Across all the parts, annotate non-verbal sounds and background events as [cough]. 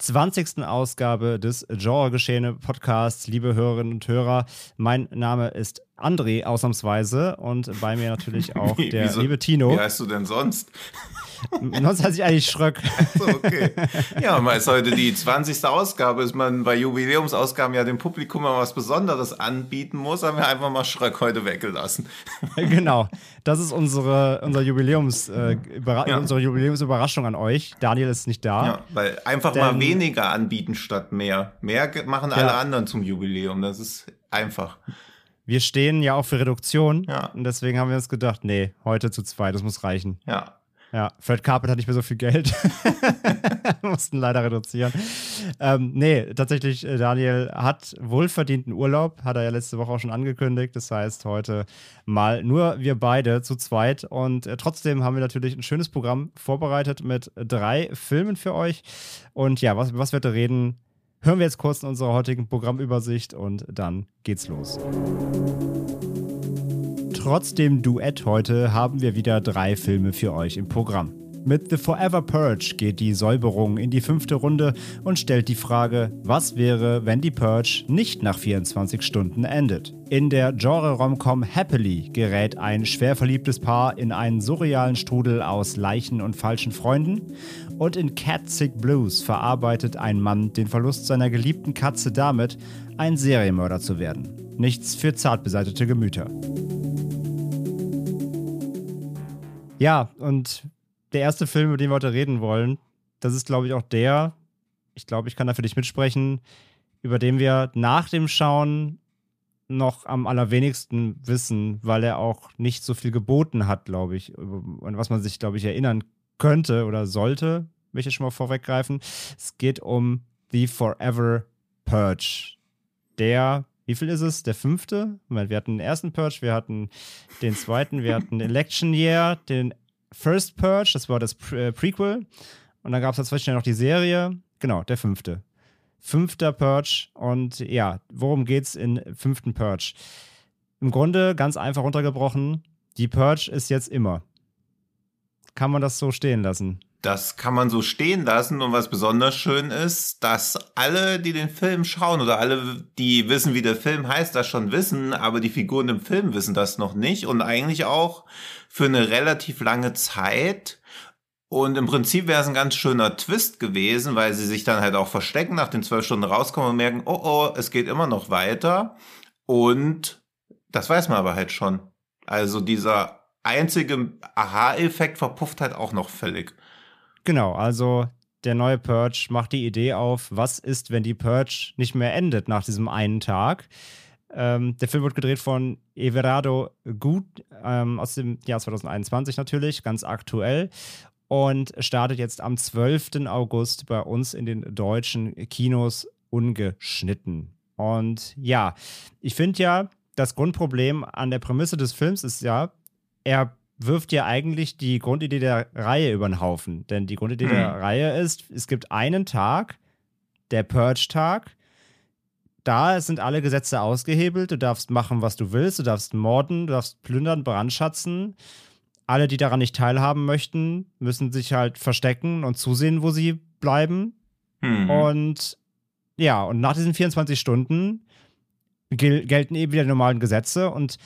20. Ausgabe des Genre-Geschehene Podcasts, liebe Hörerinnen und Hörer. Mein Name ist André ausnahmsweise und bei mir natürlich [laughs] auch der Wieso? liebe Tino. Wie heißt du denn sonst? [laughs] Sonst heiße ich eigentlich Schröck. So, okay. Ja, mal ist heute die 20. Ausgabe. Ist man bei Jubiläumsausgaben ja dem Publikum mal was Besonderes anbieten muss, haben wir einfach mal Schröck heute weggelassen. [laughs] genau. Das ist unsere, unser Jubiläums, äh, Ja. unsere Jubiläumsüberraschung an euch. Daniel ist nicht da. Ja, weil einfach Denn- mal weniger anbieten statt mehr. Mehr machen alle Ja. anderen zum Jubiläum. Das ist einfach. Wir stehen ja auch für Reduktion. Ja. Und deswegen haben wir uns gedacht, nee, heute zu zweit, das muss reichen. Ja. Ja, Fred Carpet hat nicht mehr so viel Geld. [laughs] Mussten leider reduzieren. Ähm, nee, tatsächlich, äh, Daniel hat wohlverdienten Urlaub, hat er ja letzte Woche auch schon angekündigt. Das heißt, heute mal nur wir beide zu zweit. Und äh, trotzdem haben wir natürlich ein schönes Programm vorbereitet mit drei Filmen für euch. Und ja, was, was wir da reden, hören wir jetzt kurz in unserer heutigen Programmübersicht und dann geht's los. Trotz dem Duett heute haben wir wieder drei Filme für euch im Programm. Mit The Forever Purge geht die Säuberung in die fünfte Runde und stellt die Frage, was wäre, wenn die Purge nicht nach 24 Stunden endet? In der Genre-Romcom Happily gerät ein schwer verliebtes Paar in einen surrealen Strudel aus Leichen und falschen Freunden. Und in Cat Sick Blues verarbeitet ein Mann den Verlust seiner geliebten Katze damit, ein Serienmörder zu werden. Nichts für zart beseitete Gemüter. Ja, und der erste Film, über den wir heute reden wollen, das ist, glaube ich, auch der, ich glaube, ich kann da für dich mitsprechen, über den wir nach dem Schauen noch am allerwenigsten wissen, weil er auch nicht so viel geboten hat, glaube ich, an was man sich, glaube ich, erinnern könnte oder sollte, will ich schon mal vorweggreifen. Es geht um The Forever Purge. Der, wie viel ist es? Der fünfte? Wir hatten den ersten Purge, wir hatten den zweiten, wir hatten Election Year, den First Purge, das war das Pre äh, Prequel. Und dann gab es dazwischen noch die Serie. Genau, der fünfte. Fünfter Purge. Und ja, worum geht's in fünften Purge? Im Grunde ganz einfach runtergebrochen, die Purge ist jetzt immer. Kann man das so stehen lassen? Das kann man so stehen lassen. Und was besonders schön ist, dass alle, die den Film schauen oder alle, die wissen, wie der Film heißt, das schon wissen, aber die Figuren im Film wissen das noch nicht und eigentlich auch für eine relativ lange Zeit. Und im Prinzip wäre es ein ganz schöner Twist gewesen, weil sie sich dann halt auch verstecken, nach den zwölf Stunden rauskommen und merken, oh oh, es geht immer noch weiter. Und das weiß man aber halt schon. Also dieser einzige Aha-Effekt verpufft halt auch noch völlig. Genau, also der neue Purge macht die Idee auf, was ist, wenn die Purge nicht mehr endet nach diesem einen Tag. Ähm, der Film wird gedreht von Everardo Gut ähm, aus dem Jahr 2021 natürlich, ganz aktuell. Und startet jetzt am 12. August bei uns in den deutschen Kinos ungeschnitten. Und ja, ich finde ja, das Grundproblem an der Prämisse des Films ist ja, er wirft ja eigentlich die Grundidee der Reihe über den Haufen. Denn die Grundidee Hm. der Reihe ist, es gibt einen Tag, der Purge-Tag. Da sind alle Gesetze ausgehebelt. Du darfst machen, was du willst. Du darfst morden, du darfst plündern, brandschatzen. Alle, die daran nicht teilhaben möchten, müssen sich halt verstecken und zusehen, wo sie bleiben. Hm. Und ja, und nach diesen 24 Stunden gel gelten eben wieder die normalen Gesetze. Und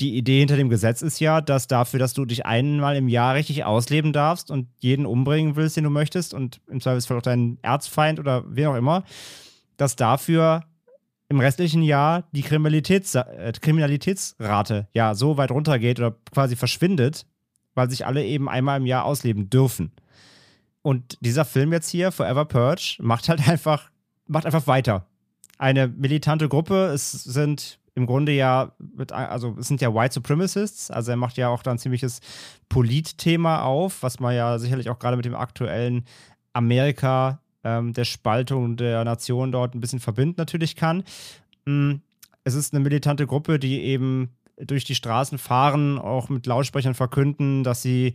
die Idee hinter dem Gesetz ist ja, dass dafür, dass du dich einmal im Jahr richtig ausleben darfst und jeden umbringen willst, den du möchtest, und im Zweifelsfall auch deinen Erzfeind oder wen auch immer, dass dafür im restlichen Jahr die Kriminalitäts äh, Kriminalitätsrate ja so weit runtergeht oder quasi verschwindet, weil sich alle eben einmal im Jahr ausleben dürfen. Und dieser Film jetzt hier, Forever Purge, macht halt einfach, macht einfach weiter. Eine militante Gruppe, es sind im Grunde ja, mit, also es sind ja White Supremacists, also er macht ja auch da ein ziemliches Politthema auf, was man ja sicherlich auch gerade mit dem aktuellen Amerika ähm, der Spaltung der Nation dort ein bisschen verbindet natürlich kann. Mm, es ist eine militante Gruppe, die eben durch die Straßen fahren, auch mit Lautsprechern verkünden, dass sie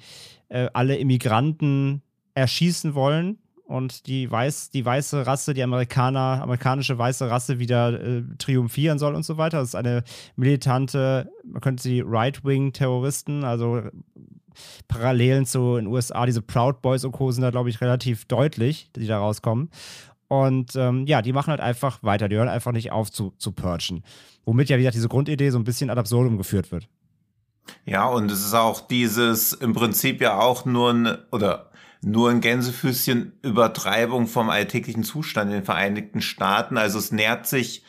äh, alle Immigranten erschießen wollen und die, weiß, die weiße Rasse, die Amerikaner, amerikanische weiße Rasse wieder äh, triumphieren soll und so weiter. Das ist eine militante, man könnte sie Right-Wing-Terroristen, also Parallelen zu den USA, diese Proud Boys und Co. sind da, glaube ich, relativ deutlich, die da rauskommen. Und ähm, ja, die machen halt einfach weiter. Die hören einfach nicht auf zu, zu purchen. Womit ja, wie gesagt, diese Grundidee so ein bisschen ad absurdum geführt wird. Ja, und es ist auch dieses im Prinzip ja auch nur ein, oder nur ein Gänsefüßchen Übertreibung vom alltäglichen Zustand in den Vereinigten Staaten. Also es nährt sich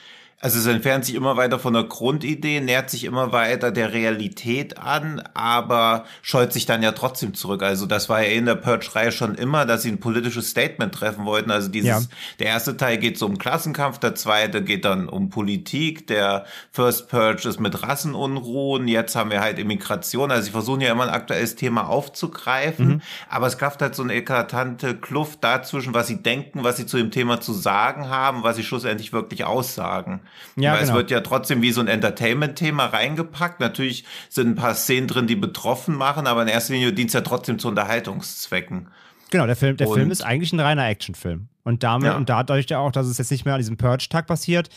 also es entfernt sich immer weiter von der Grundidee, nähert sich immer weiter der Realität an, aber scheut sich dann ja trotzdem zurück. Also das war ja in der Purge-Reihe schon immer, dass sie ein politisches Statement treffen wollten. Also dieses, ja. der erste Teil geht so um Klassenkampf, der zweite geht dann um Politik, der First Purge ist mit Rassenunruhen, jetzt haben wir halt Immigration. Also sie versuchen ja immer ein aktuelles Thema aufzugreifen, mhm. aber es klafft halt so eine eklatante Kluft dazwischen, was sie denken, was sie zu dem Thema zu sagen haben, was sie schlussendlich wirklich aussagen. Ja, Weil genau. es wird ja trotzdem wie so ein Entertainment-Thema reingepackt. Natürlich sind ein paar Szenen drin, die betroffen machen, aber in erster Linie dient es ja trotzdem zu Unterhaltungszwecken. Genau, der Film, der Film ist eigentlich ein reiner Actionfilm. Und damit, ja. und dadurch ja auch, dass es jetzt nicht mehr an diesem Purge-Tag passiert,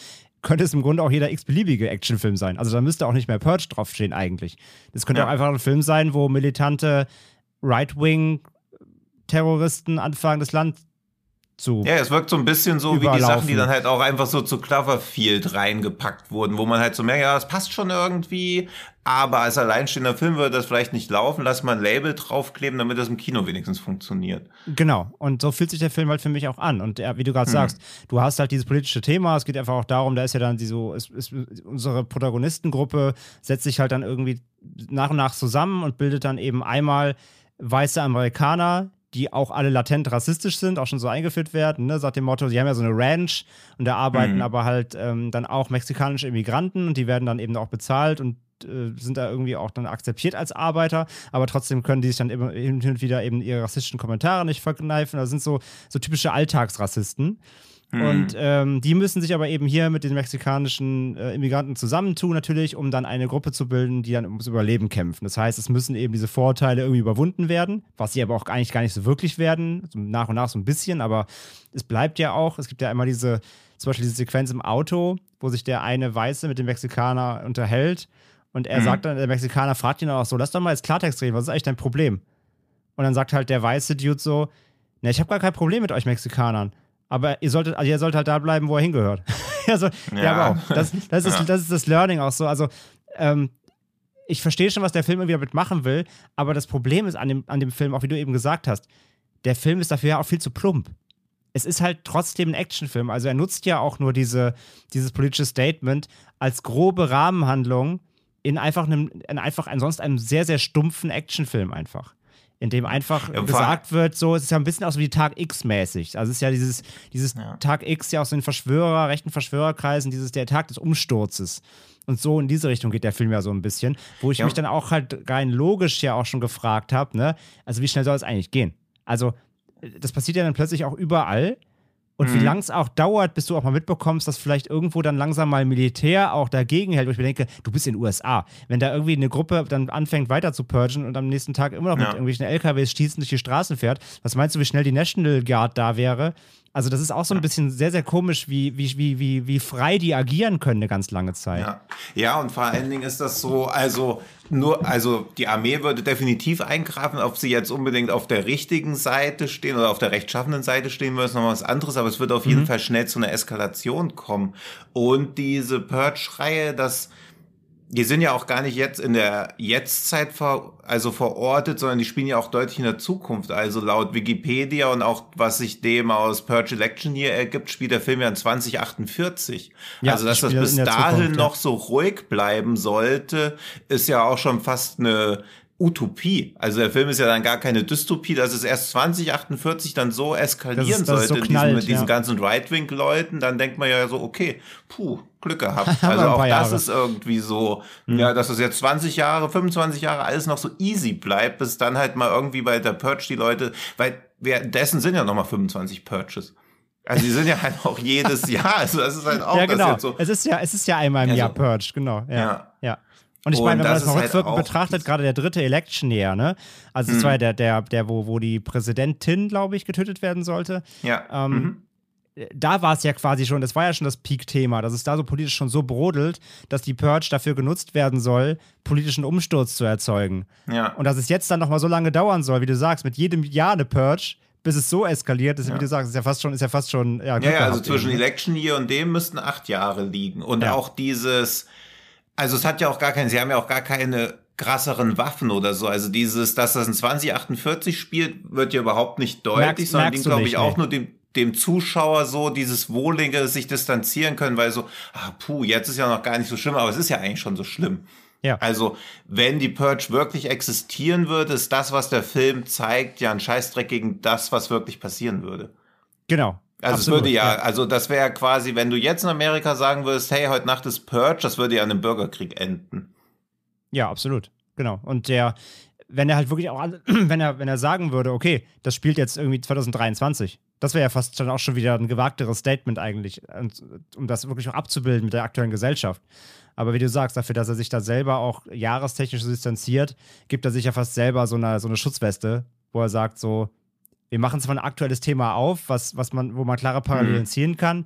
könnte es im Grunde auch jeder x-beliebige Actionfilm sein. Also da müsste auch nicht mehr Purge draufstehen eigentlich. Das könnte ja. auch einfach ein Film sein, wo militante Right-Wing-Terroristen anfangen, das Land zu. Ja, es wirkt so ein bisschen so überlaufen. wie die Sachen, die dann halt auch einfach so zu Cloverfield reingepackt wurden, wo man halt so merkt, ja, das passt schon irgendwie, aber als alleinstehender Film würde das vielleicht nicht laufen, lass mal ein Label draufkleben, damit das im Kino wenigstens funktioniert. Genau, und so fühlt sich der Film halt für mich auch an. Und wie du gerade hm. sagst, du hast halt dieses politische Thema, es geht einfach auch darum, da ist ja dann die so, ist, ist, unsere Protagonistengruppe setzt sich halt dann irgendwie nach und nach zusammen und bildet dann eben einmal weiße Amerikaner, die auch alle latent rassistisch sind, auch schon so eingeführt werden, ne? sagt dem Motto, sie haben ja so eine Ranch und da arbeiten mhm. aber halt ähm, dann auch mexikanische Immigranten und die werden dann eben auch bezahlt und äh, sind da irgendwie auch dann akzeptiert als Arbeiter, aber trotzdem können die sich dann immer hin und wieder eben ihre rassistischen Kommentare nicht verkneifen. Das sind so, so typische Alltagsrassisten. Mhm. Und ähm, die müssen sich aber eben hier mit den mexikanischen äh, Immigranten zusammentun, natürlich, um dann eine Gruppe zu bilden, die dann ums Überleben kämpfen. Das heißt, es müssen eben diese Vorteile irgendwie überwunden werden, was sie aber auch eigentlich gar nicht so wirklich werden, so nach und nach so ein bisschen, aber es bleibt ja auch, es gibt ja immer diese, zum Beispiel diese Sequenz im Auto, wo sich der eine Weiße mit dem Mexikaner unterhält und er mhm. sagt dann, der Mexikaner fragt ihn auch so, lass doch mal jetzt Klartext reden, was ist eigentlich dein Problem? Und dann sagt halt der weiße Dude so, ne, ich habe gar kein Problem mit euch Mexikanern. Aber ihr solltet, also ihr sollt halt da bleiben, wo er hingehört. [laughs] also, ja. ja, aber auch. Das, das, ist, ja. das ist das Learning auch so. Also, ähm, ich verstehe schon, was der Film irgendwie damit machen will, aber das Problem ist an dem, an dem Film, auch wie du eben gesagt hast, der Film ist dafür ja auch viel zu plump. Es ist halt trotzdem ein Actionfilm. Also er nutzt ja auch nur diese, dieses politische Statement als grobe Rahmenhandlung in einfach einem, in einfach ansonsten einem sehr, sehr stumpfen Actionfilm einfach in dem einfach ja, gesagt wird, so, es ist ja ein bisschen auch so wie Tag X mäßig. Also es ist ja dieses, dieses ja. Tag X ja aus den Verschwörer, rechten Verschwörerkreisen, dieses der Tag des Umsturzes. Und so in diese Richtung geht der Film ja so ein bisschen, wo ich ja. mich dann auch halt rein logisch ja auch schon gefragt habe, ne? Also wie schnell soll es eigentlich gehen? Also das passiert ja dann plötzlich auch überall und mhm. wie lang es auch dauert, bis du auch mal mitbekommst, dass vielleicht irgendwo dann langsam mal Militär auch dagegen hält. Wo ich mir denke, du bist in den USA. Wenn da irgendwie eine Gruppe dann anfängt weiter zu purgen und am nächsten Tag immer noch ja. mit irgendwelchen LKWs schießen durch die Straßen fährt, was meinst du, wie schnell die National Guard da wäre? Also das ist auch so ein bisschen sehr, sehr komisch, wie, wie, wie, wie, wie frei die agieren können eine ganz lange Zeit. Ja. ja, und vor allen Dingen ist das so, also nur, also die Armee würde definitiv eingreifen, ob sie jetzt unbedingt auf der richtigen Seite stehen oder auf der rechtschaffenden Seite stehen würden, ist noch was anderes, aber es wird auf jeden mhm. Fall schnell zu einer Eskalation kommen. Und diese Purge-Reihe, das die sind ja auch gar nicht jetzt in der Jetztzeit ver, also verortet, sondern die spielen ja auch deutlich in der Zukunft. Also laut Wikipedia und auch was sich dem aus Purge Election hier ergibt, spielt der Film ja in 2048. Ja, also dass das bis dahin Zukunft, noch so ruhig bleiben sollte, ist ja auch schon fast eine Utopie. Also der Film ist ja dann gar keine Dystopie, dass es erst 2048 dann so eskalieren das ist, das sollte so knallt, diesen, mit diesen ganzen Right-Wing-Leuten, dann denkt man ja so, okay, puh, Glück gehabt. [laughs] Also auch das Jahre. ist irgendwie so, mhm. ja, dass es jetzt 20 Jahre, 25 Jahre alles noch so easy bleibt, bis dann halt mal irgendwie bei der Purge die Leute, weil währenddessen sind ja noch mal 25 Purges. Also die sind ja halt auch jedes [laughs] Jahr. Also das ist halt auch ja, genau. so. Es ist ja, es ist ja einmal im Also- Jahr Purge, genau. Ja. Ja. ja. Und ich meine, wenn man das das mal halt rückwirkend auch- betrachtet, gerade der dritte Election Year, ne? Also es Mhm. war ja der, der, der, wo, wo die Präsidentin, glaube ich, getötet werden sollte. Ja. Ähm, mhm. da war es ja quasi schon, das war ja schon das Peak-Thema, dass es da so politisch schon so brodelt, dass die Purge dafür genutzt werden soll, politischen Umsturz zu erzeugen. ja. Und dass es jetzt dann nochmal so lange dauern soll, wie du sagst, mit jedem Jahr eine Purge, bis es so eskaliert ist, wie Ja. du sagst, ist ja fast schon, ist ja fast schon, ja, Ja, ja, also zwischen irgendwie. Election Year und dem müssten acht Jahre liegen. Und auch dieses, also es hat ja auch gar keinen, sie haben ja auch gar keine krasseren Waffen oder so. Also dieses, dass das in 2048 spielt, wird ja überhaupt nicht deutlich, Merkst- sondern merkst glaube nicht, ich, auch nee. nur dem, dem Zuschauer so dieses Wohlige sich distanzieren können, weil so, ah, puh, jetzt ist ja noch gar nicht so schlimm, aber es ist ja eigentlich schon so schlimm. Ja. Also, wenn die Purge wirklich existieren würde, ist das, was der Film zeigt, ja ein Scheißdreck gegen das, was wirklich passieren würde. Genau. Also Absolut, es würde ja, also das wäre quasi, wenn du jetzt in Amerika sagen würdest, hey, heute Nacht ist Purge, das würde ja an einem Bürgerkrieg enden. Ja, absolut. Genau. Und der, wenn er halt wirklich auch, [clears throat] wenn er, wenn er sagen würde, okay, das spielt jetzt irgendwie 2023, das wäre ja fast dann auch schon wieder ein gewagteres Statement eigentlich, um das wirklich auch abzubilden mit der aktuellen Gesellschaft. Aber wie du sagst, dafür, dass er sich da selber auch jahrestechnisch distanziert, gibt er sich ja fast selber so eine, so eine Schutzweste, wo er sagt so, wir machen zwar ein aktuelles Thema auf, was, was man, wo man klare Parallelen Mhm. ziehen kann,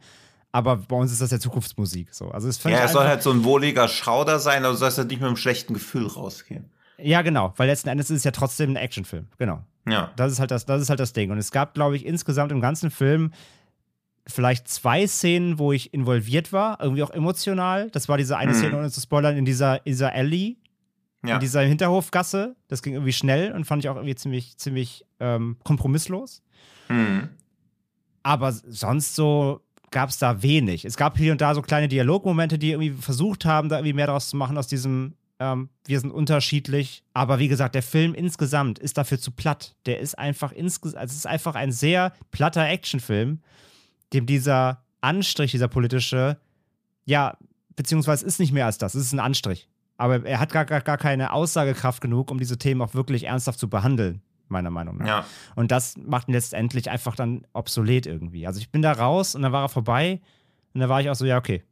aber bei uns ist das ja Zukunftsmusik. So. Also es Ja, es soll halt so ein wohliger Schauder sein, aber du sollst halt nicht mit einem schlechten Gefühl rausgehen. Ja, genau, weil letzten Endes ist es ja trotzdem ein Actionfilm. Genau. Ja. Das ist halt das, das ist halt das Ding. Und es gab, glaube ich, insgesamt im ganzen Film vielleicht zwei Szenen, wo ich involviert war, irgendwie auch emotional. Das war diese eine Mhm. Szene, ohne zu spoilern, in dieser, in dieser Alley, Ja. in dieser Hinterhofgasse. Das ging irgendwie schnell und fand ich auch irgendwie ziemlich, ziemlich ähm, kompromisslos. Hm. Aber sonst so gab es da wenig. Es gab hier und da so kleine Dialogmomente, die irgendwie versucht haben, da irgendwie mehr daraus zu machen aus diesem ähm, wir sind unterschiedlich. Aber wie gesagt, der Film insgesamt ist dafür zu platt. Der ist einfach insgesamt, also es ist einfach ein sehr platter Actionfilm, dem dieser Anstrich, dieser politische, ja, beziehungsweise ist nicht mehr als das. Es ist ein Anstrich. Aber er hat gar, gar, gar keine Aussagekraft genug, um diese Themen auch wirklich ernsthaft zu behandeln, meiner Meinung nach. Ja. Und das macht ihn letztendlich einfach dann obsolet irgendwie. Also ich bin da raus und dann war er vorbei und dann war ich auch so, ja, okay.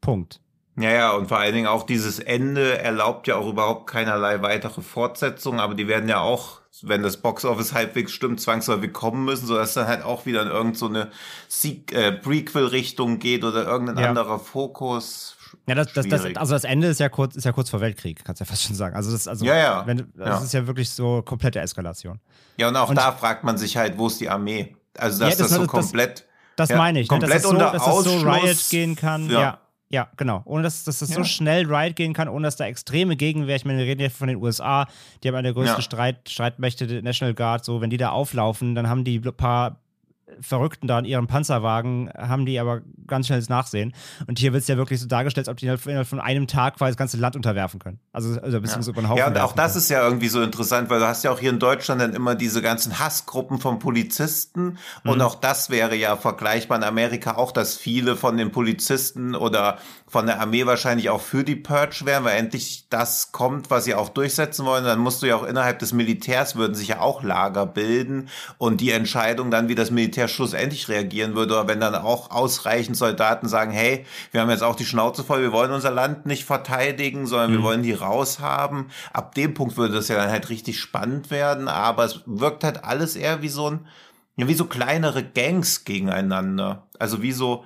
Punkt. Ja, ja, und vor allen Dingen auch dieses Ende erlaubt ja auch überhaupt keinerlei weitere Fortsetzungen, aber die werden ja auch, wenn das Boxoffice halbwegs stimmt, zwangsläufig kommen müssen, sodass dann halt auch wieder in irgendeine so äh, Prequel-Richtung geht oder irgendein Ja. anderer Fokus. Ja, das, das, das, also das Ende ist ja kurz, ist ja kurz vor Weltkrieg, kannst du ja fast schon sagen. Also das, also, Ja, ja. Wenn, das Ja. ist ja wirklich so komplette Eskalation. Ja, und auch Und- da fragt man sich halt, wo ist die Armee? Also, dass Ja, das- das, so komplett. Das Ja, meine ich, ne? dass komplett das so, dass das so. Riot gehen kann. Ja. Ja. genau. Ohne dass, dass das so schnell Riot gehen kann, ohne dass da extreme Gegenwehr, ich meine, wir reden ja von den USA, die haben eine der größten. Streit, Streitmächte, die National Guard, so, wenn die da auflaufen, dann haben die paar Verrückten da in ihrem Panzerwagen, haben die aber ganz schnell das Nachsehen. Und hier wird es ja wirklich so dargestellt, als ob die innerhalb von einem Tag quasi das ganze Land unterwerfen können. Also, also ein bisschen so über den Haufen Ja, und auch das können. ist ja irgendwie so interessant, weil du hast ja auch hier in Deutschland dann immer diese ganzen Hassgruppen von Polizisten und Mhm. auch das wäre ja vergleichbar in Amerika auch, dass viele von den Polizisten oder von der Armee wahrscheinlich auch für die Purge wären, weil endlich das kommt, was sie auch durchsetzen wollen. Dann musst du ja auch innerhalb des Militärs würden sich ja auch Lager bilden und die Entscheidung dann, wie das Militär schlussendlich reagieren würde, oder wenn dann auch ausreichend Soldaten sagen, hey, wir haben jetzt auch die Schnauze voll, wir wollen unser Land nicht verteidigen, sondern wir wollen die raushaben. Ab dem Punkt würde das ja dann halt richtig spannend werden, aber es wirkt halt alles eher wie so ein, wie so kleinere Gangs gegeneinander. Also wie so,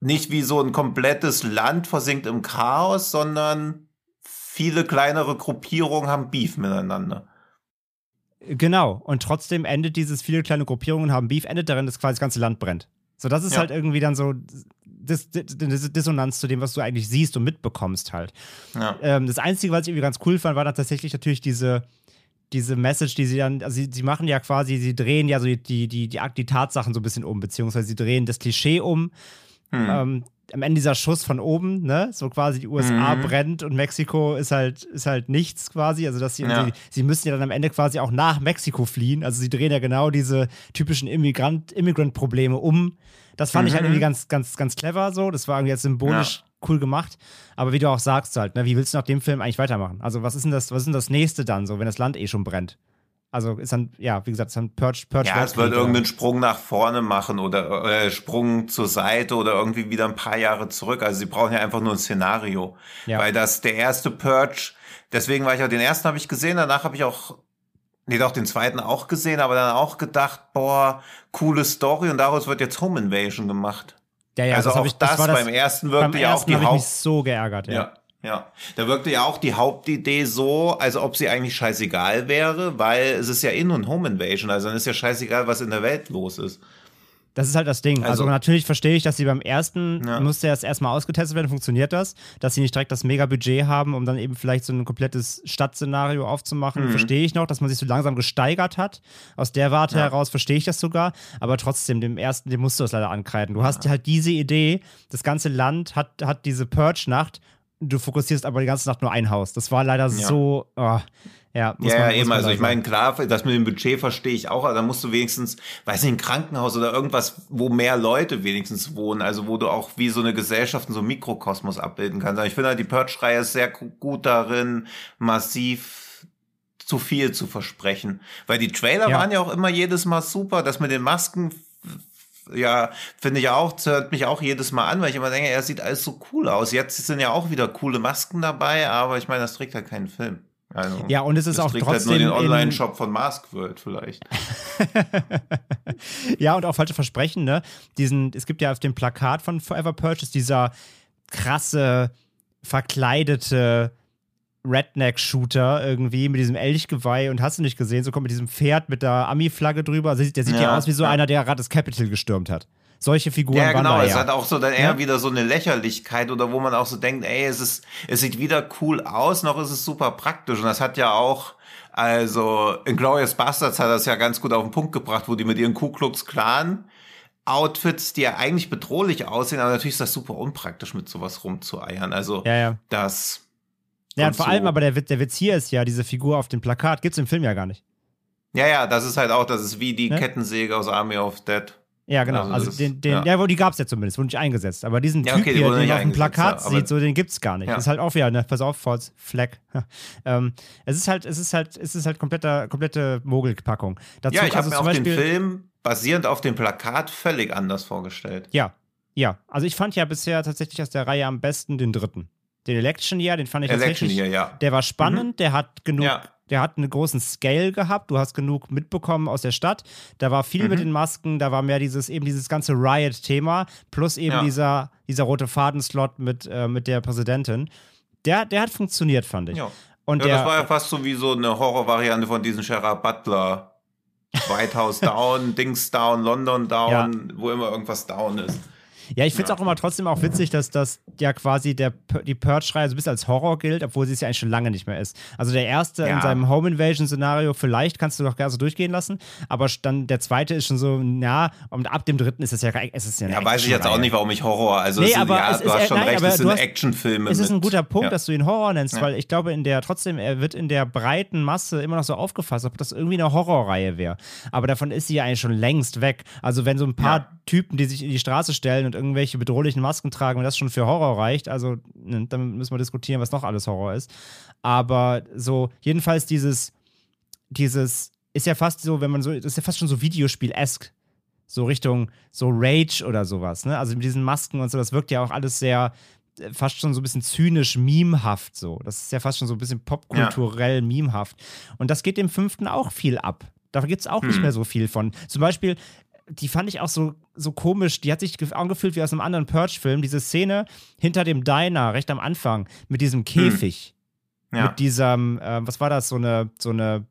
nicht wie so ein komplettes Land versinkt im Chaos, sondern viele kleinere Gruppierungen haben Beef miteinander. Genau. Und trotzdem endet dieses, viele kleine Gruppierungen haben Beef, endet darin, dass quasi das ganze Land brennt. So, das ist Ja. halt irgendwie dann so Dis Dis Dis Dissonanz zu dem, was du eigentlich siehst und mitbekommst halt. Ja. Ähm, das Einzige, was ich irgendwie ganz cool fand, war dann tatsächlich natürlich diese, diese Message, die sie dann, also sie, sie machen ja quasi, sie drehen ja so die, die, die, die, die Tatsachen so ein bisschen um, beziehungsweise sie drehen das Klischee um. Hm. Ähm, am Ende dieser Schuss von oben, ne, so quasi die USA Mhm. brennt und Mexiko ist halt, ist halt nichts quasi. Also, dass sie, Ja. sie, sie müssen ja dann am Ende quasi auch nach Mexiko fliehen. Also, sie drehen ja genau diese typischen Immigrant, Immigrant-Probleme um. Das fand ich halt Mhm. irgendwie ganz, ganz, ganz clever so. Das war irgendwie jetzt symbolisch cool gemacht. Aber wie du auch sagst halt, ne, wie willst du nach dem Film eigentlich weitermachen? Also, was ist denn das, was ist denn das nächste dann so, wenn das Land eh schon brennt? Also ist dann, ja, wie gesagt, ist dann Purge, Purge Ja, es wird irgendeinen Sprung nach vorne machen oder äh, Sprung zur Seite oder irgendwie wieder ein paar Jahre zurück. Also sie brauchen ja einfach nur ein Szenario. Ja. Weil das der erste Purge, deswegen war ich auch den ersten habe ich gesehen, danach habe ich auch Nee, doch, den zweiten auch gesehen, aber dann auch gedacht, boah, coole Story und daraus wird jetzt Home Invasion gemacht. Ja, ja, also das auch ich, das, das beim ersten wirkte ja auch die Haupt... Ich mich so geärgert, ja. ja. Ja, da wirkte ja auch die Hauptidee so, als ob sie eigentlich scheißegal wäre, weil es ist ja In- und Home Invasion, also dann ist ja scheißegal, was in der Welt los ist. Das ist halt das Ding. Also, also natürlich verstehe ich, dass sie beim ersten, ja. musste erst erstmal ausgetestet werden, funktioniert das, dass sie nicht direkt das Mega-Budget haben, um dann eben vielleicht so ein komplettes Stadtszenario aufzumachen. Mhm. Verstehe ich noch, dass man sich so langsam gesteigert hat. Aus der Warte ja. heraus verstehe ich das sogar. Aber trotzdem, dem ersten, dem musst du das leider ankreiden. Du hast halt diese Idee, das ganze Land hat, hat diese Purge-Nacht, du fokussierst aber die ganze Nacht nur ein Haus. Das war leider so. Oh. Ja, ja, man, ja eben. Also ich meine, klar, das mit dem Budget verstehe ich auch, aber da musst du wenigstens, weiß nicht, ein Krankenhaus oder irgendwas, wo mehr Leute wenigstens wohnen, also wo du auch wie so eine Gesellschaft so einen Mikrokosmos abbilden kannst. Aber ich finde halt, die Purge-Reihe ist sehr gut darin, massiv zu viel zu versprechen. Weil die Trailer ja. waren ja auch immer jedes Mal super, das mit den Masken ja, finde ich auch, zerrt mich auch jedes Mal an, weil ich immer denke, er sieht alles so cool aus. Jetzt sind ja auch wieder coole Masken dabei, aber ich meine, das trägt halt keinen Film. Also, ja, und es ist auch trotzdem halt nur den Online-Shop von Mask World vielleicht. [laughs] ja, und auch falsche Versprechen, ne? Diesen, es gibt ja auf dem Plakat von Forever Purchase dieser krasse, verkleidete Redneck-Shooter irgendwie mit diesem Elchgeweih und hast du nicht gesehen, so kommt mit diesem Pferd mit der Ami-Flagge drüber. Also der sieht ja, ja aus wie so ja. einer, der gerade das Capitol gestürmt hat. Solche Figuren ja, genau, waren da, es hat auch so dann eher ja? wieder so eine Lächerlichkeit oder wo man auch so denkt, ey, es ist, es sieht weder cool aus, noch ist es super praktisch. Und das hat ja auch, also, Inglourious Bastards hat das ja ganz gut auf den Punkt gebracht, wo die mit ihren Ku Klux Klan Outfits, die ja eigentlich bedrohlich aussehen, aber natürlich ist das super unpraktisch, mit sowas rumzueiern. Also, ja, ja. das, ja, und vor so. allem aber der, der Witz hier ist ja, diese Figur auf dem Plakat gibt es im Film ja gar nicht. Ja, ja, das ist halt auch, das ist wie die ne? Kettensäge aus Army of Dead. Ja, genau. Also, also den, den, ja. ja, die gab es ja zumindest, wurde nicht eingesetzt. Aber diesen ja, okay, Typ hier, den man auf dem Plakat ja, sieht, so, den gibt es gar nicht. Das ist halt auch wieder, ne, pass auf, False Flag. [laughs] ähm, es ist halt, es ist halt, es ist halt kompletter, komplette Mogelpackung. Dazu, ja, ich also habe mir auch Beispiel, den Film basierend auf dem Plakat völlig anders vorgestellt. Ja, ja. Also ich fand ja bisher tatsächlich aus der Reihe am besten den dritten. Den Election Year, den fand ich Election tatsächlich. Year, ja. Der war spannend, mhm. der hat genug, ja. der hat einen großen Scale gehabt. Du hast genug mitbekommen aus der Stadt. Da war viel mhm. mit den Masken, da war mehr dieses, eben dieses ganze Riot-Thema, plus eben ja. dieser, dieser rote Fadenslot mit, äh, mit der Präsidentin. Der, der hat funktioniert, fand ich. Ja. Und ja, der, das war ja fast so wie so eine Horrorvariante von diesem Sheriff Butler. White House [laughs] down, Dings down, London down, wo immer irgendwas down ist. Ja, ich finde es ja. auch immer trotzdem auch witzig, dass das ja quasi der, die Purge-Reihe so ein bisschen als Horror gilt, obwohl sie es ja eigentlich schon lange nicht mehr ist. Also der erste ja. in seinem Home Invasion-Szenario, vielleicht kannst du doch gerne so durchgehen lassen, aber dann der zweite ist schon so, ja, und ab dem dritten ist es ja, es ist ja Ja, weiß ich jetzt auch nicht, warum ich Horror, also nee, es, aber ja, es du hast schon nein, recht, es sind Actionfilme. Es ist ein guter Punkt, dass du ihn Horror nennst, weil ich glaube, in der, trotzdem, er wird in der breiten Masse immer noch so aufgefasst, ob das irgendwie eine Horrorreihe wäre. Aber davon ist sie ja eigentlich schon längst weg. Also wenn so ein paar Typen, die sich in die Straße stellen und irgendwelche bedrohlichen Masken tragen, wenn das schon für Horror reicht, also ne, dann müssen wir diskutieren, was noch alles Horror ist. Aber so, jedenfalls dieses, dieses, ist ja fast so, wenn man so, das ist ja fast schon so Videospiel-esk. So Richtung so Rage oder sowas, ne? Also mit diesen Masken und so, das wirkt ja auch alles sehr, äh, fast schon so ein bisschen zynisch, memehaft so. Das ist ja fast schon so ein bisschen popkulturell ja. memehaft. Und das geht dem fünften auch viel ab. Da gibt es auch hm. nicht mehr so viel von. Zum Beispiel, die fand ich auch so, so komisch. Die hat sich angefühlt wie aus einem anderen Purge-Film. Diese Szene hinter dem Diner, recht am Anfang, mit diesem hm. Käfig. Hm. Ja. Mit diesem, äh, was war das, so eine, so eine,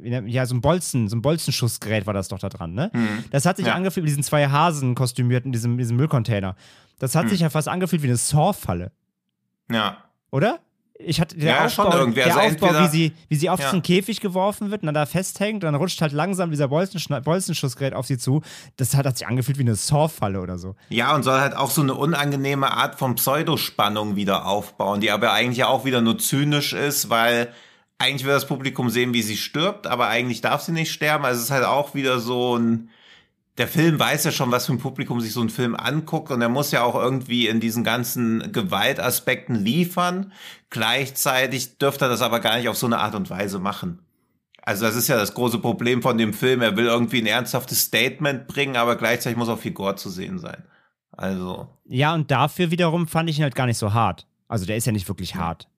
ja, so ein Bolzen, so ein Bolzenschussgerät war das doch da dran, ne? Hm. Das hat sich ja. angefühlt wie diesen zwei Hasen kostümiert in diesem, diesem Müllcontainer. Das hat hm. sich ja fast angefühlt wie eine Saw-Falle. Ja. Oder? Ich hatte der ja, Aufbau, schon irgendwie. der also Aufbau wie sie, wie sie auf ja. diesen Käfig geworfen wird und dann da festhängt und dann rutscht halt langsam dieser Bolzenschussgerät auf sie zu. Das hat, hat sich angefühlt wie eine Saw-Falle oder so. Ja, und soll halt auch so eine unangenehme Art von Pseudospannung wieder aufbauen, die aber eigentlich auch wieder nur zynisch ist, weil eigentlich will das Publikum sehen, wie sie stirbt, aber eigentlich darf sie nicht sterben. Also es ist halt auch wieder so ein der Film weiß ja schon, was für ein Publikum sich so ein Film anguckt und er muss ja auch irgendwie in diesen ganzen Gewaltaspekten liefern. Gleichzeitig dürfte er das aber gar nicht auf so eine Art und Weise machen. Also das ist ja das große Problem von dem Film. Er will irgendwie ein ernsthaftes Statement bringen, aber gleichzeitig muss auch viel Gore zu sehen sein. Also. Ja, und dafür wiederum fand ich ihn halt gar nicht so hart. Also der ist ja nicht wirklich hart.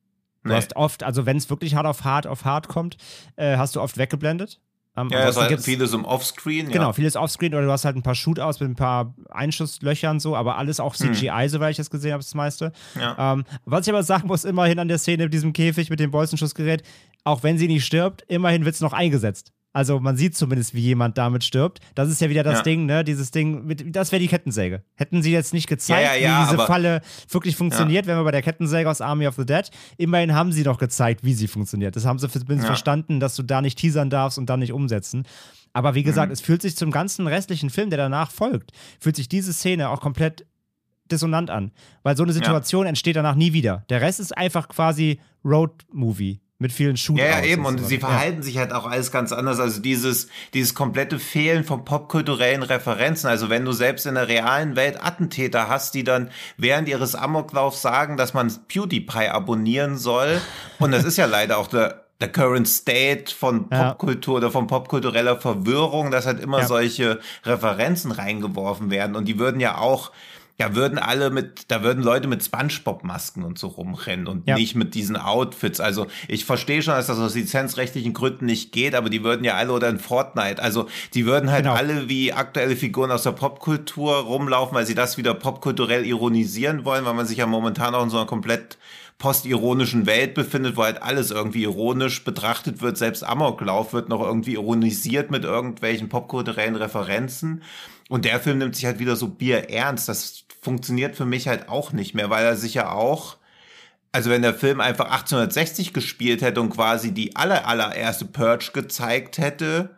Du Nee. hast oft, also wenn es wirklich hart auf hart auf hart kommt, äh, hast du oft weggeblendet. Ähm, Ja, es war vieles im Offscreen. Genau, Ja. vieles Offscreen oder du hast halt ein paar Shootouts mit ein paar Einschusslöchern so, aber alles auch CGI, soweit ich das gesehen habe, das meiste. Hm. Ja. Ähm, was ich aber sagen muss, immerhin an der Szene mit diesem Käfig mit dem Bolzenschussgerät, auch wenn sie nicht stirbt, immerhin wird es noch eingesetzt. Also man sieht zumindest, wie jemand damit stirbt. Das ist ja wieder das Ja. Ding, ne? Dieses Ding, mit, das wäre die Kettensäge. Hätten sie jetzt nicht gezeigt, Ja, ja, wie diese Falle wirklich funktioniert, wenn wir bei der Kettensäge aus Army of the Dead, immerhin haben sie doch gezeigt, wie sie funktioniert. Das haben sie zumindest verstanden, dass du da nicht teasern darfst und dann nicht umsetzen. Aber wie Mhm. gesagt, es fühlt sich zum ganzen restlichen Film, der danach folgt, fühlt sich diese Szene auch komplett dissonant an. Weil so eine Situation entsteht danach nie wieder. Der Rest ist einfach quasi Road-Movie mit vielen Shootouts. Ja, ja, eben. Und so. sie verhalten sich halt auch alles ganz anders. Also dieses, dieses komplette Fehlen von popkulturellen Referenzen. Also wenn du selbst in der realen Welt Attentäter hast, die dann während ihres Amoklaufs sagen, dass man PewDiePie abonnieren soll. Und das ist ja leider auch der, der current state von Ja. Popkultur oder von popkultureller Verwirrung, dass halt immer Ja. solche Referenzen reingeworfen werden. Und die würden ja auch, ja, würden alle mit, da würden Leute mit Spongebob-Masken und so rumrennen und Ja. nicht mit diesen Outfits. Also ich verstehe schon, dass das aus lizenzrechtlichen Gründen nicht geht, aber die würden ja alle oder in Fortnite, also die würden halt Genau. alle wie aktuelle Figuren aus der Popkultur rumlaufen, weil sie das wieder popkulturell ironisieren wollen, weil man sich ja momentan auch in so einer komplett postironischen Welt befindet, wo halt alles irgendwie ironisch betrachtet wird. Selbst Amoklauf wird noch irgendwie ironisiert mit irgendwelchen popkulturellen Referenzen. Und der Film nimmt sich halt wieder so bierernst. Das funktioniert für mich halt auch nicht mehr, weil er sich ja auch also wenn der Film einfach 1860 gespielt hätte und quasi die aller, allererste Purge gezeigt hätte,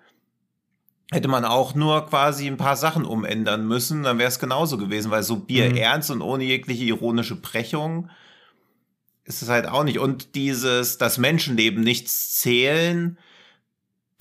hätte man auch nur quasi ein paar Sachen umändern müssen, dann wäre es genauso gewesen, weil so bierernst und ohne jegliche ironische Brechung ist es halt auch nicht. Und dieses, das Menschenleben nichts zählen,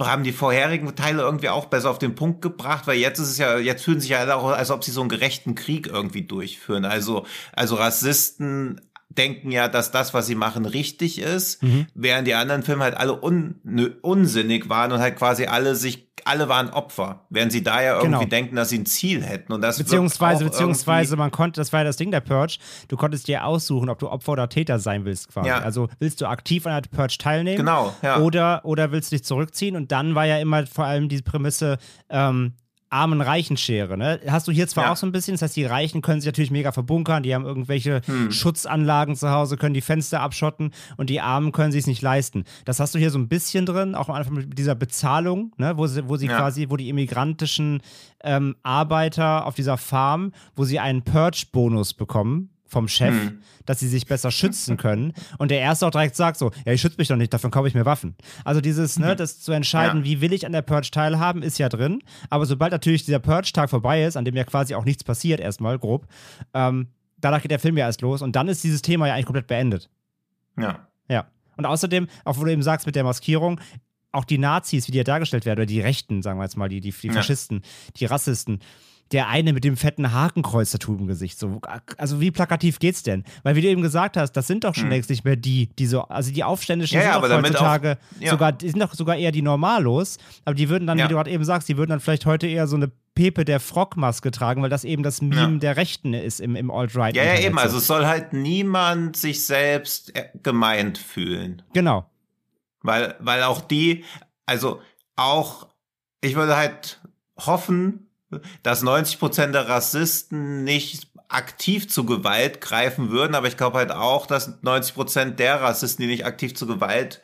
haben die vorherigen Teile irgendwie auch besser auf den Punkt gebracht, weil jetzt ist es ja, jetzt fühlen sich ja auch, als ob sie so einen gerechten Krieg irgendwie durchführen. Also, also Rassisten denken ja, dass das, was sie machen, richtig ist, Mhm. während die anderen Filme halt alle un, unsinnig waren und halt quasi alle sich, alle waren Opfer, während sie da ja irgendwie Genau. denken, dass sie ein Ziel hätten und das Beziehungsweise, beziehungsweise, man konnte, das war ja das Ding der Purge, du konntest dir aussuchen, ob du Opfer oder Täter sein willst, quasi. Ja. Also willst du aktiv an der Purge teilnehmen? Genau, ja. Oder, oder willst du dich zurückziehen? Und dann war ja immer vor allem diese Prämisse, ähm, armen Reichen-Schere, ne? Hast du hier zwar Ja. auch so ein bisschen, das heißt, die Reichen können sich natürlich mega verbunkern, die haben irgendwelche Hm. Schutzanlagen zu Hause, können die Fenster abschotten und die Armen können sich es nicht leisten. Das hast du hier so ein bisschen drin, auch am Anfang mit dieser Bezahlung, ne? Wo sie, wo sie Ja. quasi, wo die immigrantischen ähm, Arbeiter auf dieser Farm, wo sie einen Purge-Bonus bekommen vom Chef, Hm. dass sie sich besser schützen können. Und der Erste auch direkt sagt so, ja, ich schütze mich doch nicht, davon kaufe ich mir Waffen. Also dieses, ne, das zu entscheiden, Ja. wie will ich an der Purge teilhaben, ist ja drin. Aber sobald natürlich dieser Purge-Tag vorbei ist, an dem ja quasi auch nichts passiert, erstmal grob, ähm, danach geht der Film ja erst los und dann ist dieses Thema ja eigentlich komplett beendet. ja. Ja. Und außerdem, auch wo du eben sagst mit der Maskierung, auch die Nazis, wie die ja dargestellt werden, oder die Rechten, sagen wir jetzt mal, die, die, die Ja. Faschisten, die Rassisten, der eine mit dem fetten Hakenkreuz-Tattoo im Gesicht. So, also wie plakativ geht's denn? Weil wie du eben gesagt hast, das sind doch schon längst nicht mehr die, die so, also die Aufständischen Hm. Ja, ja, sind damit heutzutage auch- ja. sogar, die sind doch sogar eher die Normalos, aber die würden dann, Ja. wie du gerade eben sagst, die würden dann vielleicht heute eher so eine Pepe der Frog-Maske tragen, weil das eben das Meme Ja. der Rechten ist im, im Alt-Right. Ja, ja, eben. so. Also es soll halt niemand sich selbst äh, gemeint fühlen. Genau. Weil, weil auch die, also auch, ich würde halt hoffen, dass 90 Prozent der Rassisten nicht aktiv zu Gewalt greifen würden, aber ich glaube halt auch, dass 90 Prozent der Rassisten, die nicht aktiv zu Gewalt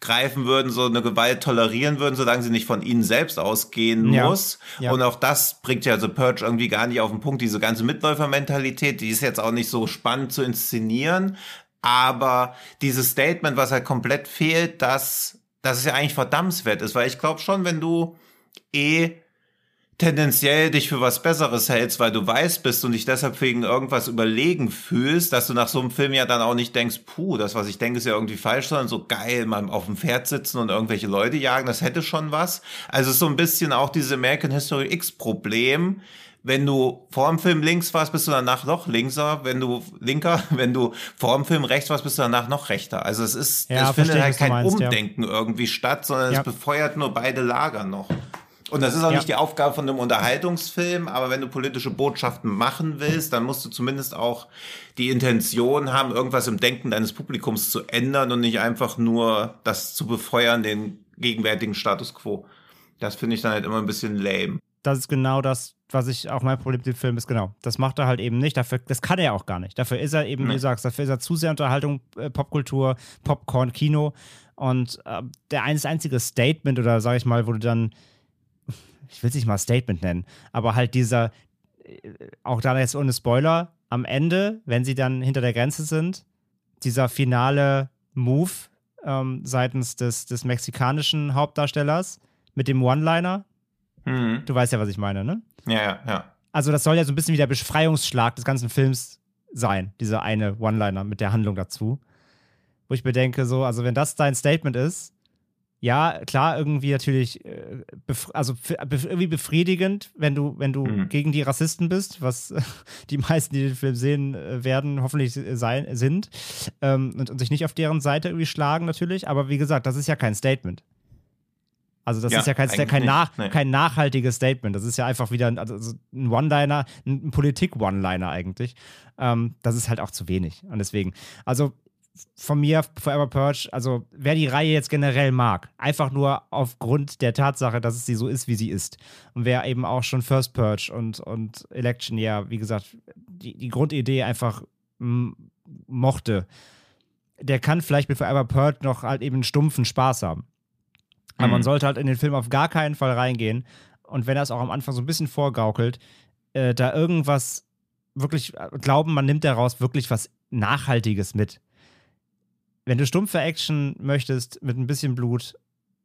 greifen würden, so eine Gewalt tolerieren würden, solange sie nicht von ihnen selbst ausgehen Ja. muss. Ja. Und auch das bringt ja The Purge irgendwie gar nicht auf den Punkt. Diese ganze Mitläufermentalität, die ist jetzt auch nicht so spannend zu inszenieren. Aber dieses Statement, was halt komplett fehlt, dass, dass es ja eigentlich verdammenswert ist, weil ich glaube schon, wenn du eh tendenziell dich für was Besseres hältst, weil du weiß bist und dich deshalb wegen irgendwas überlegen fühlst, dass du nach so einem Film ja dann auch nicht denkst, puh, das, was ich denke, ist ja irgendwie falsch, sondern so geil, mal auf dem Pferd sitzen und irgendwelche Leute jagen, das hätte schon was. Also so ein bisschen auch dieses American History X Problem, wenn du vor dem Film links warst, bist du danach noch linkser. Wenn du linker, [laughs] wenn du vor dem Film rechts warst, bist du danach noch rechter. Also es ist, Ja, es findet halt kein meinst, ja. Umdenken irgendwie statt, sondern Ja. es befeuert nur beide Lager noch. Und das ist auch Ja. nicht die Aufgabe von einem Unterhaltungsfilm, aber wenn du politische Botschaften machen willst, dann musst du zumindest auch die Intention haben, irgendwas im Denken deines Publikums zu ändern und nicht einfach nur das zu befeuern, den gegenwärtigen Status quo. Das finde ich dann halt immer ein bisschen lame. das ist genau das, was ich auch mein Problem mit dem Film ist, genau. Das macht er halt eben nicht. Dafür, das kann er auch gar nicht. Dafür ist er eben, wie Nee. du sagst, dafür ist er zu sehr Unterhaltung, äh, Popkultur, Popcorn, Kino. Und äh, der eines einzige Statement oder sag ich mal, wo du dann, ich will es nicht mal Statement nennen, aber halt dieser, äh, auch da jetzt ohne Spoiler, am Ende, wenn sie dann hinter der Grenze sind, dieser finale Move ähm, seitens des, des mexikanischen Hauptdarstellers mit dem One-Liner, Mhm. du weißt ja, was ich meine, ne? Ja, ja, ja. Also das soll ja so ein bisschen wie der Befreiungsschlag des ganzen Films sein, dieser eine One-Liner mit der Handlung dazu. Wo ich mir denke, so, also wenn das dein Statement ist, ja, klar, irgendwie natürlich, äh, bef also bef irgendwie befriedigend, wenn du, wenn du Mhm. gegen die Rassisten bist, was [laughs] die meisten, die den Film sehen äh, werden, hoffentlich äh, sein, sind, ähm, und, und sich nicht auf deren Seite irgendwie schlagen natürlich, aber wie gesagt, das ist ja kein Statement. Also das Ja, ist ja kein, kein, nach, nee. kein nachhaltiges Statement. Das ist ja einfach wieder ein, also ein One-Liner, ein ein Politik-One-Liner eigentlich. Ähm, das ist halt auch zu wenig. Und deswegen, also von mir, Forever Purge, also wer die Reihe jetzt generell mag, einfach nur aufgrund der Tatsache, dass es sie so ist, wie sie ist. Und wer eben auch schon First Purge und, und Election, ja, wie gesagt, die, die Grundidee einfach mochte, der kann vielleicht mit Forever Purge noch halt eben einen stumpfen Spaß haben. Aber Mhm. man sollte halt in den Film auf gar keinen Fall reingehen. Und wenn er es auch am Anfang so ein bisschen vorgaukelt, äh, da irgendwas wirklich äh, glauben, man nimmt daraus wirklich was Nachhaltiges mit. Wenn du stumpfe Action möchtest mit ein bisschen Blut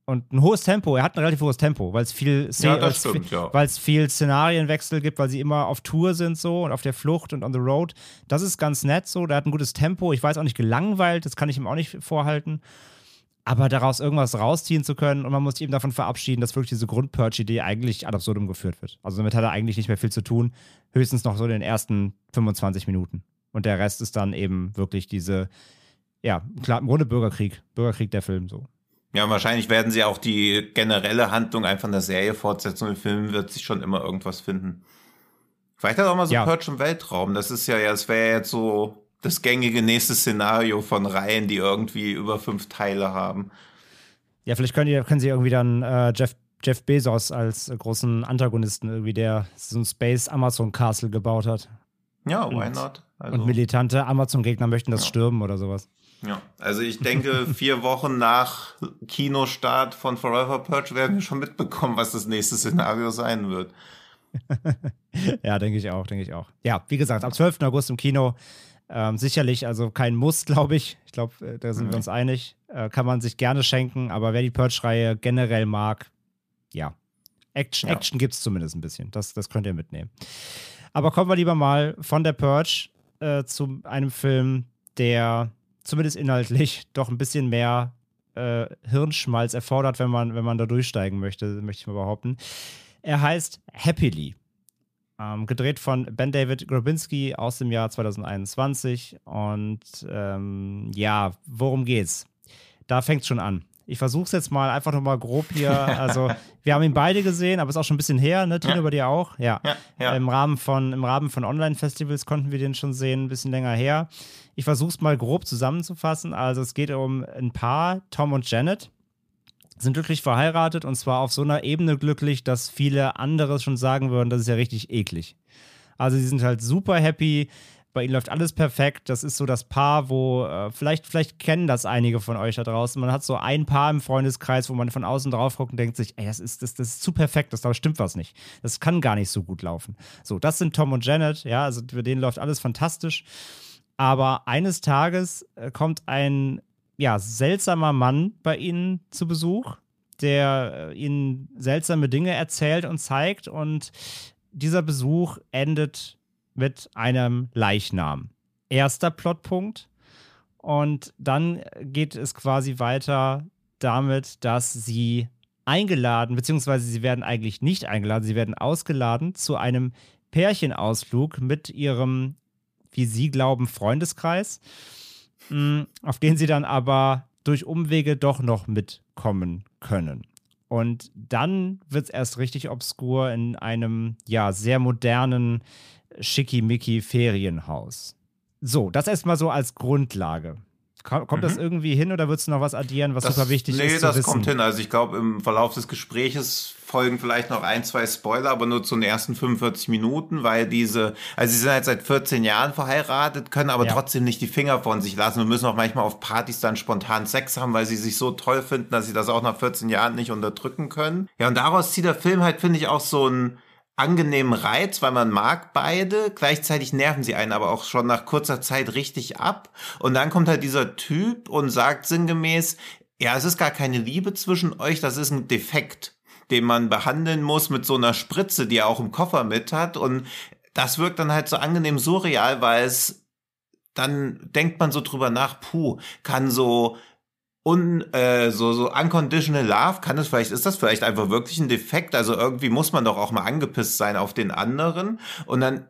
und ein hohes Tempo, er hat ein relativ hohes Tempo, weil es viel, Ja, weil's stimmt, viel, ja. weil es viel Szenarienwechsel gibt, weil sie immer auf Tour sind so und auf der Flucht und on the road. Das ist ganz nett so, der hat ein gutes Tempo. Ich weiß auch nicht gelangweilt, das kann ich ihm auch nicht vorhalten. Aber daraus irgendwas rausziehen zu können und man muss sich eben davon verabschieden, dass wirklich diese Grund-Purge-Idee eigentlich ad absurdum geführt wird. Also damit hat er eigentlich nicht mehr viel zu tun. Höchstens noch so in den ersten 25 Minuten. Und der Rest ist dann eben wirklich diese, ja, klar, im Grunde Bürgerkrieg. Bürgerkrieg der Film so. Ja, wahrscheinlich werden sie auch die generelle Handlung einfach in der Serie fortsetzen und im Film wird sich schon immer irgendwas finden. Vielleicht hat auch mal so Ja. Purge im Weltraum. Das ist ja, ja, das wäre ja jetzt so das gängige nächste Szenario von Reihen, die irgendwie über fünf Teile haben. Ja, vielleicht können, die, können sie irgendwie dann äh, Jeff, Jeff Bezos als äh, großen Antagonisten irgendwie, der so ein Space Amazon Castle gebaut hat. Ja, why Und- not? Also, Und militante Amazon-Gegner möchten das Ja. stürmen oder sowas. Ja. also ich denke, [laughs] vier Wochen nach Kinostart von Forever Purge werden wir schon mitbekommen, was das nächste Szenario sein wird. [laughs] Ja, denke ich auch, denke ich auch. Ja, wie gesagt, am 12. August im Kino. Ähm, sicherlich, also kein Muss, glaube ich. Ich glaube, äh, da sind wir Nee. uns einig. Äh, kann man sich gerne schenken, aber wer die Purge-Reihe generell mag, ja. Action, Ja. Action gibt es zumindest ein bisschen. Das, das könnt ihr mitnehmen. Aber kommen wir lieber mal von der Purge äh, zu einem Film, der zumindest inhaltlich [laughs] doch ein bisschen mehr äh, Hirnschmalz erfordert, wenn man, wenn man da durchsteigen möchte, möchte ich mal behaupten. Er heißt Happily. Ähm, gedreht von Ben David Grabinski aus dem Jahr 2021. Und ähm, ja, worum geht's? Da fängt schon an. Ich versuche es jetzt mal einfach nochmal grob hier. [laughs] Also, wir haben ihn beide gesehen, aber ist auch schon ein bisschen her, ne? Tino, Ja. bei dir auch? Ja. Ja, ja. Im Rahmen von, im Rahmen von Online-Festivals konnten wir den schon sehen, ein bisschen länger her. Ich versuche es mal grob zusammenzufassen. Also, es geht um ein Paar, Tom und Janet sind glücklich verheiratet und zwar auf so einer Ebene glücklich, dass viele andere schon sagen würden, das ist ja richtig eklig. Also sie sind halt super happy, bei ihnen läuft alles perfekt. Das ist so das Paar, wo äh, vielleicht, vielleicht kennen das einige von euch da draußen. Man hat so ein Paar im Freundeskreis, wo man von außen drauf guckt und denkt sich, ey, das ist, das, das ist zu perfekt, das da stimmt was nicht. Das kann gar nicht so gut laufen. So, das sind Tom und Janet, ja, also für denen läuft alles fantastisch. Aber eines Tages äh, kommt ein ja, seltsamer Mann bei ihnen zu Besuch, der äh, ihnen seltsame Dinge erzählt und zeigt. Und dieser Besuch endet mit einem Leichnam. Erster Plotpunkt. Und dann geht es quasi weiter damit, dass sie eingeladen, beziehungsweise sie werden eigentlich nicht eingeladen, sie werden ausgeladen zu einem Pärchenausflug mit ihrem, wie sie glauben, Freundeskreis, mh, auf den sie dann aber durch Umwege doch noch mitkommen können. Und dann wird es erst richtig obskur in einem, ja, sehr modernen, schickimicki Ferienhaus. So, das erstmal so als Grundlage. Kommt mhm. das irgendwie hin oder würdest du noch was addieren, was das, super wichtig nee, ist? Nee, das kommt hin. Also ich glaube, im Verlauf des Gespräches folgen vielleicht noch ein, zwei Spoiler, aber nur zu den ersten 45 Minuten, weil diese, also sie sind halt seit 14 Jahren verheiratet, können aber ja. trotzdem nicht die Finger von sich lassen und müssen auch manchmal auf Partys dann spontan Sex haben, weil sie sich so toll finden, dass sie das auch nach 14 Jahren nicht unterdrücken können. Ja, und daraus zieht der Film halt, finde ich, auch so ein angenehmen Reiz, weil man mag beide. Gleichzeitig nerven sie einen aber auch schon nach kurzer Zeit richtig ab. Und dann kommt halt dieser Typ und sagt sinngemäß, ja, es ist gar keine Liebe zwischen euch, das ist ein Defekt, den man behandeln muss mit so einer Spritze, die er auch im Koffer mit hat. Und das wirkt dann halt so angenehm surreal, weil es dann denkt man so drüber nach, puh, kann so un, äh, so, so unconditional love, kann es vielleicht, ist das vielleicht einfach wirklich ein Defekt? Also irgendwie muss man doch auch mal angepisst sein auf den anderen. Und dann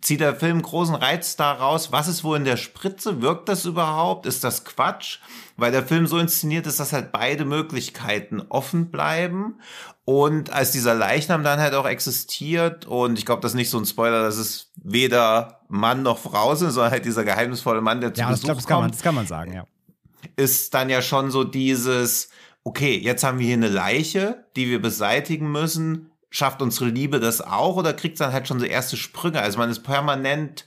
zieht der Film großen Reiz daraus, was ist wohl in der Spritze? Wirkt das überhaupt? Ist das Quatsch? Weil der Film so inszeniert ist, dass halt beide Möglichkeiten offen bleiben. Und als dieser Leichnam dann halt auch existiert, und ich glaube, das ist nicht so ein Spoiler, dass es weder Mann noch Frau sind, sondern halt dieser geheimnisvolle Mann, der zu ja, Besuch ich glaub, das kann man, das kann man sagen, ja ist dann ja schon so dieses, okay, jetzt haben wir hier eine Leiche, die wir beseitigen müssen. Schafft unsere Liebe das auch oder kriegt dann halt schon so erste Sprünge? Also man ist permanent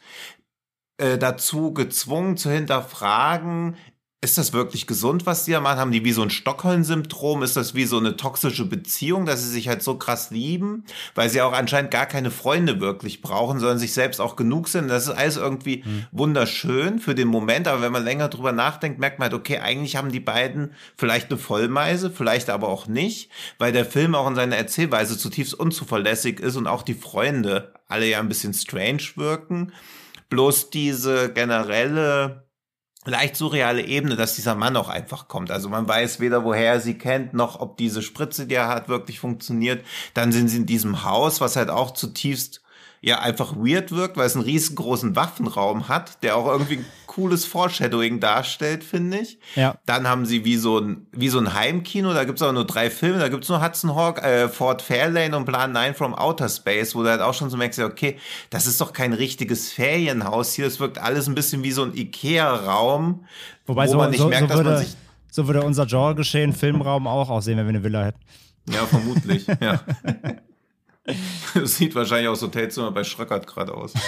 äh, dazu gezwungen zu hinterfragen, ist das wirklich gesund, was die da machen? Haben die wie so ein Stockholm-Syndrom? Ist das wie so eine toxische Beziehung, dass sie sich halt so krass lieben? Weil sie auch anscheinend gar keine Freunde wirklich brauchen, sondern sich selbst auch genug sind. Das ist alles irgendwie mhm. wunderschön für den Moment. Aber wenn man länger drüber nachdenkt, merkt man halt, okay, eigentlich haben die beiden vielleicht eine Vollmeise, vielleicht aber auch nicht, weil der Film auch in seiner Erzählweise zutiefst unzuverlässig ist und auch die Freunde alle ja ein bisschen strange wirken. Bloß diese generelle leicht surreale Ebene, dass dieser Mann auch einfach kommt. Also man weiß weder, woher er sie kennt, noch ob diese Spritze, die er hat, wirklich funktioniert. Dann sind sie in diesem Haus, was halt auch zutiefst ja einfach weird wirkt, weil es einen riesengroßen Waffenraum hat, der auch irgendwie cooles Foreshadowing darstellt, finde ich. Ja. Dann haben sie wie so ein, wie so ein Heimkino, da gibt's aber nur drei Filme, da gibt's nur Hudson Hawk, äh, Fort Fairlane und Plan 9 from Outer Space, wo du halt auch schon so merkst, okay, das ist doch kein richtiges Ferienhaus hier, das wirkt alles ein bisschen wie so ein Ikea-Raum, Wobei wo so, man nicht so, merkt, so würde, dass man sich... So würde unser Genre-Geschehen Filmraum auch aussehen, wenn wir eine Villa hätten. Ja, vermutlich, [laughs] ja. [laughs] Das sieht wahrscheinlich auch so Hotelzimmer bei Schröckert gerade aus. [laughs]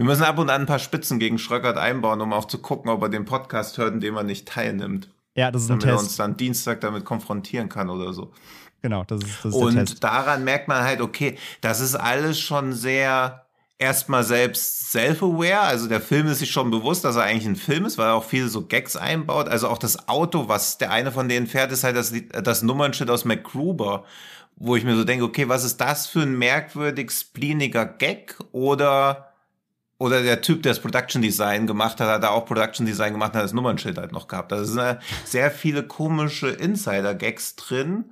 Wir müssen ab und an ein paar Spitzen gegen Schröckert einbauen, um auch zu gucken, ob er den Podcast hört, in dem er nicht teilnimmt. Ja, das ist ein damit Test. er uns dann Dienstag damit konfrontieren kann oder so. Genau, das ist, das ist Und der Test. daran merkt man halt, okay, das ist alles schon sehr erstmal selbst self-aware. Also der Film ist sich schon bewusst, dass er eigentlich ein Film ist, weil er auch viele so Gags einbaut. Also auch das Auto, was der eine von denen fährt, ist halt das, das Nummernschild aus MacGruber, wo ich mir so denke, okay, was ist das für ein merkwürdig spleeniger Gag oder oder der Typ, der das Production Design gemacht hat, hat da auch Production Design gemacht hat das Nummernschild halt noch gehabt. Da sind sehr viele komische Insider-Gags drin.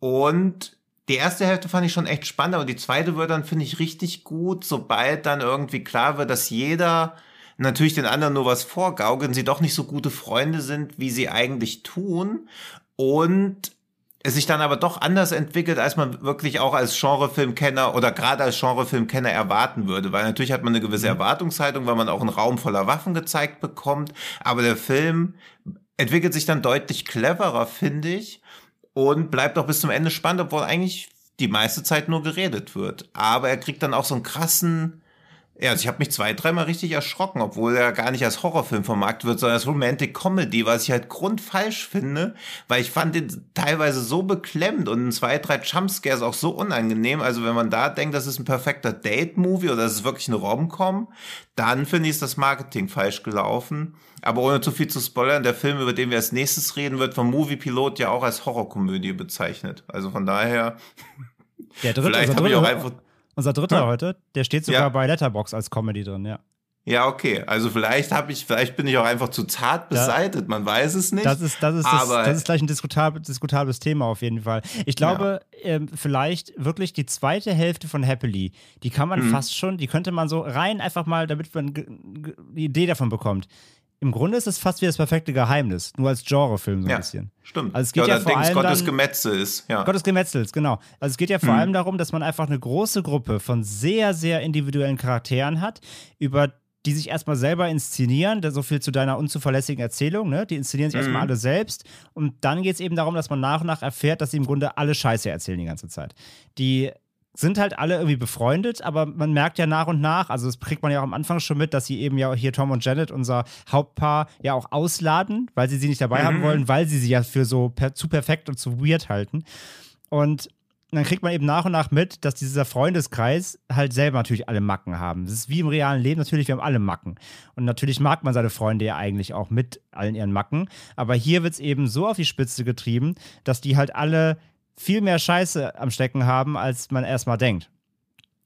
Und die erste Hälfte fand ich schon echt spannend, aber die zweite wird dann, finde ich, richtig gut, sobald dann irgendwie klar wird, dass jeder natürlich den anderen nur was vorgaukeln, sie doch nicht so gute Freunde sind, wie sie eigentlich tun. Und es sich dann aber doch anders entwickelt, als man wirklich auch als Genrefilmkenner oder gerade als Genrefilmkenner erwarten würde. Weil natürlich hat man eine gewisse mhm. Erwartungshaltung, weil man auch einen Raum voller Waffen gezeigt bekommt. Aber der Film entwickelt sich dann deutlich cleverer, finde ich und bleibt auch bis zum Ende spannend, obwohl eigentlich die meiste Zeit nur geredet wird. Aber er kriegt dann auch so einen krassen, ja, also ich habe mich zwei, dreimal richtig erschrocken, obwohl er gar nicht als Horrorfilm vermarktet wird, sondern als Romantic Comedy, was ich halt grundfalsch finde, weil ich fand den teilweise so beklemmt und zwei, drei Jumpscares auch so unangenehm. Also wenn man da denkt, das ist ein perfekter Date-Movie oder das ist wirklich eine Rom-Com, dann finde ich, ist das Marketing falsch gelaufen. Aber ohne zu viel zu spoilern, der Film, über den wir als nächstes reden, wird vom Movie Pilot ja auch als Horrorkomödie bezeichnet. Also von daher. Der dritte, [laughs] vielleicht habe ich auch einfach. Unser dritter ja. heute, der steht sogar ja. bei Letterbox als Comedy drin, ja. Ja, okay. Also vielleicht habe ich, vielleicht bin ich auch einfach zu zart beseitet, ja, man weiß es nicht. Das ist, das ist, das, das, ist gleich ein diskutab diskutables Thema auf jeden Fall. Ich glaube, ja. ähm, vielleicht wirklich die zweite Hälfte von Happily, die kann man mhm. fast schon, die könnte man so rein einfach mal, damit man die Idee davon bekommt. Im Grunde ist es fast wie das perfekte Geheimnis, nur als Genrefilm so ein ja, bisschen. Stimmt. Also es geht ja, ja vor allem Gottes dann, Gemetzels, ja. Gottes Gemetzels, genau. Also es geht ja vor mhm. allem darum, dass man einfach eine große Gruppe von sehr, sehr individuellen Charakteren hat, über die sich erstmal selber inszenieren, so viel zu deiner unzuverlässigen Erzählung, ne? Die inszenieren sich mhm. erstmal alle selbst. Und dann geht es eben darum, dass man nach und nach erfährt, dass sie im Grunde alle Scheiße erzählen die ganze Zeit. Die sind halt alle irgendwie befreundet, aber man merkt ja nach und nach, also das kriegt man ja auch am Anfang schon mit, dass sie eben ja hier Tom und Janet, unser Hauptpaar, ja auch ausladen, weil sie sie nicht dabei mhm. haben wollen, weil sie sie ja für so per zu perfekt und zu weird halten. Und und dann kriegt man eben nach und nach mit, dass dieser Freundeskreis halt selber natürlich alle Macken haben. Das ist wie im realen Leben natürlich, wir haben alle Macken. Und natürlich mag man seine Freunde ja eigentlich auch mit allen ihren Macken. Aber hier wird es eben so auf die Spitze getrieben, dass die halt alle viel mehr Scheiße am Stecken haben, als man erstmal denkt.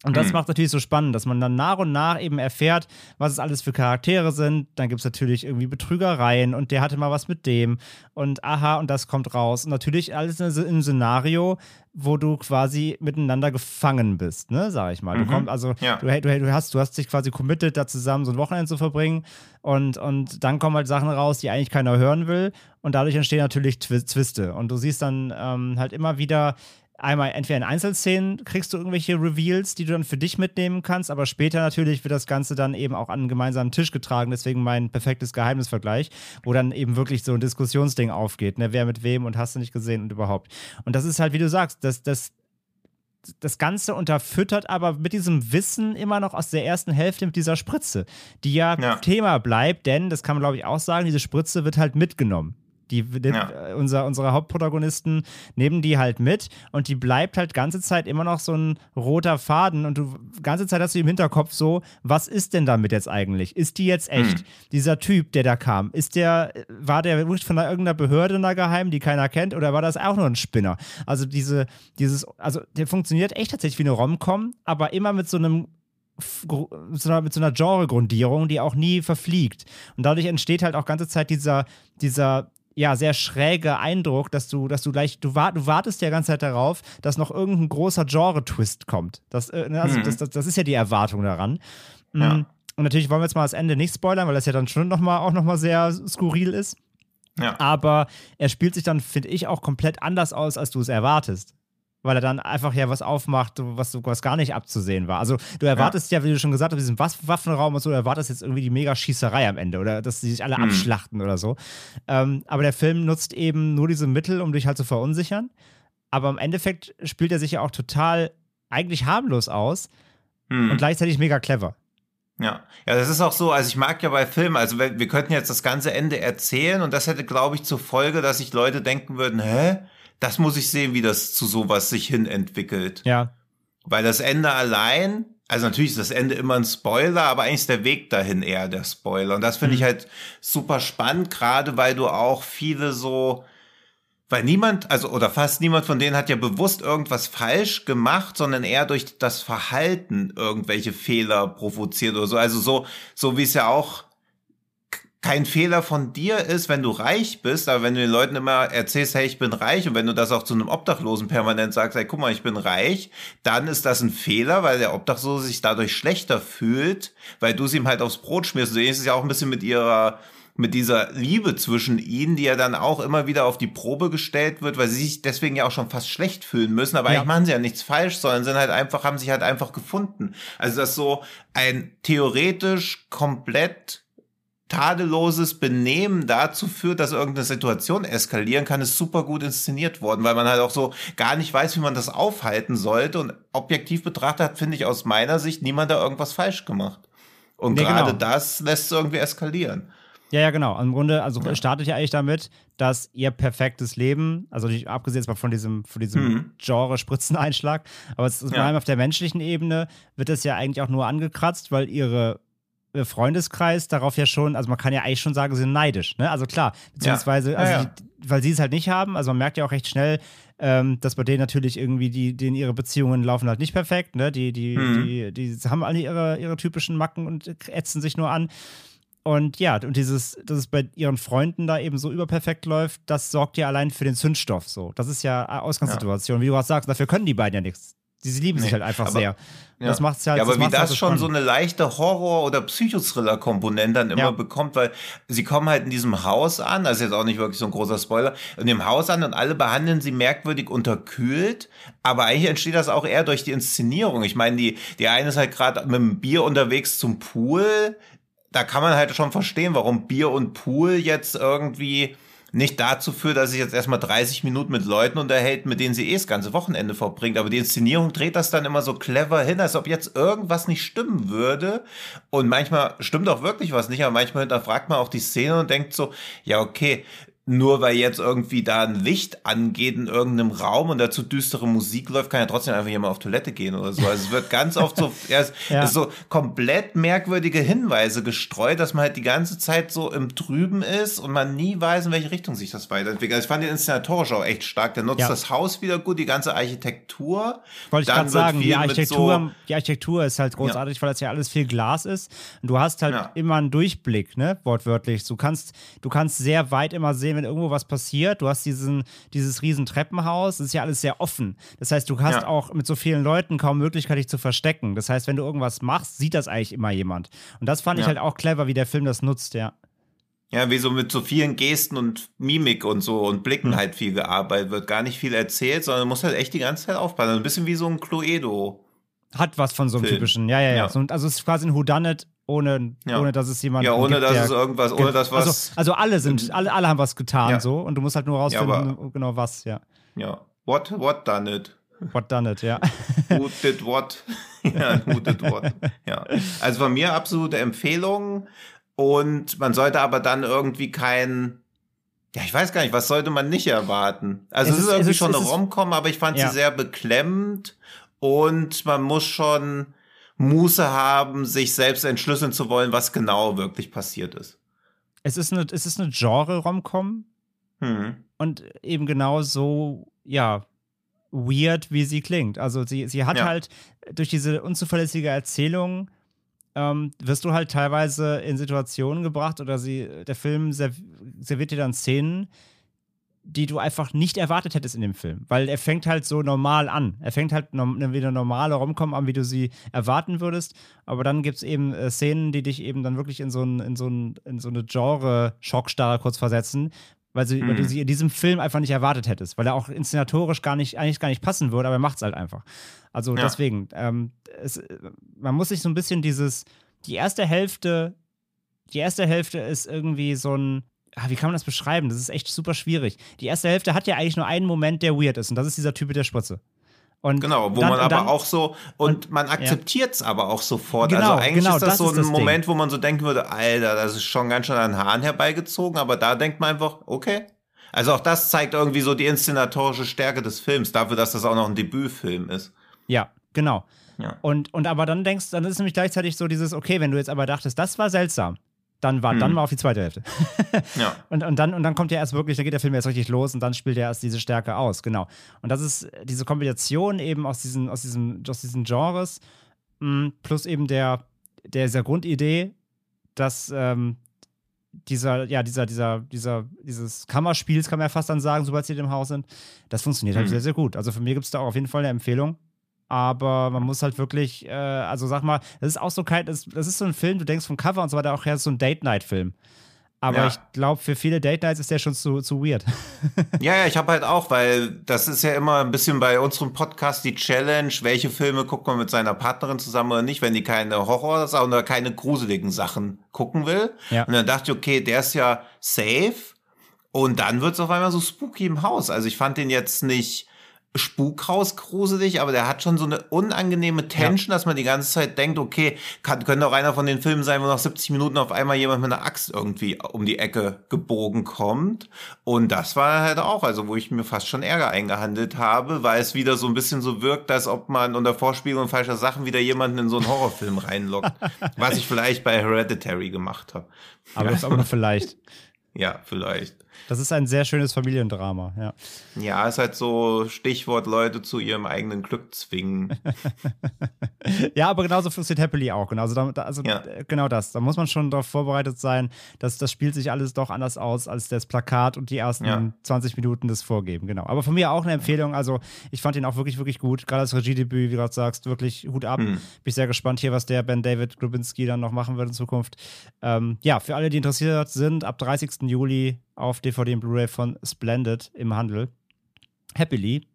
Und das mhm. macht natürlich so spannend, dass man dann nach und nach eben erfährt, was es alles für Charaktere sind. Dann gibt es natürlich irgendwie Betrügereien und der hatte mal was mit dem und aha, und das kommt raus. Und natürlich alles in einem Szenario, wo du quasi miteinander gefangen bist, ne, sag ich mal. Mhm. Du kommst, also ja. du, du, du, hast, du hast dich quasi committed, da zusammen so ein Wochenende zu verbringen und, und dann kommen halt Sachen raus, die eigentlich keiner hören will und dadurch entstehen natürlich Twiste und du siehst dann ähm, halt immer wieder einmal entweder in Einzelszenen kriegst du irgendwelche Reveals, die du dann für dich mitnehmen kannst, aber später natürlich wird das Ganze dann eben auch an einen gemeinsamen Tisch getragen, deswegen mein perfektes Geheimnisvergleich, wo dann eben wirklich so ein Diskussionsding aufgeht, ne, wer mit wem und hast du nicht gesehen und überhaupt. Und das ist halt, wie du sagst, das, das, das Ganze unterfüttert aber mit diesem Wissen immer noch aus der ersten Hälfte mit dieser Spritze, die ja, ja. Thema bleibt, denn, das kann man glaube ich auch sagen, diese Spritze wird halt mitgenommen. Die, die ja. unser, unsere Hauptprotagonisten nehmen die halt mit und die bleibt halt ganze Zeit immer noch so ein roter Faden und du ganze Zeit hast du im Hinterkopf so, was ist denn damit jetzt eigentlich? Ist die jetzt echt? Hm. Dieser Typ, der da kam, ist der, war der wirklich von irgendeiner Behörde da geheim, die keiner kennt, oder war das auch nur ein Spinner? Also diese, dieses, also der funktioniert echt tatsächlich wie eine Rom-Com, aber immer mit so einem mit so einer, einer Genre-Grundierung, die auch nie verfliegt. Und dadurch entsteht halt auch ganze Zeit dieser, dieser ja, sehr schräge Eindruck, dass du, dass du gleich, du, wart, du wartest ja ganze Zeit darauf, dass noch irgendein großer Genre-Twist kommt. Das, äh, ne, also mhm. das, das, das, ist ja die Erwartung daran. Mhm. Ja. Und natürlich wollen wir jetzt mal das Ende nicht spoilern, weil das ja dann schon noch mal, auch nochmal sehr skurril ist. Ja. Aber er spielt sich dann, finde ich, auch komplett anders aus, als du es erwartest weil er dann einfach ja was aufmacht, was, was gar nicht abzusehen war. Also du erwartest ja, ja wie du schon gesagt hast, diesen Waffenraum und so, du erwartest jetzt irgendwie die mega Schießerei am Ende oder dass sie sich alle mhm. abschlachten oder so. Ähm, aber der Film nutzt eben nur diese Mittel, um dich halt zu verunsichern. Aber im Endeffekt spielt er sich ja auch total eigentlich harmlos aus mhm. und gleichzeitig mega clever. Ja, ja, das ist auch so. Also ich mag ja bei Filmen, also wir, wir könnten jetzt das ganze Ende erzählen und das hätte, glaube ich, zur Folge, dass sich Leute denken würden, hä? Das muss ich sehen, wie das zu sowas sich hin entwickelt. Ja. Weil das Ende allein, also natürlich ist das Ende immer ein Spoiler, aber eigentlich ist der Weg dahin eher der Spoiler. Und das finde mhm. ich halt super spannend, gerade weil du auch viele so, weil niemand, also oder fast niemand von denen hat ja bewusst irgendwas falsch gemacht, sondern eher durch das Verhalten irgendwelche Fehler provoziert oder so. Also so, so wie es ja auch kein Fehler von dir ist, wenn du reich bist, aber wenn du den Leuten immer erzählst, hey, ich bin reich und wenn du das auch zu einem Obdachlosen permanent sagst, hey, guck mal, ich bin reich, dann ist das ein Fehler, weil der Obdachlose sich dadurch schlechter fühlt, weil du es ihm halt aufs Brot schmierst. So ist es ja auch ein bisschen mit ihrer mit dieser Liebe zwischen ihnen, die ja dann auch immer wieder auf die Probe gestellt wird, weil sie sich deswegen ja auch schon fast schlecht fühlen müssen, aber ja. eigentlich machen sie ja nichts falsch, sondern sind halt einfach, haben sich halt einfach gefunden. Also das so ein theoretisch komplett tadelloses Benehmen dazu führt, dass irgendeine Situation eskalieren kann, ist super gut inszeniert worden, weil man halt auch so gar nicht weiß, wie man das aufhalten sollte. Und objektiv betrachtet hat, finde ich aus meiner Sicht, niemand da irgendwas falsch gemacht. Und nee, gerade genau. das lässt es irgendwie eskalieren. Ja, ja, genau. Im Grunde, also ja. startet ja eigentlich damit, dass ihr perfektes Leben, also nicht, abgesehen jetzt mal von diesem, von diesem mhm. Genre-Spritzeneinschlag, aber es ist ja. auf der menschlichen Ebene wird das ja eigentlich auch nur angekratzt, weil ihre Freundeskreis darauf ja schon, also man kann ja eigentlich schon sagen, sie sind neidisch. Ne? Also klar, beziehungsweise, ja. also ja, ja. Die, weil sie es halt nicht haben. Also man merkt ja auch recht schnell, ähm, dass bei denen natürlich irgendwie die, denen ihre Beziehungen laufen halt nicht perfekt. Ne? Die, die, mhm. die, die haben alle ihre, ihre typischen Macken und ätzen sich nur an. Und ja, und dieses, dass es bei ihren Freunden da eben so überperfekt läuft, das sorgt ja allein für den Zündstoff so. Das ist ja Ausgangssituation. Ja. Wie du auch sagst, dafür können die beiden ja nichts. Sie lieben nee, sich halt einfach aber, sehr. Ja. Das macht's ja, ja aber das wie das halt schon so eine leichte Horror- oder Psychothriller-Komponente dann immer ja. bekommt, weil sie kommen halt in diesem Haus an, das ist jetzt auch nicht wirklich so ein großer Spoiler, in dem Haus an und alle behandeln sie merkwürdig unterkühlt, aber eigentlich entsteht das auch eher durch die Inszenierung. Ich meine, die, die eine ist halt gerade mit dem Bier unterwegs zum Pool, da kann man halt schon verstehen, warum Bier und Pool jetzt irgendwie nicht dazu führt, dass sich jetzt erstmal 30 Minuten mit Leuten unterhält, mit denen sie eh das ganze Wochenende verbringt. Aber die Inszenierung dreht das dann immer so clever hin, als ob jetzt irgendwas nicht stimmen würde. Und manchmal stimmt auch wirklich was nicht, aber manchmal hinterfragt man auch die Szene und denkt so, ja, okay, nur weil jetzt irgendwie da ein Licht angeht in irgendeinem Raum und dazu düstere Musik läuft, kann ja trotzdem einfach jemand auf Toilette gehen oder so. Also es wird ganz oft so, [laughs] ja, es, ja. so komplett merkwürdige Hinweise gestreut, dass man halt die ganze Zeit so im Trüben ist und man nie weiß, in welche Richtung sich das weiterentwickelt. Also ich fand den inszenatorisch auch echt stark. Der nutzt ja. das Haus wieder gut, die ganze Architektur. Wollte ich gerade sagen, die Architektur, so, die Architektur ist halt großartig, ja. weil das ja alles viel Glas ist. Und du hast halt immer einen Durchblick, ne, wortwörtlich. Du kannst, du kannst sehr weit immer sehen, sehen, wenn irgendwo was passiert. Du hast diesen, dieses riesen Treppenhaus, das ist ja alles sehr offen. Das heißt, du hast ja. auch mit so vielen Leuten kaum Möglichkeit, dich zu verstecken. Das heißt, wenn du irgendwas machst, sieht das eigentlich immer jemand. Und das fand ja. ich halt auch clever, wie der Film das nutzt, ja. Ja, wie so mit so vielen Gesten und Mimik und so und Blicken mhm. halt viel gearbeitet wird. Gar nicht viel erzählt, sondern du musst halt echt die ganze Zeit aufpassen. Ein bisschen wie so ein Cluedo. Hat was von so einem Film. typischen, ja, ja, ja. ja. So, also es ist quasi ein Whodunit ohne, ja. ohne dass es jemand Ja, ohne gibt, dass es irgendwas, ohne dass was. Also, also alle sind, alle, alle haben was getan ja. so und du musst halt nur rausfinden, ja, genau was, ja. Ja. What, what done it? What done it, ja. who did what? [laughs] ja, who did what? Ja. Also von mir absolute Empfehlung und man sollte aber dann irgendwie kein ja, ich weiß gar nicht, was sollte man nicht erwarten? Also es, es ist, irgendwie es ist, schon eine Rom-Com, aber ich fand sie sehr beklemmend und man muss schon Muße haben, sich selbst entschlüsseln zu wollen, was genau wirklich passiert ist. Es ist eine, es ist eine Genre-Romcom hm. und eben genau so, ja, weird, wie sie klingt. Also sie, sie hat ja. halt durch diese unzuverlässige Erzählung ähm, wirst du halt teilweise in Situationen gebracht oder sie, der Film serviert dir dann Szenen, die du einfach nicht erwartet hättest in dem Film. Weil er fängt halt so normal an. Er fängt halt no wie eine normale Romcom an, wie du sie erwarten würdest. Aber dann gibt es eben äh, Szenen, die dich eben dann wirklich in so, ein, in so, ein, in so eine Genre-Schockstarre kurz versetzen, weil, sie, mhm. weil, du mhm. sie in diesem Film einfach nicht erwartet hättest, weil er auch inszenatorisch gar nicht, eigentlich gar nicht passen würde, aber er macht es halt einfach. Also ja. deswegen, ähm, es, man muss sich so ein bisschen dieses, die erste Hälfte, die erste Hälfte ist irgendwie so ein, ah, wie kann man das beschreiben? Das ist echt super schwierig. Die erste Hälfte hat ja eigentlich nur einen Moment, der weird ist, und das ist dieser Typ mit der Spritze. Und genau, wo dann, man aber dann, auch so, und, und man akzeptiert es ja. aber auch sofort. Also genau, also eigentlich genau, ist das, das so ein das Moment, Ding. wo man so denken würde, Alter, das ist schon ganz schön an den Haaren herbeigezogen, aber da denkt man einfach, okay. Also auch das zeigt irgendwie so die inszenatorische Stärke des Films, dafür, dass das auch noch ein Debütfilm ist. Ja, genau. Ja. Und, und aber dann denkst, dann ist nämlich gleichzeitig so dieses, okay, wenn du jetzt aber dachtest, das war seltsam, dann war, hm. dann mal auf die zweite Hälfte. [laughs] ja. und, und, dann, und dann kommt ja erst wirklich, dann geht der Film jetzt richtig los und dann spielt er erst diese Stärke aus, genau. Und das ist diese Kombination eben aus diesen, aus diesen, aus diesen Genres, mh, hm, plus eben der, der, dieser Grundidee, dass ähm, dieser, ja, dieser, dieser, dieser, dieses Kammerspiels, kann man ja fast dann sagen, sobald sie im Haus sind, das funktioniert halt mhm. halt sehr, sehr gut. Also für mich gibt es da auch auf jeden Fall eine Empfehlung aber man muss halt wirklich, äh, also sag mal, das ist auch so kein, das, das, ist so ein Film, du denkst vom Cover und so weiter auch her, so ein Date-Night-Film. Aber ja. ich glaube, für viele Date Nights ist der schon zu, zu weird. [laughs] ja, ja, ich habe halt auch, weil das ist ja immer ein bisschen bei unserem Podcast die Challenge, welche Filme guckt man mit seiner Partnerin zusammen oder nicht, wenn die keine Horror oder keine gruseligen Sachen gucken will. Ja. Und dann dachte ich, okay, der ist ja safe. Und dann wird es auf einmal so spooky im Haus. Also ich fand den jetzt nicht Spukhaus gruselig, aber der hat schon so eine unangenehme Tension, ja. dass man die ganze Zeit denkt, okay, kann, könnte auch einer von den Filmen sein, wo nach 70 Minuten auf einmal jemand mit einer Axt irgendwie um die Ecke gebogen kommt. Und das war halt auch, also wo ich mir fast schon Ärger eingehandelt habe, weil es wieder so ein bisschen so wirkt, als ob man unter Vorspielung falscher Sachen wieder jemanden in so einen Horrorfilm reinlockt. [laughs] was ich vielleicht bei Hereditary gemacht habe. Aber das ist auch nur vielleicht. [laughs] Ja, vielleicht. Das ist ein sehr schönes Familiendrama, ja. Ja, ist halt so Stichwort Leute zu ihrem eigenen Glück zwingen. [laughs] ja, aber genauso funktioniert Happily auch. Genau, also, da, also ja. genau das. Da muss man schon darauf vorbereitet sein, dass das spielt sich alles doch anders aus, als das Plakat und die ersten ja. 20 Minuten des Vorgeben. Genau. Aber von mir auch eine Empfehlung. Also ich fand ihn auch wirklich, wirklich gut. Gerade als Regiedebüt, wie du gerade sagst, wirklich Hut ab. Hm. Bin ich sehr gespannt hier, was der Ben David Grubinski dann noch machen wird in Zukunft. Ähm, ja, für alle, die interessiert sind, ab 30. Juli auf DVD und Blu-ray von Splendid im Handel. Happily.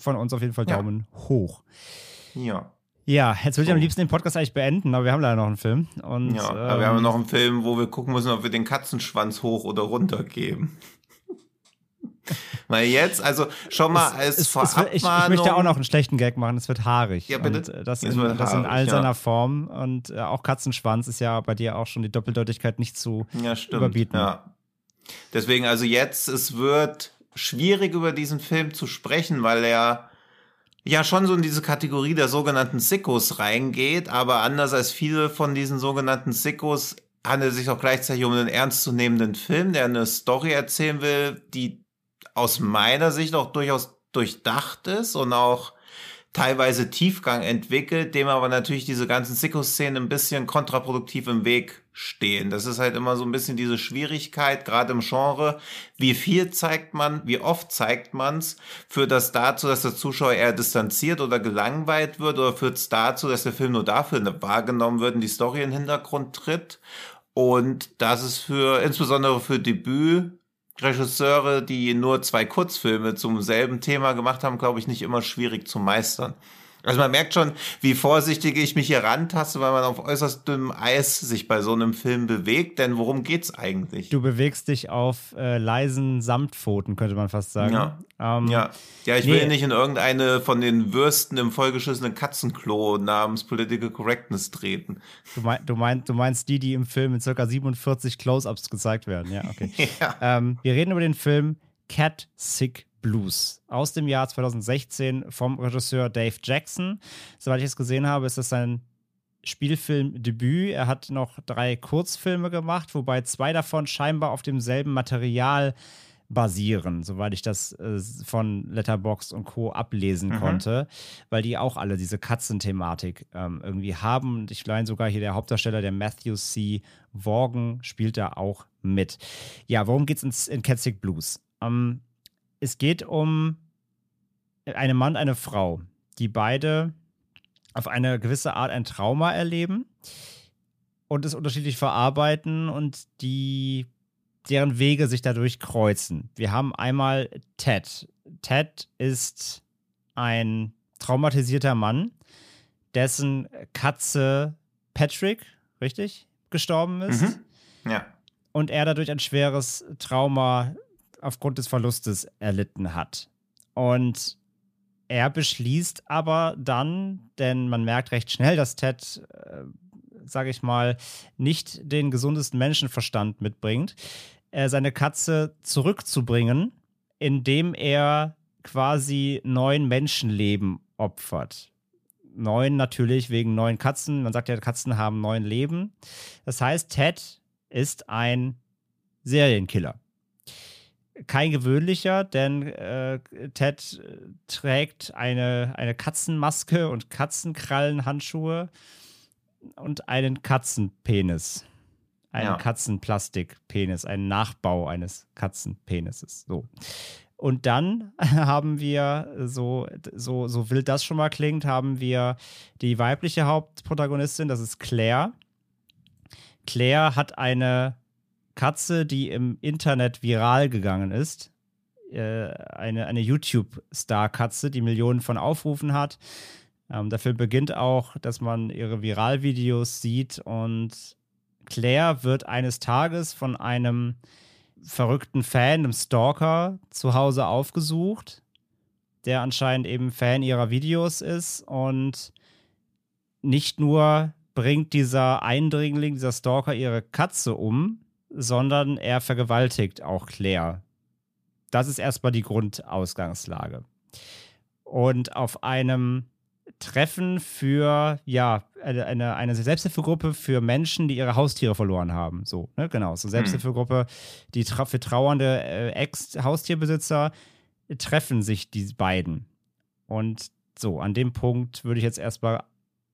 Von uns auf jeden Fall Daumen ja. hoch. Ja. Ja, jetzt würde ich am liebsten den Podcast eigentlich beenden, aber wir haben leider noch einen Film. Und, ja, aber ähm, wir haben noch einen Film, wo wir gucken müssen, ob wir den Katzenschwanz hoch oder runter geben. Weil jetzt, also schon mal als es, es, ich, ich, möchte auch noch einen schlechten Gag machen, es wird haarig. Ja, bitte. Und äh, das, in, haarig, das in all seiner ja. Form. Und äh, auch Katzenschwanz ist ja bei dir auch schon die Doppeldeutigkeit nicht zu ja, stimmt. überbieten. Ja. Deswegen, also jetzt, es wird schwierig über diesen Film zu sprechen, weil er ja schon so in diese Kategorie der sogenannten Sickos reingeht, aber anders als viele von diesen sogenannten Sickos handelt es sich auch gleichzeitig um einen ernstzunehmenden Film, der eine Story erzählen will, die aus meiner Sicht auch durchaus durchdacht ist und auch teilweise Tiefgang entwickelt, dem aber natürlich diese ganzen Sicko-Szenen ein bisschen kontraproduktiv im Weg stehen. Das ist halt immer so ein bisschen diese Schwierigkeit, gerade im Genre. Wie viel zeigt man, wie oft zeigt man's? Führt das dazu, dass der Zuschauer eher distanziert oder gelangweilt wird? Oder führt es dazu, dass der Film nur dafür wahrgenommen wird und die Story in den Hintergrund tritt? Und das ist für, insbesondere für Debüt, Regisseure, die nur zwei Kurzfilme zum selben Thema gemacht haben, glaube ich, nicht immer schwierig zu meistern. Also man merkt schon, wie vorsichtig ich mich hier rantaste, weil man auf äußerst dünnem Eis sich bei so einem Film bewegt. Denn worum geht's eigentlich? Du bewegst dich auf äh, leisen Samtpfoten, könnte man fast sagen. Ja, ähm, ja. ja ich nee. will nicht in irgendeine von den Würsten im vollgeschissenen Katzenklo namens Political Correctness treten. Du, mein, du, mein, du meinst die, die im Film in ca. 47 Close-Ups gezeigt werden. Ja, okay. [laughs] ja. Ähm, wir reden über den Film Cat Sick Blues aus dem Jahr 2016 vom Regisseur Dave Jackson. Soweit ich es gesehen habe, ist das sein Spielfilmdebüt. Er hat noch drei Kurzfilme gemacht, wobei zwei davon scheinbar auf demselben Material basieren, soweit ich das äh, von Letterbox und Co. ablesen mhm. konnte, weil die auch alle diese Katzenthematik ähm, irgendwie haben. Und ich meine sogar hier der Hauptdarsteller, der Matthew C. Vaughan, spielt da auch mit. Ja, worum geht es in, in Catsick Blues? Ähm, es geht um einen Mann, eine Frau, die beide auf eine gewisse Art ein Trauma erleben und es unterschiedlich verarbeiten und die deren Wege sich dadurch kreuzen. Wir haben einmal Ted. Ted ist ein traumatisierter Mann, dessen Katze Patrick, richtig, gestorben ist. Mhm. Ja. Und er dadurch ein schweres Trauma aufgrund des Verlustes erlitten hat. Und er beschließt aber dann, denn man merkt recht schnell, dass Ted, äh, sage ich mal, nicht den gesundesten Menschenverstand mitbringt, äh, seine Katze zurückzubringen, indem er quasi neun Menschenleben opfert. Neun natürlich wegen neun Katzen. Man sagt ja, Katzen haben neun Leben. Das heißt, Ted ist ein Serienkiller kein gewöhnlicher, denn äh, Ted trägt eine, eine Katzenmaske und Katzenkrallenhandschuhe und einen Katzenpenis. Einen ja. Katzenplastikpenis, einen Nachbau eines Katzenpenises. So. Und dann [laughs] haben wir, so, so, so wild das schon mal klingt, haben wir die weibliche Hauptprotagonistin, das ist Claire. Claire hat eine Katze, die im Internet viral gegangen ist. Äh, eine eine YouTube-Star-Katze, die Millionen von Aufrufen hat. Ähm, der Film beginnt auch, dass man ihre Viralvideos sieht und Claire wird eines Tages von einem verrückten Fan, einem Stalker, zu Hause aufgesucht, der anscheinend eben Fan ihrer Videos ist und nicht nur bringt dieser Eindringling, dieser Stalker ihre Katze um, sondern er vergewaltigt auch Claire. Das ist erstmal die Grundausgangslage. Und auf einem Treffen für, ja, eine, eine Selbsthilfegruppe für Menschen, die ihre Haustiere verloren haben. So, ne? Genau. So eine hm. Selbsthilfegruppe, die tra für trauernde äh, Ex-Haustierbesitzer treffen sich die beiden. Und so, an dem Punkt würde ich jetzt erstmal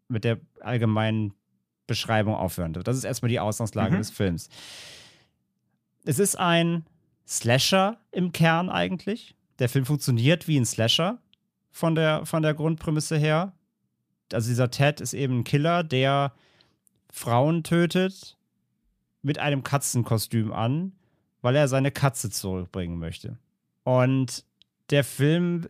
mit der allgemeinen Beschreibung aufhören. Das ist erstmal die Ausgangslage mhm. des Films. Es ist ein Slasher im Kern eigentlich. Der Film funktioniert wie ein Slasher von der, von der Grundprämisse her. Also dieser Ted ist eben ein Killer, der Frauen tötet mit einem Katzenkostüm an, weil er seine Katze zurückbringen möchte. Und der Film,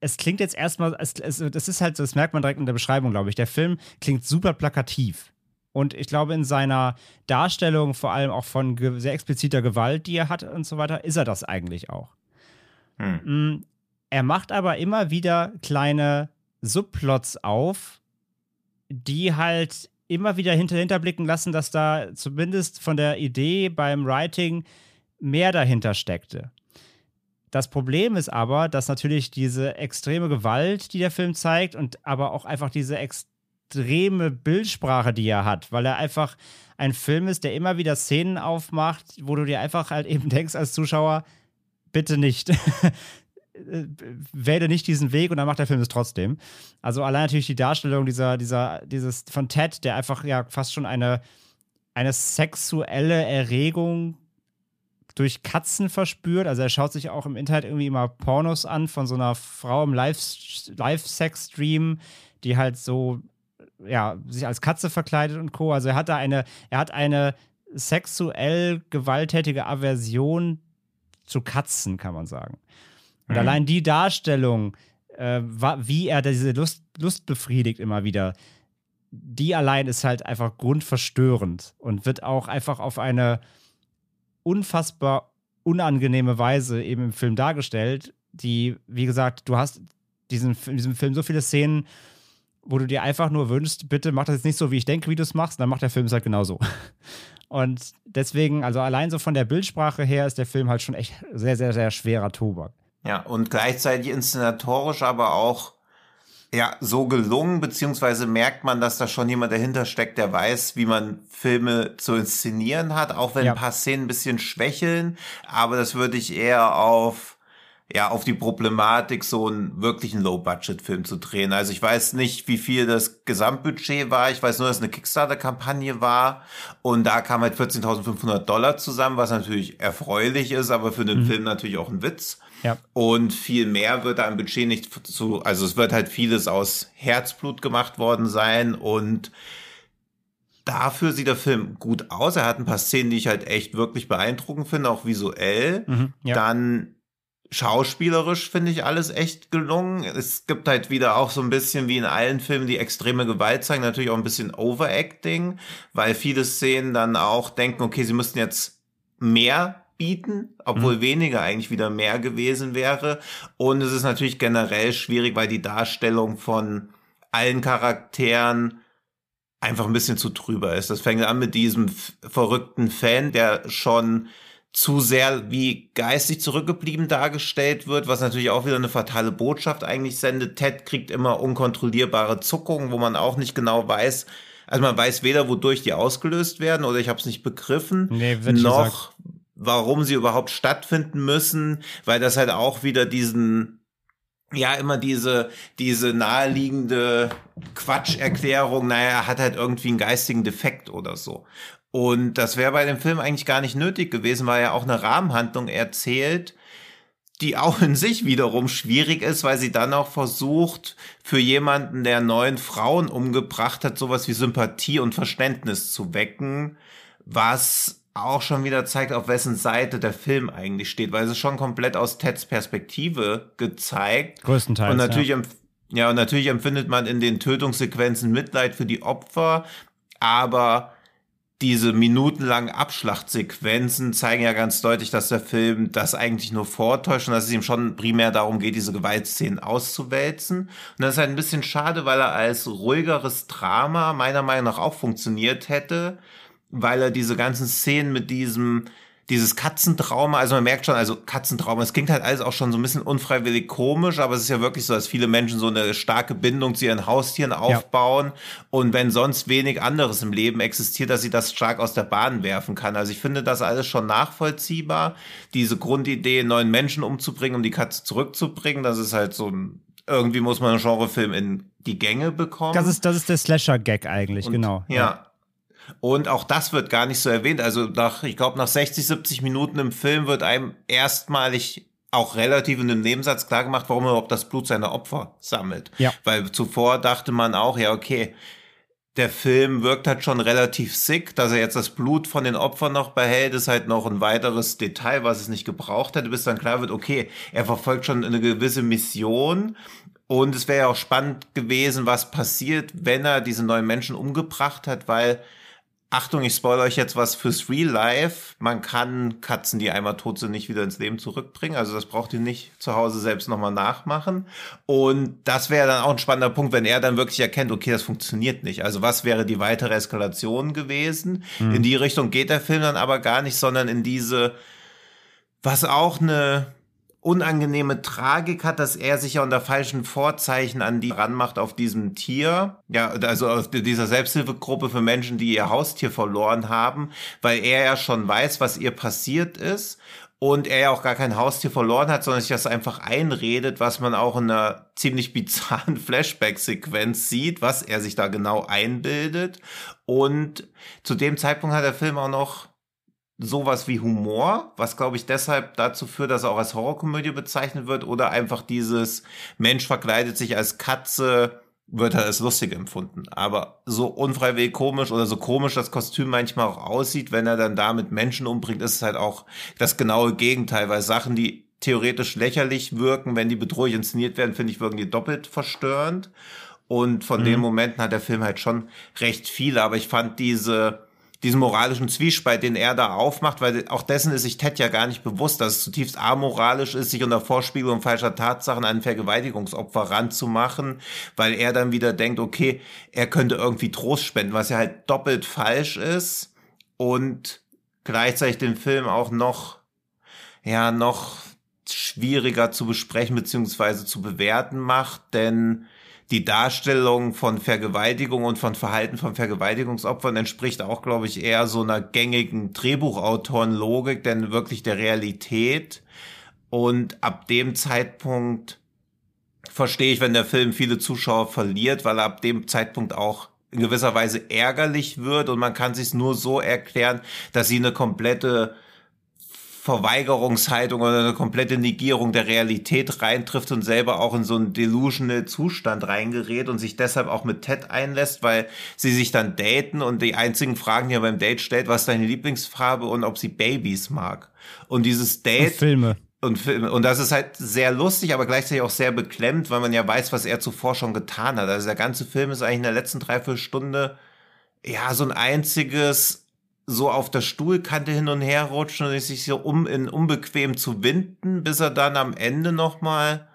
es klingt jetzt erstmal, es, es, das ist halt, das merkt man direkt in der Beschreibung, glaube ich. Der Film klingt super plakativ. Und ich glaube, in seiner Darstellung, vor allem auch von sehr expliziter Gewalt, die er hat und so weiter, ist er das eigentlich auch. Hm. Mm, er macht aber immer wieder kleine Subplots auf, die halt immer wieder hinter, hinterblicken lassen, dass da zumindest von der Idee beim Writing mehr dahinter steckte. Das Problem ist aber, dass natürlich diese extreme Gewalt, die der Film zeigt, und aber auch einfach diese extreme Bildsprache, die er hat, weil er einfach ein Film ist, der immer wieder Szenen aufmacht, wo du dir einfach halt [laughs] eben denkst als Zuschauer, bitte nicht. [laughs] wähle nicht diesen Weg und dann macht der Film es trotzdem. Also allein natürlich die Darstellung dieser, dieser, dieses von Ted, der einfach ja fast schon eine, eine sexuelle Erregung durch Katzen verspürt. Also er schaut sich auch im Internet irgendwie immer Pornos an von so einer Frau im Live-Sex-Stream, die halt so, ja, sich als Katze verkleidet und Co. Also er hat da eine, er hat eine sexuell gewalttätige Aversion zu Katzen, kann man sagen. Und mhm. allein die Darstellung, äh, wie er diese Lust, Lust befriedigt immer wieder, die allein ist halt einfach grundverstörend und wird auch einfach auf eine unfassbar unangenehme Weise eben im Film dargestellt, die, wie gesagt, du hast diesen, in diesem Film so viele Szenen, wo du dir einfach nur wünschst, bitte mach das jetzt nicht so, wie ich denke, wie du es machst, dann macht der Film es halt genauso. [laughs] Und deswegen, also allein so von der Bildsprache her ist der Film halt schon echt sehr, sehr, sehr schwerer Tobak. Ja, und gleichzeitig inszenatorisch aber auch ja, so gelungen, beziehungsweise merkt man, dass da schon jemand dahinter steckt, der weiß, wie man Filme zu inszenieren hat, auch wenn ja. ein paar Szenen ein bisschen schwächeln, aber das würde ich eher auf ja, auf die Problematik, so einen wirklichen Low-Budget-Film zu drehen. Also ich weiß nicht, wie viel das Gesamtbudget war. Ich weiß nur, dass es eine Kickstarter-Kampagne war. Und da kam halt 14.500 Dollar zusammen, was natürlich erfreulich ist, aber für den mhm. Film natürlich auch ein Witz. Ja. Und viel mehr wird da im Budget nicht zu, also es wird halt vieles aus Herzblut gemacht worden sein und dafür sieht der Film gut aus. Er hat ein paar Szenen, die ich halt echt wirklich beeindruckend finde, auch visuell. Mhm, ja. Dann schauspielerisch finde ich alles echt gelungen. Es gibt halt wieder auch so ein bisschen wie in allen Filmen, die extreme Gewalt zeigen, natürlich auch ein bisschen Overacting, weil viele Szenen dann auch denken, okay, sie müssten jetzt mehr bieten, obwohl mhm. weniger eigentlich wieder mehr gewesen wäre. Und es ist natürlich generell schwierig, weil die Darstellung von allen Charakteren einfach ein bisschen zu drüber ist. Das fängt an mit diesem verrückten Fan, der schon zu sehr wie geistig zurückgeblieben dargestellt wird, was natürlich auch wieder eine fatale Botschaft eigentlich sendet. Ted kriegt immer unkontrollierbare Zuckungen, wo man auch nicht genau weiß, also man weiß weder, wodurch die ausgelöst werden oder ich habe es nicht begriffen, nee, noch warum sie überhaupt stattfinden müssen, weil das halt auch wieder diesen ja immer diese diese naheliegende Quatscherklärung, naja, er hat halt irgendwie einen geistigen Defekt oder so. Und das wäre bei dem Film eigentlich gar nicht nötig gewesen, weil er auch eine Rahmenhandlung erzählt, die auch in sich wiederum schwierig ist, weil sie dann auch versucht, für jemanden, der neun Frauen umgebracht hat, sowas wie Sympathie und Verständnis zu wecken, was auch schon wieder zeigt, auf wessen Seite der Film eigentlich steht, weil es ist schon komplett aus Teds Perspektive gezeigt. Größtenteils. Und natürlich, ja. ja, und natürlich empfindet man in den Tötungssequenzen Mitleid für die Opfer, aber diese minutenlangen Abschlachtsequenzen zeigen ja ganz deutlich, dass der Film das eigentlich nur vortäuscht und dass es ihm schon primär darum geht, diese Gewaltszenen auszuwälzen. Und das ist halt ein bisschen schade, weil er als ruhigeres Drama meiner Meinung nach auch funktioniert hätte weil er diese ganzen Szenen mit diesem dieses Katzentrauma, also man merkt schon, also Katzentrauma, es klingt halt alles auch schon so ein bisschen unfreiwillig komisch, aber es ist ja wirklich so, dass viele Menschen so eine starke Bindung zu ihren Haustieren aufbauen ja. und wenn sonst wenig anderes im Leben existiert, dass sie das stark aus der Bahn werfen kann. Also ich finde das alles schon nachvollziehbar. Diese Grundidee, neuen Menschen umzubringen, um die Katze zurückzubringen, das ist halt so ein irgendwie muss man einen Genrefilm in die Gänge bekommen. Das ist, das ist der Slasher-Gag eigentlich, und, genau. Ja. ja. Und auch das wird gar nicht so erwähnt. Also nach, ich glaube, nach 60, 70 Minuten im Film wird einem erstmalig auch relativ in einem Nebensatz klar gemacht, warum er überhaupt das Blut seiner Opfer sammelt. Ja. Weil zuvor dachte man auch, ja, okay, der Film wirkt halt schon relativ sick, dass er jetzt das Blut von den Opfern noch behält, ist halt noch ein weiteres Detail, was es nicht gebraucht hätte, bis dann klar wird, okay, er verfolgt schon eine gewisse Mission und es wäre ja auch spannend gewesen, was passiert, wenn er diese neuen Menschen umgebracht hat, weil Achtung, ich spoilere euch jetzt was fürs Real Life. Man kann Katzen, die einmal tot sind, nicht wieder ins Leben zurückbringen. Also das braucht ihr nicht zu Hause selbst nochmal nachmachen. Und das wäre dann auch ein spannender Punkt, wenn er dann wirklich erkennt, okay, das funktioniert nicht. Also was wäre die weitere Eskalation gewesen? Mhm. In die Richtung geht der Film dann aber gar nicht, sondern in diese, was auch eine unangenehme Tragik hat, dass er sich ja unter falschen Vorzeichen an die ranmacht auf diesem Tier. Ja, also auf dieser Selbsthilfegruppe für Menschen, die ihr Haustier verloren haben, weil er ja schon weiß, was ihr passiert ist und er ja auch gar kein Haustier verloren hat, sondern sich das einfach einredet, was man auch in einer ziemlich bizarren [laughs] Flashback-Sequenz sieht, was er sich da genau einbildet. Und zu dem Zeitpunkt hat der Film auch noch sowas wie Humor, was glaube ich deshalb dazu führt, dass er auch als Horrorkomödie bezeichnet wird oder einfach dieses Mensch verkleidet sich als Katze wird er als lustig empfunden. Aber so unfreiwillig komisch oder so komisch das Kostüm manchmal auch aussieht, wenn er dann damit Menschen umbringt, ist es halt auch das genaue Gegenteil, weil Sachen, die theoretisch lächerlich wirken, wenn die bedrohlich inszeniert werden, finde ich, wirken die doppelt verstörend. Und von mhm. den Momenten hat der Film halt schon recht viele, aber ich fand diese, diesen moralischen Zwiespalt, den er da aufmacht, weil auch dessen ist sich Ted ja gar nicht bewusst, dass es zutiefst amoralisch ist, sich unter Vorspiegelung falscher Tatsachen an Vergewaltigungsopfer ranzumachen, weil er dann wieder denkt, okay, er könnte irgendwie Trost spenden, was ja halt doppelt falsch ist und gleichzeitig den Film auch noch, ja, noch schwieriger zu besprechen beziehungsweise zu bewerten macht, denn die Darstellung von Vergewaltigung und von Verhalten von Vergewaltigungsopfern entspricht auch, glaube ich, eher so einer gängigen Drehbuchautorenlogik, denn wirklich der Realität. Und ab dem Zeitpunkt verstehe ich, wenn der Film viele Zuschauer verliert, weil er ab dem Zeitpunkt auch in gewisser Weise ärgerlich wird und man kann sich nur so erklären, dass sie eine komplette Verweigerungshaltung oder eine komplette Negierung der Realität reintrifft und selber auch in so einen delusional Zustand reingerät und sich deshalb auch mit Ted einlässt, weil sie sich dann daten und die einzigen Fragen, die er beim Date stellt, was ist deine Lieblingsfarbe und ob sie Babys mag. Und dieses Date. Und Filme. Und, Filme. und das ist halt sehr lustig, aber gleichzeitig auch sehr beklemmt, weil man ja weiß, was er zuvor schon getan hat. Also der ganze Film ist eigentlich in der letzten Dreiviertelstunde ja so ein einziges so auf der Stuhlkante hin und her rutschen und sich so um in unbequem zu winden, bis er dann am Ende noch mal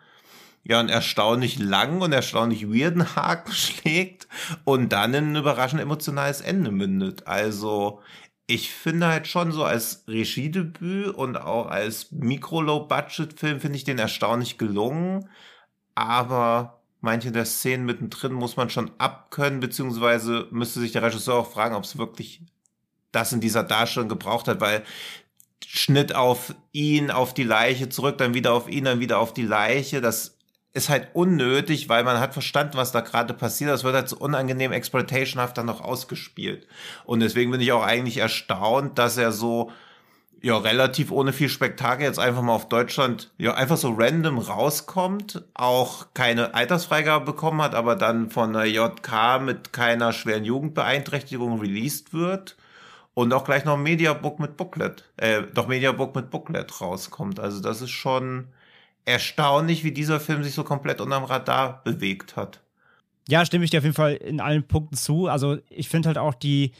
ja einen erstaunlich langen und erstaunlich weirden [laughs] Haken schlägt und dann in ein überraschend emotionales Ende mündet. Also ich finde halt schon so als Regiedebüt und auch als Mikro-Low-Budget-Film finde ich den erstaunlich gelungen, aber manche der Szenen mittendrin muss man schon abkönnen, beziehungsweise müsste sich der Regisseur auch fragen, ob es wirklich das in dieser Darstellung gebraucht hat, weil Schnitt auf ihn, auf die Leiche, zurück, dann wieder auf ihn, dann wieder auf die Leiche, das ist halt unnötig, weil man hat verstanden, was da gerade passiert. Das wird halt so unangenehm exploitationhaft dann noch ausgespielt. Und deswegen bin ich auch eigentlich erstaunt, dass er so ja relativ ohne viel Spektakel jetzt einfach mal auf Deutschland ja einfach so random rauskommt, auch keine Altersfreigabe bekommen hat, aber dann von der JK mit keiner schweren Jugendbeeinträchtigung released wird und auch gleich noch ein Mediabook mit Booklet, äh, doch Mediabook mit Booklet rauskommt. Also das ist schon erstaunlich, wie dieser Film sich so komplett unterm Radar bewegt hat. Ja, stimme ich dir auf jeden Fall in allen Punkten zu. Also ich finde halt auch die,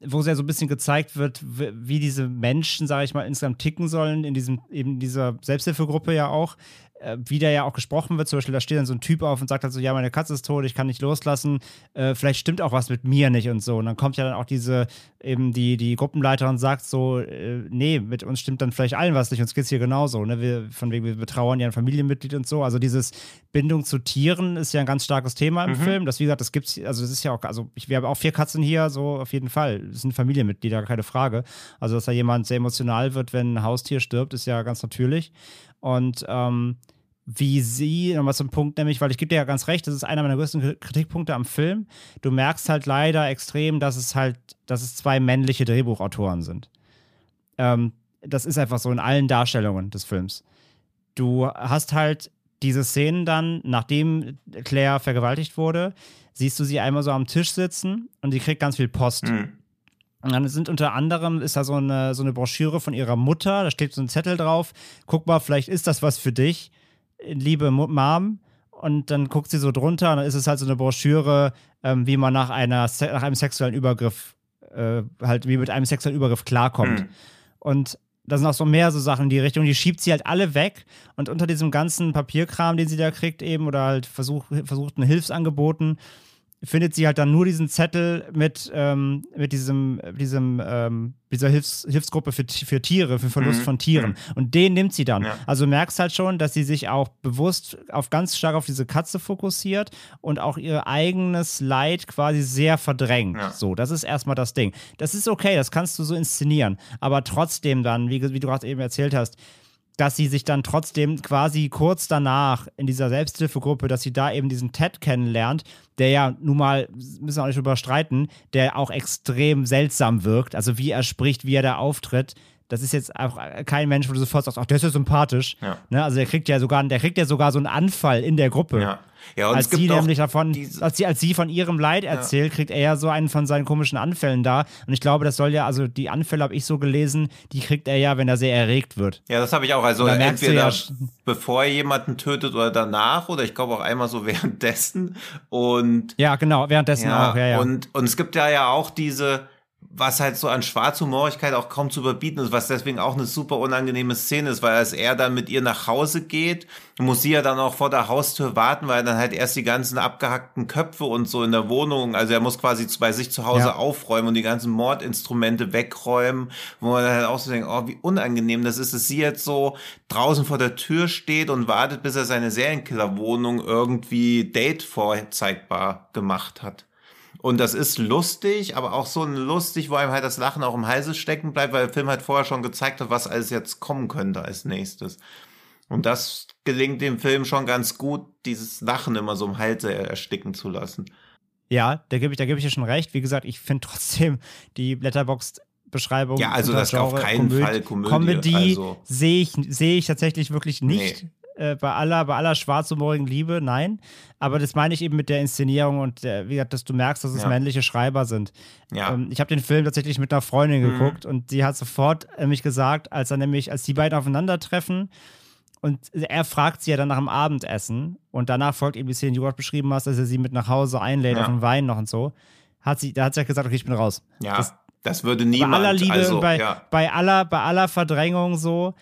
wo sehr so ein bisschen gezeigt wird, wie diese Menschen, sage ich mal, insgesamt ticken sollen, in diesem, eben dieser Selbsthilfegruppe ja auch. Äh, wie der ja auch gesprochen wird. Zum Beispiel, da steht dann so ein Typ auf und sagt halt so, ja, meine Katze ist tot, ich kann nicht loslassen, äh, vielleicht stimmt auch was mit mir nicht und so. Und dann kommt ja dann auch diese, eben die, die Gruppenleiterin sagt so, äh, nee, mit uns stimmt dann vielleicht allen was nicht, uns geht's hier genauso. Ne? Wir, von wegen, wir betrauern ja ein Familienmitglied und so. Also dieses Bindung zu Tieren ist ja ein ganz starkes Thema im mhm. Film. Das, wie gesagt, das gibt's, also das ist ja auch, also ich, wir haben auch vier Katzen hier, so auf jeden Fall. Das sind Familienmitglieder, keine Frage. Also, dass da jemand sehr emotional wird, wenn ein Haustier stirbt, ist ja ganz natürlich. Und ähm, wie sie, nochmal zum Punkt, nämlich, weil ich gebe dir ja ganz recht, das ist einer meiner größten Kritikpunkte am Film. Du merkst halt leider extrem, dass es halt, dass es zwei männliche Drehbuchautoren sind. Ähm, das ist einfach so in allen Darstellungen des Films. Du hast halt diese Szenen dann, nachdem Claire vergewaltigt wurde, siehst du sie einmal so am Tisch sitzen und sie kriegt ganz viel Post. Mhm. Und dann sind unter anderem, ist da so eine, so eine Broschüre von ihrer Mutter, da steht so ein Zettel drauf, guck mal, vielleicht ist das was für dich liebe Mom. Und dann guckt sie so drunter und dann ist es halt so eine Broschüre, ähm, wie man nach, einer, nach einem sexuellen Übergriff, äh, halt wie mit einem sexuellen Übergriff klarkommt. Mhm. Und da sind auch so mehr so Sachen in die Richtung, die schiebt sie halt alle weg und unter diesem ganzen Papierkram, den sie da kriegt eben oder halt versuch, versuchten Hilfsangeboten, findet sie halt dann nur diesen Zettel mit, ähm, mit diesem, diesem, ähm, dieser Hilfs Hilfsgruppe für, für Tiere, für Verlust mhm. von Tieren. Und den nimmt sie dann. Ja. Also merkst halt schon, dass sie sich auch bewusst auf ganz stark auf diese Katze fokussiert und auch ihr eigenes Leid quasi sehr verdrängt. Ja. So, das ist erstmal das Ding. Das ist okay, das kannst du so inszenieren. Aber trotzdem dann, wie, wie du gerade eben erzählt hast, dass sie sich dann trotzdem quasi kurz danach in dieser Selbsthilfegruppe, dass sie da eben diesen Ted kennenlernt, der ja nun mal, müssen wir auch nicht überstreiten, der auch extrem seltsam wirkt. Also wie er spricht, wie er da auftritt. Das ist jetzt auch kein Mensch, wo du sofort sagst, ach, der ist ja sympathisch. Ja. Ne? Also der kriegt ja sogar, der kriegt ja sogar so einen Anfall in der Gruppe. Ja. Ja, und als sie nämlich davon, als sie, als sie von ihrem Leid erzählt, ja. kriegt er ja so einen von seinen komischen Anfällen da. Und ich glaube, das soll ja, also die Anfälle habe ich so gelesen, die kriegt er ja, wenn er sehr erregt wird. Ja, das habe ich auch. Also entweder ja, bevor er jemanden tötet oder danach oder ich glaube auch einmal so [laughs] währenddessen. Und ja, genau, währenddessen ja, auch. Ja, ja. Und und es gibt ja ja auch diese was halt so an Schwarzhumorigkeit auch kaum zu überbieten ist, was deswegen auch eine super unangenehme Szene ist, weil als er dann mit ihr nach Hause geht, muss sie ja dann auch vor der Haustür warten, weil er dann halt erst die ganzen abgehackten Köpfe und so in der Wohnung, also er muss quasi bei sich zu Hause ja. aufräumen und die ganzen Mordinstrumente wegräumen, wo man dann halt auch so denkt, oh, wie unangenehm das ist, dass sie jetzt so draußen vor der Tür steht und wartet, bis er seine Serienkillerwohnung irgendwie date vorzeigbar gemacht hat. Und das ist lustig, aber auch so lustig, wo einem halt das Lachen auch im Halse stecken bleibt, weil der Film halt vorher schon gezeigt hat, was alles jetzt kommen könnte als nächstes. Und das gelingt dem Film schon ganz gut, dieses Lachen immer so im Halse ersticken zu lassen. Ja, da gebe ich, da gebe ich dir schon recht. Wie gesagt, ich finde trotzdem die Blätterbox Beschreibung. Ja, also das Genre, auf keinen Komödie, Fall Komödie. Comedy also. sehe ich, sehe ich tatsächlich wirklich nicht. Nee. Äh, bei aller, bei aller schwarzhumorigen Liebe, nein. Aber das meine ich eben mit der Inszenierung und der, wie gesagt, dass du merkst, dass es ja. männliche Schreiber sind. Ja. Ähm, ich habe den Film tatsächlich mit einer Freundin mhm. geguckt und die hat sofort äh, mich gesagt, als er nämlich, als die beiden aufeinandertreffen, und er fragt sie ja dann nach dem Abendessen und danach folgt eben die Szene, die du gerade beschrieben hast, dass er sie mit nach Hause einlädt ja. auf den Wein noch und so. Hat sie, da hat sie ja gesagt, okay, ich bin raus. Ja, das, das würde niemand. Bei aller Liebe, also, bei, ja. bei, aller, bei aller Verdrängung so,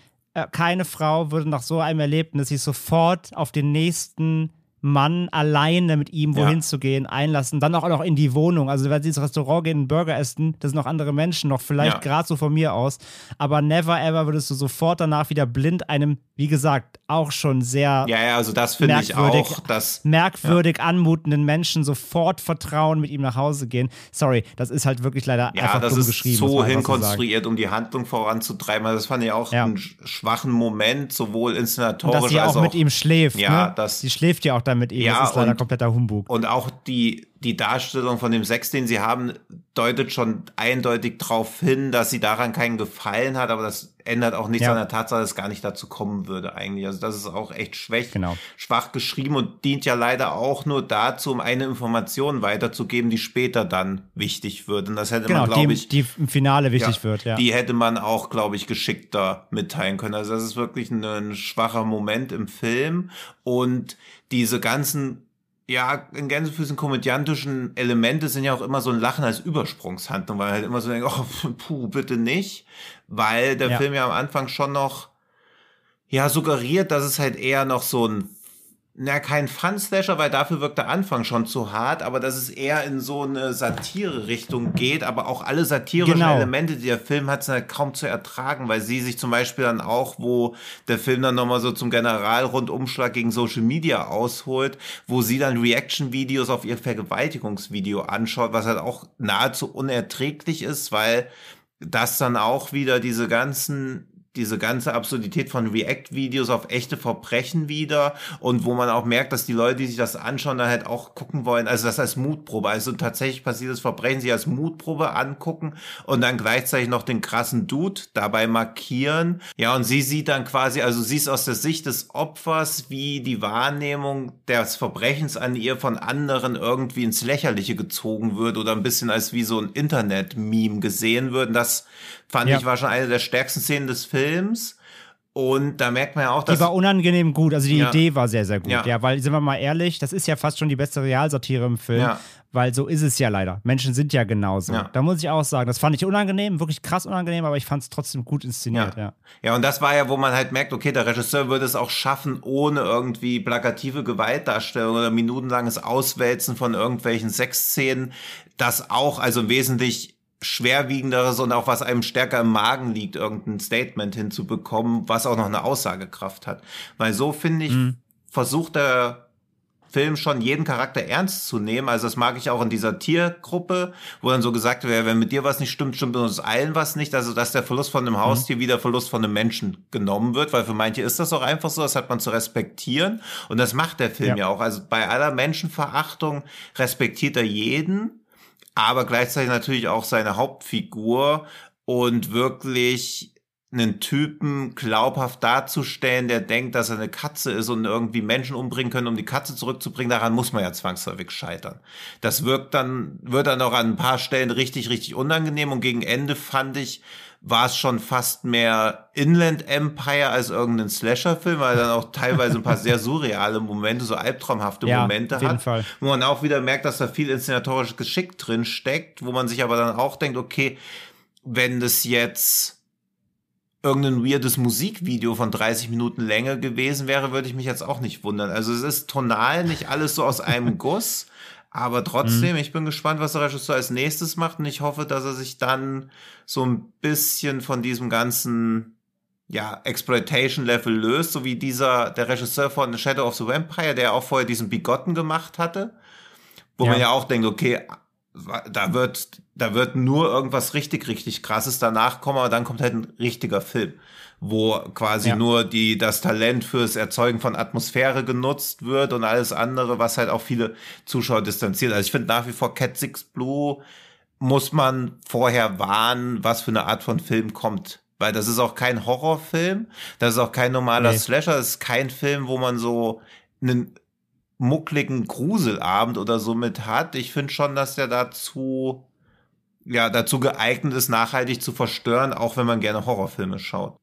keine Frau würde nach so einem Erlebnis sich sofort auf den nächsten Mann alleine mit ihm wohin ja. zu gehen, einlassen, dann auch noch in die Wohnung. Also wenn sie ins Restaurant gehen, einen Burger essen, das sind noch andere Menschen noch, vielleicht ja. gerade so von mir aus. Aber never ever würdest du sofort danach wieder blind einem, wie gesagt, auch schon sehr ja, ja, also das finde ich auch, dass, merkwürdig ja. anmutenden Menschen sofort vertrauen, mit ihm nach Hause gehen. Sorry, das ist halt wirklich leider ja, einfach das dumm ist geschrieben. so hinkonstruiert, um die Handlung voranzutreiben. Also das fand ich auch einen schwachen Moment, sowohl inszenatorisch als auch. Dass sie auch mit ihm schläft. Ja, ne? das. Sie schläft ja auch dann mit ihm. Ja, das ist leider und, kompletter Humbug. Und auch die, die Darstellung von dem Sex, den sie haben, deutet schon eindeutig darauf hin, dass sie daran keinen Gefallen hat, aber das ändert auch nichts ja. an der Tatsache, dass es gar nicht dazu kommen würde eigentlich. Also das ist auch echt schwach, genau. schwach geschrieben und dient ja leider auch nur dazu, um eine Information weiterzugeben, die später dann wichtig wird. Und das hätte genau, man, glaube ich, die im Finale wichtig ja, wird. Ja. Die hätte man auch, glaube ich, geschickter mitteilen können. Also das ist wirklich ein, ein schwacher Moment im Film und diese ganzen ja, in Gänsefüßen komödiantischen Elemente sind ja auch immer so ein Lachen als Übersprungshandlung, weil halt immer so denkt, oh, [laughs] puh, bitte nicht, weil der ja. Film ja am Anfang schon noch ja, suggeriert, dass es halt eher noch so ein na, kein Fun-Slasher, weil dafür wirkt der Anfang schon zu hart, aber dass es eher in so eine Satire-Richtung geht, aber auch alle satirischen Genau. Elemente, die der Film hat, sind halt kaum zu ertragen, weil sie sich zum Beispiel dann auch, wo der Film dann nochmal so zum Generalrundumschlag gegen Social Media ausholt, wo sie dann Reaction-Videos auf ihr Vergewaltigungsvideo anschaut, was halt auch nahezu unerträglich ist, weil das dann auch wieder diese ganzen diese ganze Absurdität von React-Videos auf echte Verbrechen wieder und wo man auch merkt, dass die Leute, die sich das anschauen, dann halt auch gucken wollen, also das als Mutprobe, also tatsächlich passiertes Verbrechen, sie als Mutprobe angucken und dann gleichzeitig noch den krassen Dude dabei markieren. Ja, und sie sieht dann quasi, also sie ist aus der Sicht des Opfers, wie die Wahrnehmung des Verbrechens an ihr von anderen irgendwie ins Lächerliche gezogen wird oder ein bisschen als wie so ein Internet-Meme gesehen wird. Und das fand Ja. ich war schon eine der stärksten Szenen des Films. Und da merkt man ja auch, dass Die war unangenehm gut, also die Ja. Idee war sehr, sehr gut. Ja. Ja. weil, sind wir mal ehrlich, das ist ja fast schon die beste Realsatire im Film, Ja. weil so ist es ja leider. Menschen sind ja genauso. Ja. Da muss ich auch sagen, das fand ich unangenehm, wirklich krass unangenehm, aber ich fand es trotzdem gut inszeniert, ja. Ja, und das war ja, wo man halt merkt, okay, der Regisseur würde es auch schaffen, ohne irgendwie plakative Gewaltdarstellung oder minutenlanges Auswälzen von irgendwelchen Sexszenen, das auch, also wesentlich schwerwiegenderes und auch was einem stärker im Magen liegt, irgendein Statement hinzubekommen, was auch noch eine Aussagekraft hat. Weil so finde ich, versucht der Film schon jeden Charakter ernst zu nehmen. Also das mag ich auch in dieser Tiergruppe, wo dann so gesagt wird, wenn mit dir was nicht stimmt, stimmt mit uns allen was nicht. Also dass der Verlust von einem Haustier wie der Verlust von einem Menschen genommen wird, weil für manche ist das auch einfach so, das hat man zu respektieren. Und das macht der Film ja, Ja. auch. Also bei aller Menschenverachtung respektiert er jeden, aber gleichzeitig natürlich auch seine Hauptfigur und wirklich einen Typen glaubhaft darzustellen, der denkt, dass er eine Katze ist und irgendwie Menschen umbringen können, um die Katze zurückzubringen, daran muss man ja zwangsläufig scheitern. Das wirkt dann, wird dann auch an ein paar Stellen richtig, richtig unangenehm und gegen Ende fand ich, war es schon fast mehr Inland Empire als irgendein Slasher-Film, weil er dann auch teilweise ein paar sehr surreale Momente, so albtraumhafte Ja, Momente auf jeden hat, Fall. wo man auch wieder merkt, dass da viel inszenatorisches Geschick drin steckt, wo man sich aber dann auch denkt, okay, wenn das jetzt irgendein weirdes Musikvideo von 30 Minuten Länge gewesen wäre, würde ich mich jetzt auch nicht wundern. Also es ist tonal nicht alles so aus einem [laughs] Guss, aber trotzdem, ich bin gespannt, was der Regisseur als nächstes macht. Und ich hoffe, dass er sich dann so ein bisschen von diesem ganzen ja, Exploitation-Level löst, so wie dieser, der Regisseur von The Shadow of the Vampire, der auch vorher diesen Bigotten gemacht hatte, wo Ja. man ja auch denkt, okay, da wird, da wird nur irgendwas richtig, richtig krasses danach kommen, aber dann kommt halt ein richtiger Film, wo quasi Ja. nur die, das Talent fürs Erzeugen von Atmosphäre genutzt wird und alles andere, was halt auch viele Zuschauer distanziert. Also ich finde nach wie vor Cat Six Blue muss man vorher warnen, was für eine Art von Film kommt. Weil das ist auch kein Horrorfilm, das ist auch kein normaler Nee. Slasher, das ist kein Film, wo man so einen muckligen Gruselabend oder so mit hat. Ich finde schon, dass der dazu, ja, dazu geeignet ist, nachhaltig zu verstören, auch wenn man gerne Horrorfilme schaut.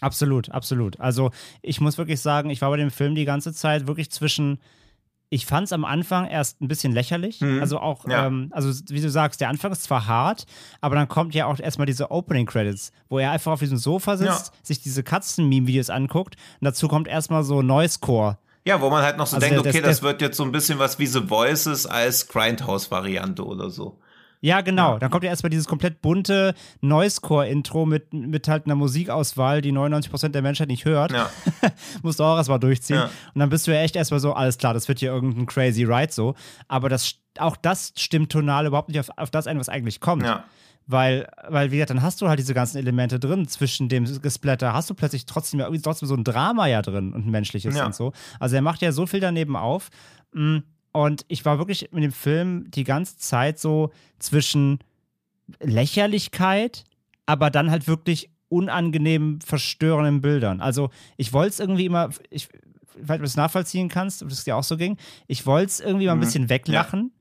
Absolut, absolut. Also ich muss wirklich sagen, ich war bei dem Film die ganze Zeit wirklich zwischen. Ich fand es am Anfang erst ein bisschen lächerlich. Mhm. Also auch, Ja. ähm, also wie du sagst, der Anfang ist zwar hart, aber dann kommt ja auch erstmal diese Opening Credits, wo er einfach auf diesem Sofa sitzt, sich diese Katzen-Meme-Videos anguckt und dazu kommt erstmal so Noise-Core. Ja, wo man halt noch so Also denkt, der- okay, das- das wird jetzt so ein bisschen was wie The Voices als Grindhouse-Variante oder so. Ja, genau. Dann kommt ja erstmal dieses komplett bunte Noise-Core-Intro mit, mit halt einer Musikauswahl, die 99% der Menschheit nicht hört. Ja. [laughs] Musst du auch erstmal durchziehen. Ja. Und dann bist du ja echt erstmal so, alles klar, das wird hier irgendein crazy Ride so. Aber das, auch das stimmt tonal überhaupt nicht auf, auf das ein, was eigentlich kommt. Ja. Weil, weil, wie gesagt, dann hast du halt diese ganzen Elemente drin. Zwischen dem Gesplatter hast du plötzlich trotzdem, ja trotzdem so ein Drama ja drin und ein menschliches Ja. und so. Also er macht ja so viel daneben auf. Mm, Und ich war wirklich mit dem Film die ganze Zeit so zwischen Lächerlichkeit, aber dann halt wirklich unangenehm verstörenden Bildern. Also ich wollte es irgendwie immer, ich, weil du das nachvollziehen kannst, ob das dir auch so ging, ich wollte es irgendwie mal ein Mhm. bisschen weglachen.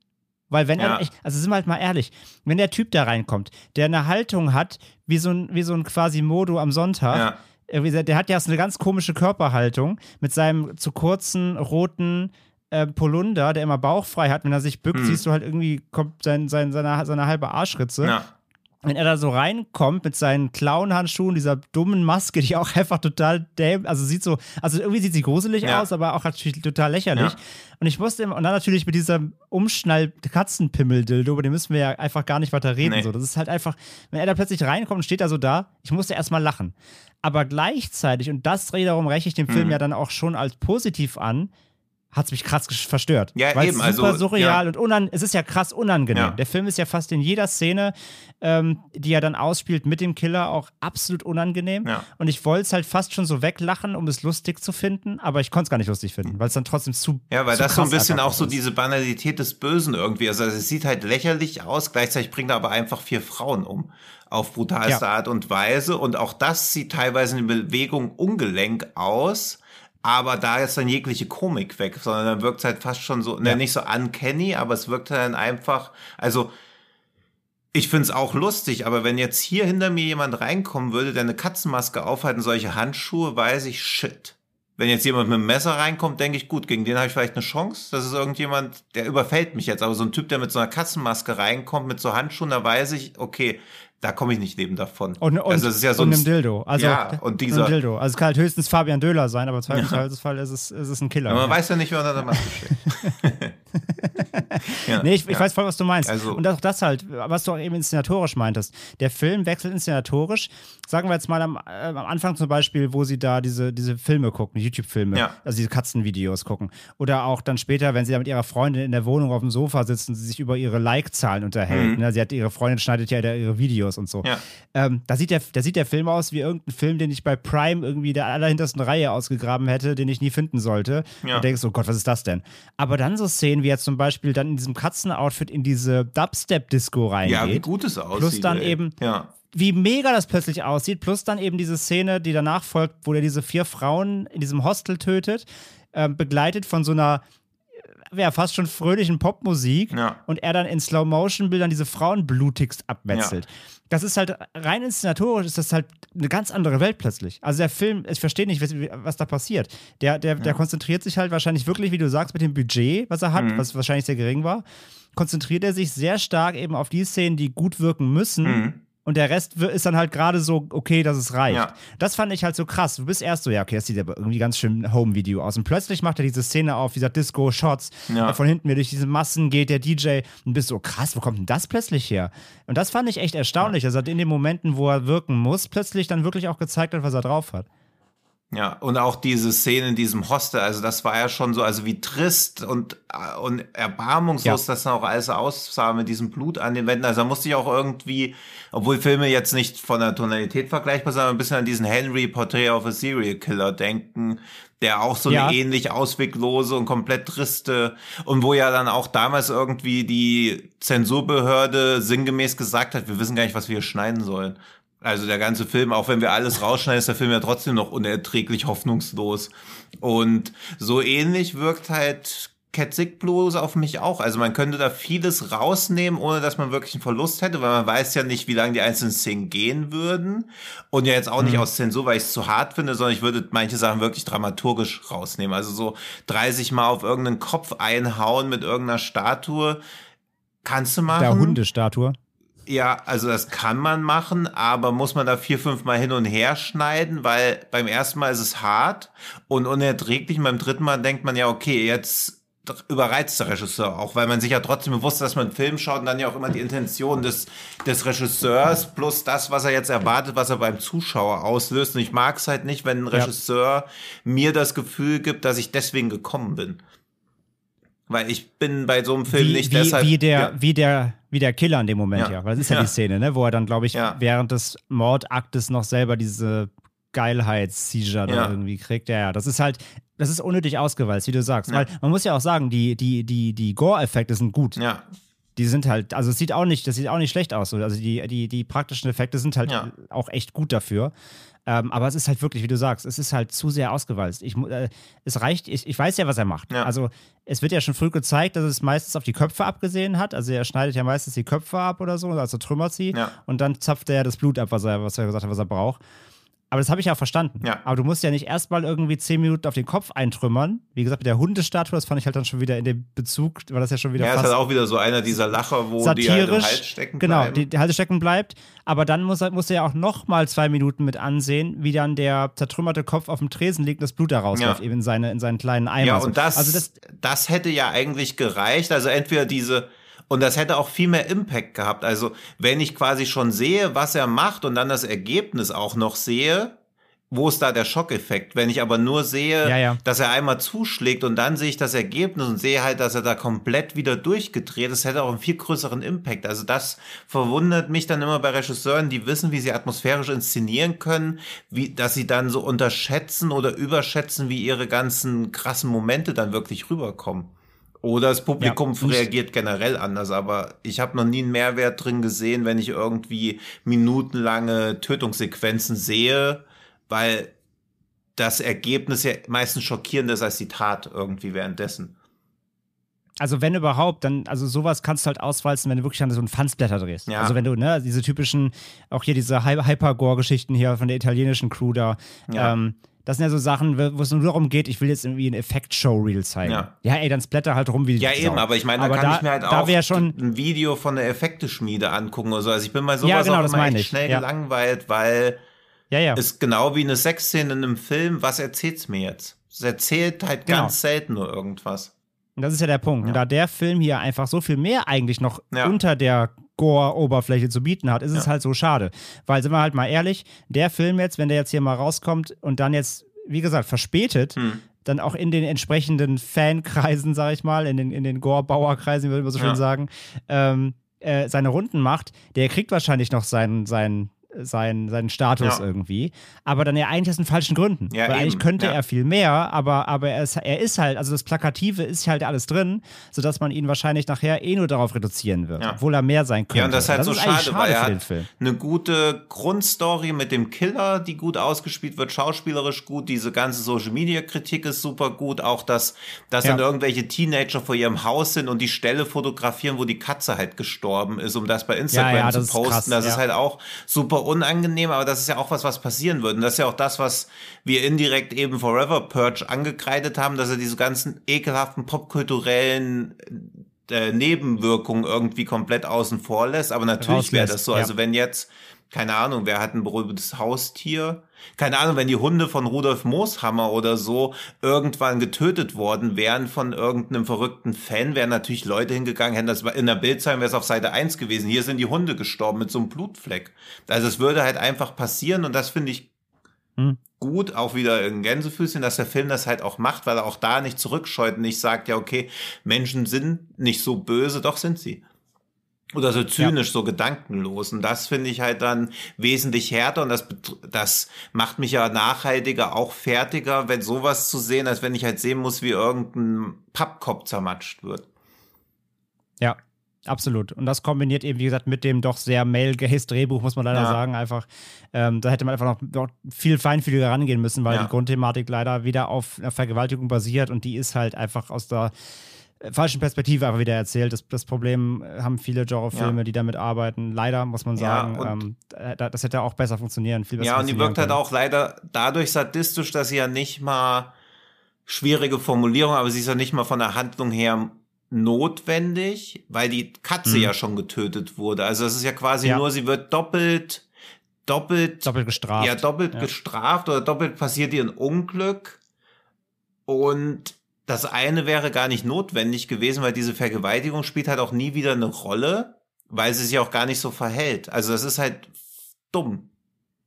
Weil wenn Ja. er, also sind wir halt mal ehrlich, wenn der Typ da reinkommt, der eine Haltung hat, wie so ein, wie so ein quasi Modo am Sonntag, Ja. der, der hat ja so eine ganz komische Körperhaltung mit seinem zu kurzen roten äh, Polunder, der immer bauchfrei hat. Wenn er sich bückt, Hm. siehst du halt irgendwie, kommt sein, sein, seine, seine halbe Arschritze. Ja. wenn er da so reinkommt mit seinen Clown-Handschuhen, dieser dummen Maske, die auch [laughs] einfach total däm, also sieht so, also irgendwie sieht sie gruselig Ja. aus, aber auch natürlich total lächerlich. Ja. Und ich wusste immer, und dann natürlich mit diesem Umschnall-Katzenpimmel-Dildo, über den müssen wir ja einfach gar nicht weiter reden. Nee. So. Das ist halt einfach, wenn er da plötzlich reinkommt und steht da so da, ich musste erstmal lachen. Aber gleichzeitig, und das wiederum rechne ich dem Mhm. Film ja dann auch schon als positiv an, hat es mich krass verstört. Ja, Weil eben, es super also, surreal ja. und unan es ist ja krass unangenehm. Ja. Der Film ist ja fast in jeder Szene, ähm, die er dann ausspielt mit dem Killer, auch absolut unangenehm. Ja. Und ich wollte es halt fast schon so weglachen, um es lustig zu finden, aber ich konnte es gar nicht lustig finden, weil es dann trotzdem zu. Ja, weil zu das so ein bisschen auch so ist. diese Banalität des Bösen irgendwie. Also es sieht halt lächerlich aus, gleichzeitig bringt er aber einfach vier Frauen um. Auf brutalste. Art und Weise. Und auch das sieht teilweise in Bewegung ungelenk aus. Aber da ist dann jegliche Komik weg, sondern dann wirkt es halt fast schon so, ne, Ja. nicht so uncanny, aber es wirkt dann einfach, also ich find's auch lustig, aber wenn jetzt hier hinter mir jemand reinkommen würde, der eine Katzenmaske aufhat und solche Handschuhe, weiß ich, shit. Wenn jetzt jemand mit einem Messer reinkommt, denke ich, gut, gegen den habe ich vielleicht eine Chance. Das ist irgendjemand, der überfällt mich jetzt. Aber so ein Typ, der mit so einer Katzenmaske reinkommt, mit so Handschuhen, da weiß ich, okay, da komme ich nicht lebend davon. Und, und, also das ist ja so und ein einem Dildo. Also, Ja, und dieser- einem Dildo. Also es kann halt höchstens Fabian Döhler sein, aber im Zweifelsfall ist es, ist es ein Killer. Aber man Ja. weiß ja nicht, wer unter der Maske steht. [laughs] ja, Nee, ich, ich ja. weiß voll, was du meinst. Also- und auch das halt, was du auch eben inszenatorisch meintest. Der Film wechselt inszenatorisch. Sagen wir jetzt mal am, äh, am Anfang zum Beispiel, wo sie da diese, diese Filme gucken, YouTube-Filme, Ja. also diese Katzenvideos gucken. Oder auch dann später, wenn sie da mit ihrer Freundin in der Wohnung auf dem Sofa sitzen, sie sich über ihre Like-Zahlen unterhält. Ne? Sie hat ihre Freundin schneidet ja da ihre Videos und so. Ja. Ähm, da, sieht der, da sieht der Film aus wie irgendein Film, den ich bei Prime irgendwie der allerhintersten Reihe ausgegraben hätte, den ich nie finden sollte. Ja. Und denkst, oh Gott, was ist das denn? Aber dann so Szenen, wie er zum Beispiel dann in diesem Katzenoutfit in diese Dubstep-Disco reingeht. ja, wie gut es aussieht. Plus dann ey. eben- Ja. Wie mega das plötzlich aussieht. Plus dann eben diese Szene, die danach folgt, wo er diese vier Frauen in diesem Hostel tötet, ähm, begleitet von so einer äh, ja, fast schon fröhlichen Popmusik Ja. und er dann in Slow-Motion-Bildern diese Frauen blutigst abmetzelt. Das ist halt rein inszenatorisch, ist das halt eine ganz andere Welt plötzlich. Also der Film, ich verstehe nicht, was, was da passiert. Der, der, der konzentriert sich halt wahrscheinlich wirklich, wie du sagst, mit dem Budget, was er hat, Mhm. was wahrscheinlich sehr gering war, konzentriert er sich sehr stark eben auf die Szenen, die gut wirken müssen. Mhm. Und der Rest ist dann halt gerade so, okay, dass es reicht. Ja. Das fand ich halt so krass. Du bist erst so, ja, okay, das sieht aber irgendwie ganz schön Home-Video aus. Und plötzlich macht er diese Szene auf, dieser Disco-Shots. Ja. Von hinten mir durch diese Massen geht der DJ und bist so, krass, wo kommt denn das plötzlich her? Und das fand ich echt erstaunlich, dass er in den Momenten, wo er wirken muss, plötzlich dann wirklich auch gezeigt hat, was er drauf hat. Ja, und auch diese Szene in diesem Hostel, also das war ja schon so, also wie trist und, äh, und erbarmungslos Ja. das dann auch alles aussah mit diesem Blut an den Wänden. Also da musste ich auch irgendwie, obwohl Filme jetzt nicht von der Tonalität vergleichbar sind, aber ein bisschen an diesen Henry Portrait of a Serial Killer denken, der auch so Ja. eine ähnlich ausweglose und komplett triste und wo ja dann auch damals irgendwie die Zensurbehörde sinngemäß gesagt hat, wir wissen gar nicht, was wir hier schneiden sollen. Also der ganze Film, auch wenn wir alles rausschneiden, ist der Film ja trotzdem noch unerträglich hoffnungslos. Und so ähnlich wirkt halt Cat Sick Blues auf mich auch. Also man könnte da vieles rausnehmen, ohne dass man wirklich einen Verlust hätte, weil man weiß ja nicht, wie lange die einzelnen Szenen gehen würden. Und ja jetzt auch nicht aus Zensur, weil ich es zu hart finde, sondern ich würde manche Sachen wirklich dramaturgisch rausnehmen. Also so 30 Mal auf irgendeinen Kopf einhauen mit irgendeiner Statue. Kannst du machen. Der Hundestatue. Ja, also das kann man machen, aber muss man da vier, fünf Mal hin und her schneiden, weil beim ersten Mal ist es hart und unerträglich. Und beim dritten Mal denkt man ja, okay, jetzt überreizt der Regisseur auch, weil man sich ja trotzdem bewusst, ist, dass man einen Film schaut und dann ja auch immer die Intention des, des Regisseurs plus das, was er jetzt erwartet, was er beim Zuschauer auslöst. Und ich mag es halt nicht, wenn ein Ja. Regisseur mir das Gefühl gibt, dass ich deswegen gekommen bin. Weil ich bin bei so einem Film Wie, nicht wie, deshalb. wie, der, ja. wie, der, wie der Killer in dem Moment, ja. Ja. Weil das ist ja, Ja. die Szene, ne? wo er dann, glaube ich, während des Mordaktes noch selber diese Geilheits-Seizure da irgendwie kriegt. Ja, ja, das ist halt, das ist unnötig ausgewalzt, wie du sagst. Weil man muss ja auch sagen, die, die, die, die Gore-Effekte sind gut. ja. Die sind halt, also es sieht auch nicht, das sieht auch nicht schlecht aus. so. Also die, die, die praktischen Effekte sind halt auch echt gut dafür. Ähm, aber es ist halt wirklich, wie du sagst, es ist halt zu sehr ausgewalzt. Ich, äh, es reicht, ich, ich weiß ja, was er macht. Ja. Also es wird ja schon früh gezeigt, dass es meistens auf die Köpfe abgesehen hat. Also er schneidet ja meistens die Köpfe ab oder so, also trümmert sie. Ja. Und dann zapft er ja das Blut ab, was er, was er gesagt hat, was er braucht. Aber das habe ich ja verstanden. Ja. Aber du musst ja nicht erstmal irgendwie zehn Minuten auf den Kopf eintrümmern. Wie gesagt, mit der Hundestatue, das fand ich halt dann schon wieder in dem Bezug, weil das ja schon wieder Ja, ist fast halt auch wieder so einer dieser Lacher, wo die satirisch. halt im Hals stecken genau, bleiben. die, die Halse stecken bleibt. Aber dann muss, er- muss er ja auch noch mal zwei Minuten mit ansehen, wie dann der zertrümmerte Kopf auf dem Tresen liegt und das Blut da rausläuft, Ja. eben in, seine, in seinen kleinen Eimer. Ja, und das, Also das, das hätte ja eigentlich gereicht. Also entweder diese, und das hätte auch viel mehr Impact gehabt. Also wenn ich quasi schon sehe, was er macht und dann das Ergebnis auch noch sehe, wo ist da der Schockeffekt? Wenn ich aber nur sehe, Ja, ja. dass er einmal zuschlägt und dann sehe ich das Ergebnis und sehe halt, dass er da komplett wieder durchgedreht ist, hätte auch einen viel größeren Impact. Also das verwundert mich dann immer bei Regisseuren, die wissen, wie sie atmosphärisch inszenieren können, wie, dass sie dann so unterschätzen oder überschätzen, wie ihre ganzen krassen Momente dann wirklich rüberkommen. Oder das Publikum Ja, reagiert generell anders, aber ich habe noch nie einen Mehrwert drin gesehen, wenn ich irgendwie minutenlange Tötungssequenzen sehe, weil das Ergebnis ja meistens schockierender ist als die Tat irgendwie währenddessen. also wenn überhaupt, dann, also sowas kannst du halt auswalzen, wenn du wirklich an so einen Fansblätter drehst. Ja. Also wenn du, ne, diese typischen, auch hier diese Hy- Hypergore-Geschichten hier von der italienischen Crew da, Ja. ähm, das sind ja so Sachen, wo es nur darum geht, ich will jetzt irgendwie ein Effekt-Show-Reel zeigen. Ja. ey, dann splatter halt rum wie die Ja, Sau. eben, aber ich meine, da kann da, ich mir halt auch schon, ein Video von der Effekteschmiede angucken oder so. Also ich bin bei sowas Ja, genau, auch immer echt ich. schnell Ja. gelangweilt, weil ja, ja. ist genau wie eine Sexszene in einem Film. Was erzählt's mir jetzt? Es erzählt halt Genau. ganz selten nur irgendwas. Und das ist ja der Punkt. Und Ja. da der Film hier einfach so viel mehr eigentlich noch Ja. unter der Gore-Oberfläche zu bieten hat, ist es Ja. halt so schade. Weil, sind wir halt mal ehrlich, der Film jetzt, wenn der jetzt hier mal rauskommt und dann jetzt, wie gesagt, verspätet, Hm. dann auch in den entsprechenden Fankreisen, sag ich mal, in den, in den Gore-Bauer-Kreisen, würde man so schön Ja. sagen, ähm, äh, seine Runden macht, der kriegt wahrscheinlich noch seinen, seinen, seinen, seinen Status Ja. irgendwie, aber dann ja eigentlich aus den falschen Gründen. Ja, Weil eigentlich eben, könnte ja. er viel mehr, aber, aber er, ist, er ist halt, also das Plakative ist halt alles drin, sodass man ihn wahrscheinlich nachher eh nur darauf reduzieren wird, obwohl er mehr sein könnte. Ja, und das ist halt so eigentlich schade, weil er hat eine gute Grundstory mit dem Killer, die gut ausgespielt wird, schauspielerisch gut, diese ganze Social Media Kritik ist super gut, auch dass, dass dann irgendwelche Teenager vor ihrem Haus sind und die Stelle fotografieren, wo die Katze halt gestorben ist, um das bei Instagram zu das ist posten. krass, das ist halt auch super unangenehm, aber das ist ja auch was, was passieren würde. Und das ist ja auch das, was wir indirekt eben Forever Purge angekreidet haben, dass er diese ganzen ekelhaften popkulturellen äh, Nebenwirkungen irgendwie komplett außen vor lässt. Aber natürlich wäre das so. ja. Also wenn jetzt, keine Ahnung, wer hat ein berühmtes Haustier? Keine Ahnung, wenn die Hunde von Rudolf Mooshammer oder so irgendwann getötet worden wären von irgendeinem verrückten Fan, wären natürlich Leute hingegangen, hätten das in der Bildzeitung wäre es auf Seite 1 gewesen. Hier sind die Hunde gestorben mit so einem Blutfleck. Also es würde halt einfach passieren und das finde ich Hm. gut, auch wieder in Gänsefüßchen, dass der Film das halt auch macht, weil er auch da nicht zurückscheut und nicht sagt, ja, okay, Menschen sind nicht so böse, doch sind sie. Oder so zynisch, so gedankenlos. Und das finde ich halt dann wesentlich härter und das, das macht mich ja nachhaltiger auch fertiger, wenn sowas zu sehen, als wenn ich halt sehen muss, wie irgendein Pappkopf zermatscht wird. Ja, absolut. Und das kombiniert eben, wie gesagt, mit dem doch sehr male-gaze Drehbuch, muss man leider Ja. sagen, einfach. Ähm, da hätte man einfach noch, noch viel feinfühliger rangehen müssen, weil Ja. die Grundthematik leider wieder auf einer Vergewaltigung basiert und die ist halt einfach aus der falschen Perspektive einfach wieder erzählt. Das, das Problem äh, haben viele Genrefilme, Ja. die damit arbeiten. Leider, muss man Ja, sagen. und- ähm, da- das hätte auch besser funktionieren. Viel besser Ja, und die wirkt halt können. auch leider dadurch sadistisch, dass sie ja nicht mal schwierige Formulierung, aber sie ist ja nicht mal von der Handlung her notwendig, weil die Katze Mhm. ja schon getötet wurde. Also es ist ja quasi Ja. nur, sie wird doppelt, doppelt, doppelt gestraft. ja, doppelt Ja. gestraft oder doppelt passiert ihr ein Unglück. Und das eine wäre gar nicht notwendig gewesen, weil diese Vergewaltigung spielt halt auch nie wieder eine Rolle, weil sie sich auch gar nicht so verhält. Also das ist halt dumm.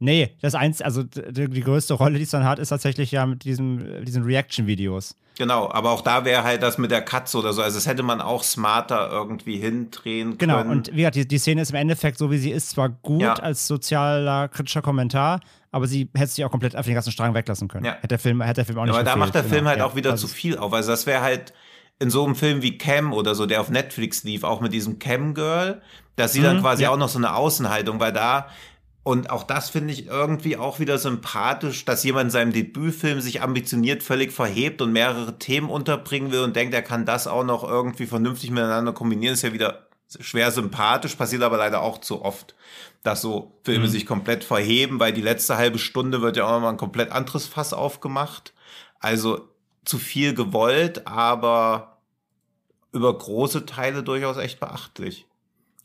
Nee, das eins, also die, größte Rolle, die es dann hat, ist tatsächlich ja mit diesem, diesen Reaction-Videos. Genau, aber auch da wäre halt das mit der Katze oder so. Also das hätte man auch smarter irgendwie hindrehen Genau, können. und wie gesagt, die, die Szene ist im Endeffekt, so wie sie ist, zwar gut Ja. als sozialer, kritischer Kommentar, aber sie hätte sich auch komplett auf den ganzen Strang weglassen können. Ja. Hätte, der Film, hätte der Film auch nicht aber da verfehlt, macht der genau. Film halt Ja, auch wieder also zu viel auf. Also das wäre halt in so einem Film wie Cam oder so, der auf Netflix lief, auch mit diesem Cam Girl, dass sie dann Mhm, quasi ja. auch noch so eine Außenhaltung, weil da und auch das finde ich irgendwie auch wieder sympathisch, dass jemand in seinem Debütfilm sich ambitioniert völlig verhebt und mehrere Themen unterbringen will und denkt, er kann das auch noch irgendwie vernünftig miteinander kombinieren, ist ja wieder schwer sympathisch, passiert aber leider auch zu oft, dass so Filme mhm. sich komplett verheben, weil die letzte halbe Stunde wird ja auch mal ein komplett anderes Fass aufgemacht. Also zu viel gewollt, aber über große Teile durchaus echt beachtlich.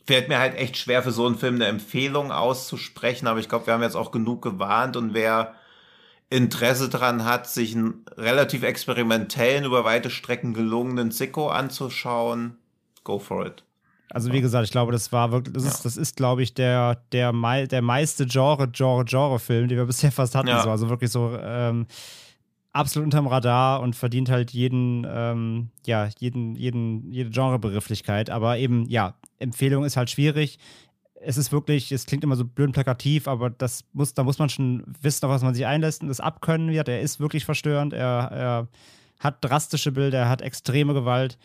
Fällt mir halt echt schwer für so einen Film eine Empfehlung auszusprechen, aber ich glaube, wir haben jetzt auch genug gewarnt und wer Interesse daran hat, sich einen relativ experimentellen, über weite Strecken gelungenen Sicko anzuschauen, go for it. Also wie gesagt, ich glaube, das war wirklich, das ist, das ist, glaube ich, der, der, mei der meiste Genre, Genre, Genre-Film, den wir bisher fast hatten. Ja. So. Also wirklich so ähm, absolut unterm Radar und verdient halt jeden, ähm, ja, jeden, jeden, jede Genrebegrifflichkeit. Aber eben, ja, Empfehlung ist halt schwierig. Es ist wirklich, es klingt immer so blöd plakativ, aber das muss, da muss man schon wissen, auf was man sich einlässt und das abkönnen wird. Er ist wirklich verstörend. Er, er hat drastische Bilder, er hat extreme Gewalt.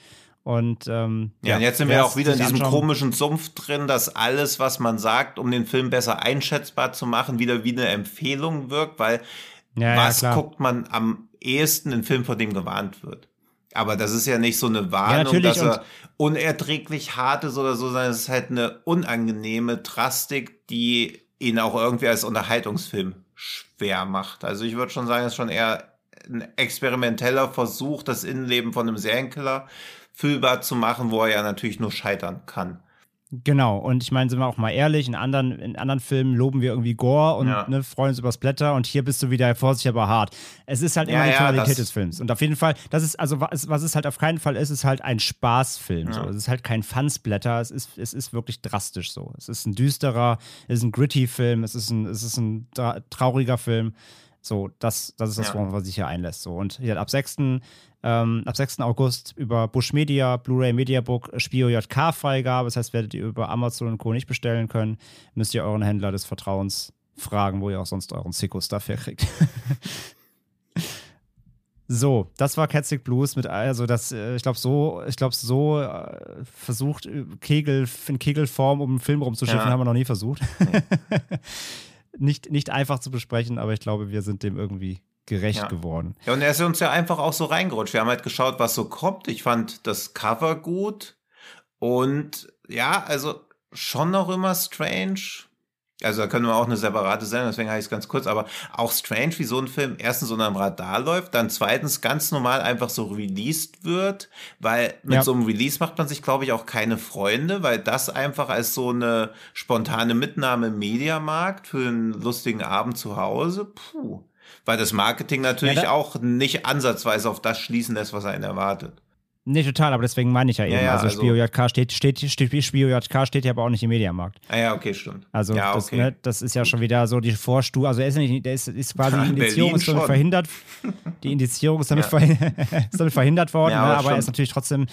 Und ähm, ja, und jetzt sind wir auch wieder in diesem anschauen. komischen Sumpf drin, dass alles, was man sagt, um den Film besser einschätzbar zu machen, wieder wie eine Empfehlung wirkt, weil ja, was ja, guckt man am ehesten in Film, vor dem gewarnt wird? Aber das ist ja nicht so eine Warnung, ja, dass er unerträglich hart ist oder so, sondern es ist halt eine unangenehme Drastik, die ihn auch irgendwie als Unterhaltungsfilm schwer macht. Also ich würde schon sagen, es ist schon eher ein experimenteller Versuch, das Innenleben von einem Serienkiller fühlbar zu machen, wo er ja natürlich nur scheitern kann. Genau, und ich meine, sind wir auch mal ehrlich, in anderen, in anderen Filmen loben wir irgendwie Gore und ja. ne, freuen uns übers Blätter und hier bist du wieder vorsichtig, aber hart. Es ist halt immer ja, die Qualität des Films. Und auf jeden Fall, das ist, also was, was es halt auf keinen Fall ist, ist halt ein Spaßfilm. So. Es ist halt kein Fansblätter, es ist, es ist wirklich drastisch so. Es ist ein düsterer, es ist ein gritty Film, es ist ein, es ist ein trauriger Film. So, das, das ist das, worauf man sich hier einlässt. So. Und hier ab 6 ähm, ab 6. August über Bush Media, Blu-ray Mediabook, Spio JK Freigabe. Das heißt, werdet ihr über Amazon und Co. nicht bestellen können, müsst ihr euren Händler des Vertrauens fragen, wo ihr auch sonst euren Sicko-Stuff herkriegt. [laughs] So, das war Catstick Blues mit, also das, äh, ich glaube, so, ich glaube, so äh, versucht, äh, Kegel, in Kegelform um einen Film rumzuschiffen, ja. haben wir noch nie versucht. Nee. [laughs] nicht, nicht einfach zu besprechen, aber ich glaube, wir sind dem irgendwie gerecht ja. geworden. Ja, und er ist uns ja einfach auch so reingerutscht. Wir haben halt geschaut, was so kommt. Ich fand das Cover gut. Und ja, also schon noch immer strange. Also da können wir auch eine separate Sendung, deswegen habe ich es ganz kurz, aber auch strange, wie so ein Film erstens unter dem Radar läuft, dann zweitens ganz normal einfach so released wird, weil mit ja. so einem Release macht man sich, glaube ich, auch keine Freunde, weil das einfach als so eine spontane Mitnahme im Mediamarkt für einen lustigen Abend zu Hause, puh, weil das Marketing natürlich ja, auch nicht ansatzweise auf das schließen lässt, was einen erwartet. Nee, total, aber deswegen meine ich ja eben. Ja, ja, also, also Spio JK steht, steht, steht, Spio JK steht ja aber auch nicht im Mediamarkt. Ah ja, okay, stimmt. Also ja, das, ne, das ist ja schon wieder so die Vorstufe. Also er ist nicht, der ist, ist quasi [laughs] die Indizierung ist damit verhindert. Die Indizierung ist damit, verhindert, [laughs] ist damit verhindert worden, ne, aber er ist natürlich trotzdem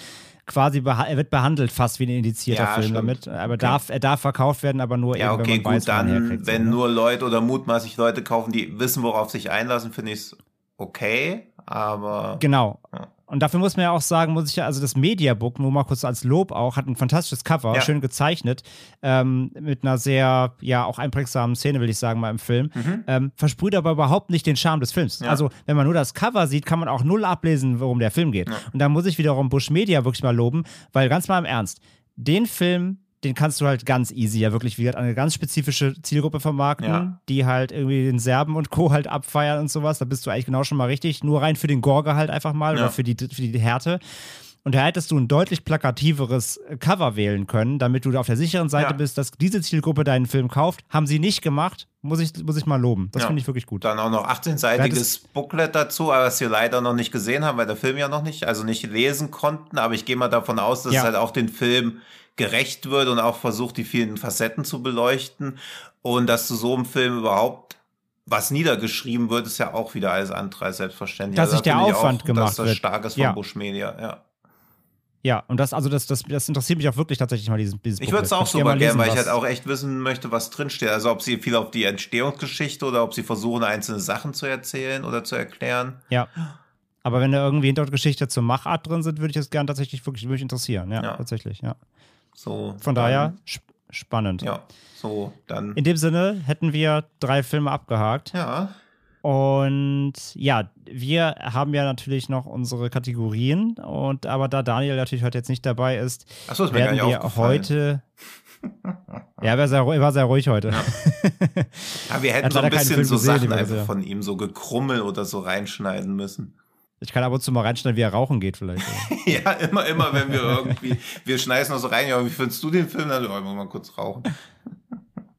quasi, er wird behandelt fast wie ein indizierter ja, Film stimmt. damit. Aber okay. darf, er darf verkauft werden, aber nur ja, eben, okay, wenn man gut, weiß, dann, herkriegt, wenn so, ne? nur Leute oder mutmaßlich Leute kaufen, die wissen, worauf sich einlassen, finde ich es okay, aber. Genau. Ja. Und dafür muss man ja auch sagen, muss ich ja, also das Mediabook, nur mal kurz als Lob auch, hat ein fantastisches Cover, ja. schön gezeichnet, ähm, mit einer sehr, ja, auch einprägsamen Szene, will ich sagen, mal im Film. Mhm. Ähm, versprüht aber überhaupt nicht den Charme des Films. Ja. Also, wenn man nur das Cover sieht, kann man auch null ablesen, worum der Film geht. Ja. Und da muss ich wiederum Bush Media wirklich mal loben, weil ganz mal im Ernst, den Film den kannst du halt ganz easy ja wirklich wie eine ganz spezifische Zielgruppe vermarkten, ja. die halt irgendwie den Serben und Co. halt abfeiern und sowas. Da bist du eigentlich genau schon mal richtig. Nur rein für den Gorge halt einfach mal ja. oder für die, für die Härte. Und da hättest du ein deutlich plakativeres Cover wählen können, damit du auf der sicheren Seite ja. bist, dass diese Zielgruppe deinen Film kauft. Haben sie nicht gemacht, muss ich, muss ich mal loben. Das ja. finde ich wirklich gut. Dann auch noch 18-seitiges Booklet dazu, was wir leider noch nicht gesehen haben, weil der Film ja noch nicht, also nicht lesen konnten. Aber ich gehe mal davon aus, dass ja. es halt auch den Film gerecht wird und auch versucht, die vielen Facetten zu beleuchten. Und dass zu so einem Film überhaupt was niedergeschrieben wird, ist ja auch wieder alles andere als selbstverständlich. Dass also sich der Aufwand auch, gemacht dass das wird. stark ist von ja. Bush Media, ja. Ja, und das, also das, das, das interessiert mich auch wirklich tatsächlich mal, dieses, dieses Ich würde es auch super gerne, weil ich halt auch echt wissen möchte, was drinsteht. Also ob sie viel auf die Entstehungsgeschichte oder ob sie versuchen, einzelne Sachen zu erzählen oder zu erklären. Ja. Aber wenn da irgendwie Hintergrundgeschichte zur Machart drin sind, würde ich das gerne tatsächlich wirklich mich interessieren. Ja, ja, tatsächlich, ja. So. Von daher sp spannend. Ja, so, dann. In dem Sinne hätten wir drei Filme abgehakt. Ja. Und ja, wir haben ja natürlich noch unsere Kategorien und aber da Daniel natürlich heute jetzt nicht dabei ist, so, ist werden wir heute. [laughs] ja, er war sehr, war sehr ruhig heute. Ja, [laughs] wir Er hätten so ein bisschen so Sachen einfach von ihm, so gekrummel oder so reinschneiden müssen. Ich kann ab und zu mal reinschneiden, wie er rauchen geht vielleicht. [laughs] Ja, immer, immer, wenn wir irgendwie, wir schneiden so rein, ja, wie findest du den Film? Dann, ja, mal kurz rauchen.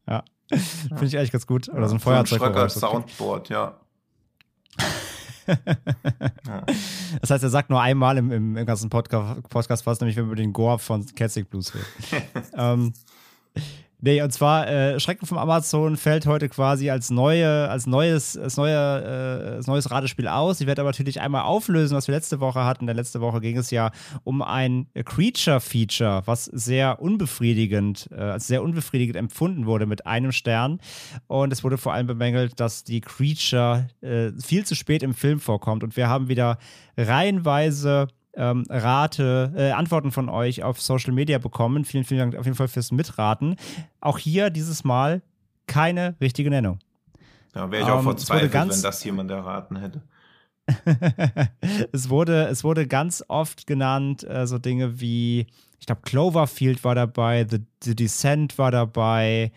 ja. Finde ich eigentlich ganz gut. Oder so ein So ein Feuerzeug. Soundboard, ja. [laughs] Das heißt, er sagt nur einmal im, im, im ganzen Podcast, Podcast fast, nämlich wenn wir über den Gore von Catsig Blues reden. [laughs] ähm, nee, und zwar äh, Schrecken vom Amazon fällt heute quasi als neue, als neues, als neue, äh, als neues Ratespiel aus. Ich werde aber natürlich einmal auflösen, was wir letzte Woche hatten. Denn letzte Woche ging es ja um ein Creature-Feature, was sehr unbefriedigend, äh, als sehr unbefriedigend empfunden wurde mit einem Stern. Und es wurde vor allem bemängelt, dass die Creature äh, viel zu spät im Film vorkommt. Und wir haben wieder reihenweise ähm, Rate, äh, Antworten von euch auf Social Media bekommen. Vielen, vielen Dank auf jeden Fall fürs Mitraten. Auch hier dieses Mal keine richtige Nennung. Da wäre ich auch Ähm, es wurde verzweifelt, ganz- wenn das jemand erraten hätte. [laughs] es, wurde, es wurde ganz oft genannt, äh, so Dinge wie, ich glaube, Cloverfield war dabei, The, The Descent war dabei,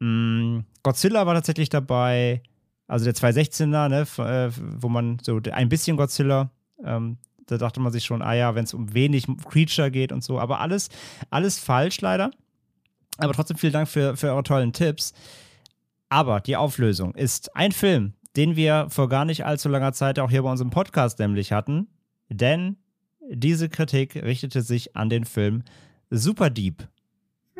mh, Godzilla war tatsächlich dabei, also der 216er, ne, äh, wo man so ein bisschen Godzilla, ähm, da dachte man sich schon, ah ja, wenn es um wenig Creature geht und so, aber alles, alles falsch leider. Aber trotzdem vielen Dank für, für eure tollen Tipps. Aber die Auflösung ist ein Film, den wir vor gar nicht allzu langer Zeit auch hier bei unserem Podcast nämlich hatten. Denn diese Kritik richtete sich an den Film Super Deep,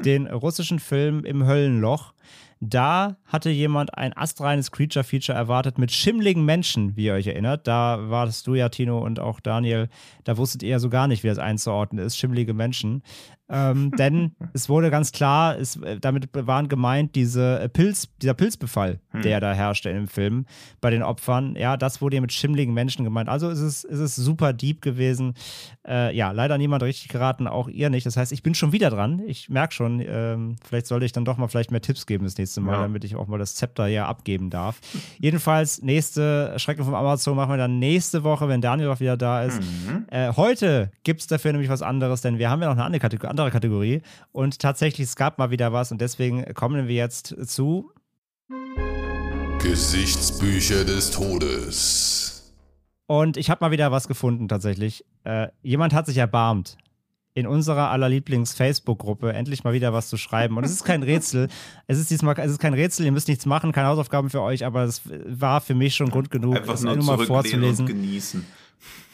den russischen Film im Höllenloch. Da hatte jemand ein astreines Creature-Feature erwartet mit schimmligen Menschen, wie ihr euch erinnert. Da warst du ja, Tino, und auch Daniel. Da wusstet ihr ja so gar nicht, wie das einzuordnen ist. Schimmlige Menschen. Ähm, [laughs] denn es wurde ganz klar, es, äh, damit waren gemeint diese äh, Pilz, dieser Pilzbefall, der da herrschte im Film bei den Opfern. Ja, das wurde hier mit schimmligen Menschen gemeint. Also ist es, ist es super deep gewesen. Äh, ja, leider niemand richtig geraten, auch ihr nicht. Das heißt, ich bin schon wieder dran. Ich merke schon, ähm, vielleicht sollte ich dann doch mal vielleicht mehr Tipps geben das nächste Mal, Ja. damit ich auch mal das Zepter hier abgeben darf. Jedenfalls, nächste Schrecken vom Amazon machen wir dann nächste Woche, wenn Daniel auch wieder da ist. Mhm. Äh, heute gibt es dafür nämlich was anderes, denn wir haben ja noch eine andere Kategorie, andere Kategorie. Und tatsächlich, es gab mal wieder was und deswegen kommen wir jetzt zu. Gesichtsbücher des Todes. Und ich habe mal wieder was gefunden tatsächlich. Äh, jemand hat sich erbarmt. In unserer aller Lieblings-Facebook-Gruppe endlich mal wieder was zu schreiben. Und es ist kein Rätsel. Es ist diesmal es ist kein Rätsel, ihr müsst nichts machen, keine Hausaufgaben für euch, aber es war für mich schon Grund genug, Einfach es nur nur mal zurücklehnen und vorzulesen. genießen.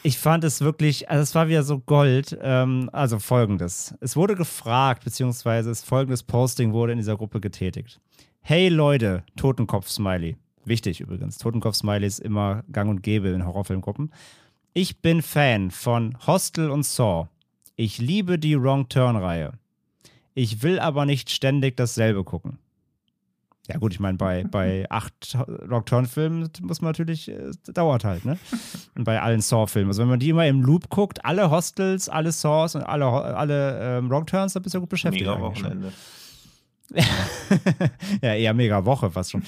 Ich fand es wirklich, also es war wieder so Gold. Ähm, also folgendes. Es wurde gefragt, beziehungsweise es folgendes Posting wurde in dieser Gruppe getätigt. Hey Leute, Totenkopf-Smiley. Wichtig übrigens. Totenkopf-Smiley ist immer gang und gäbe in Horrorfilmgruppen. Ich bin Fan von Hostel und Saw. Ich liebe die Wrong Turn-Reihe. Ich will aber nicht ständig dasselbe gucken. Ja, gut, ich meine, bei, bei acht Wrong Turn-Filmen muss man natürlich, äh, dauert halt, ne? Und bei allen Saw-Filmen. Also, wenn man die immer im Loop guckt, alle Hostels, alle Saws und alle, alle ähm, Wrong Turns, dann bist du ja gut beschäftigt. Mega. Wochenende. [laughs] ja, eher mega Woche fast schon.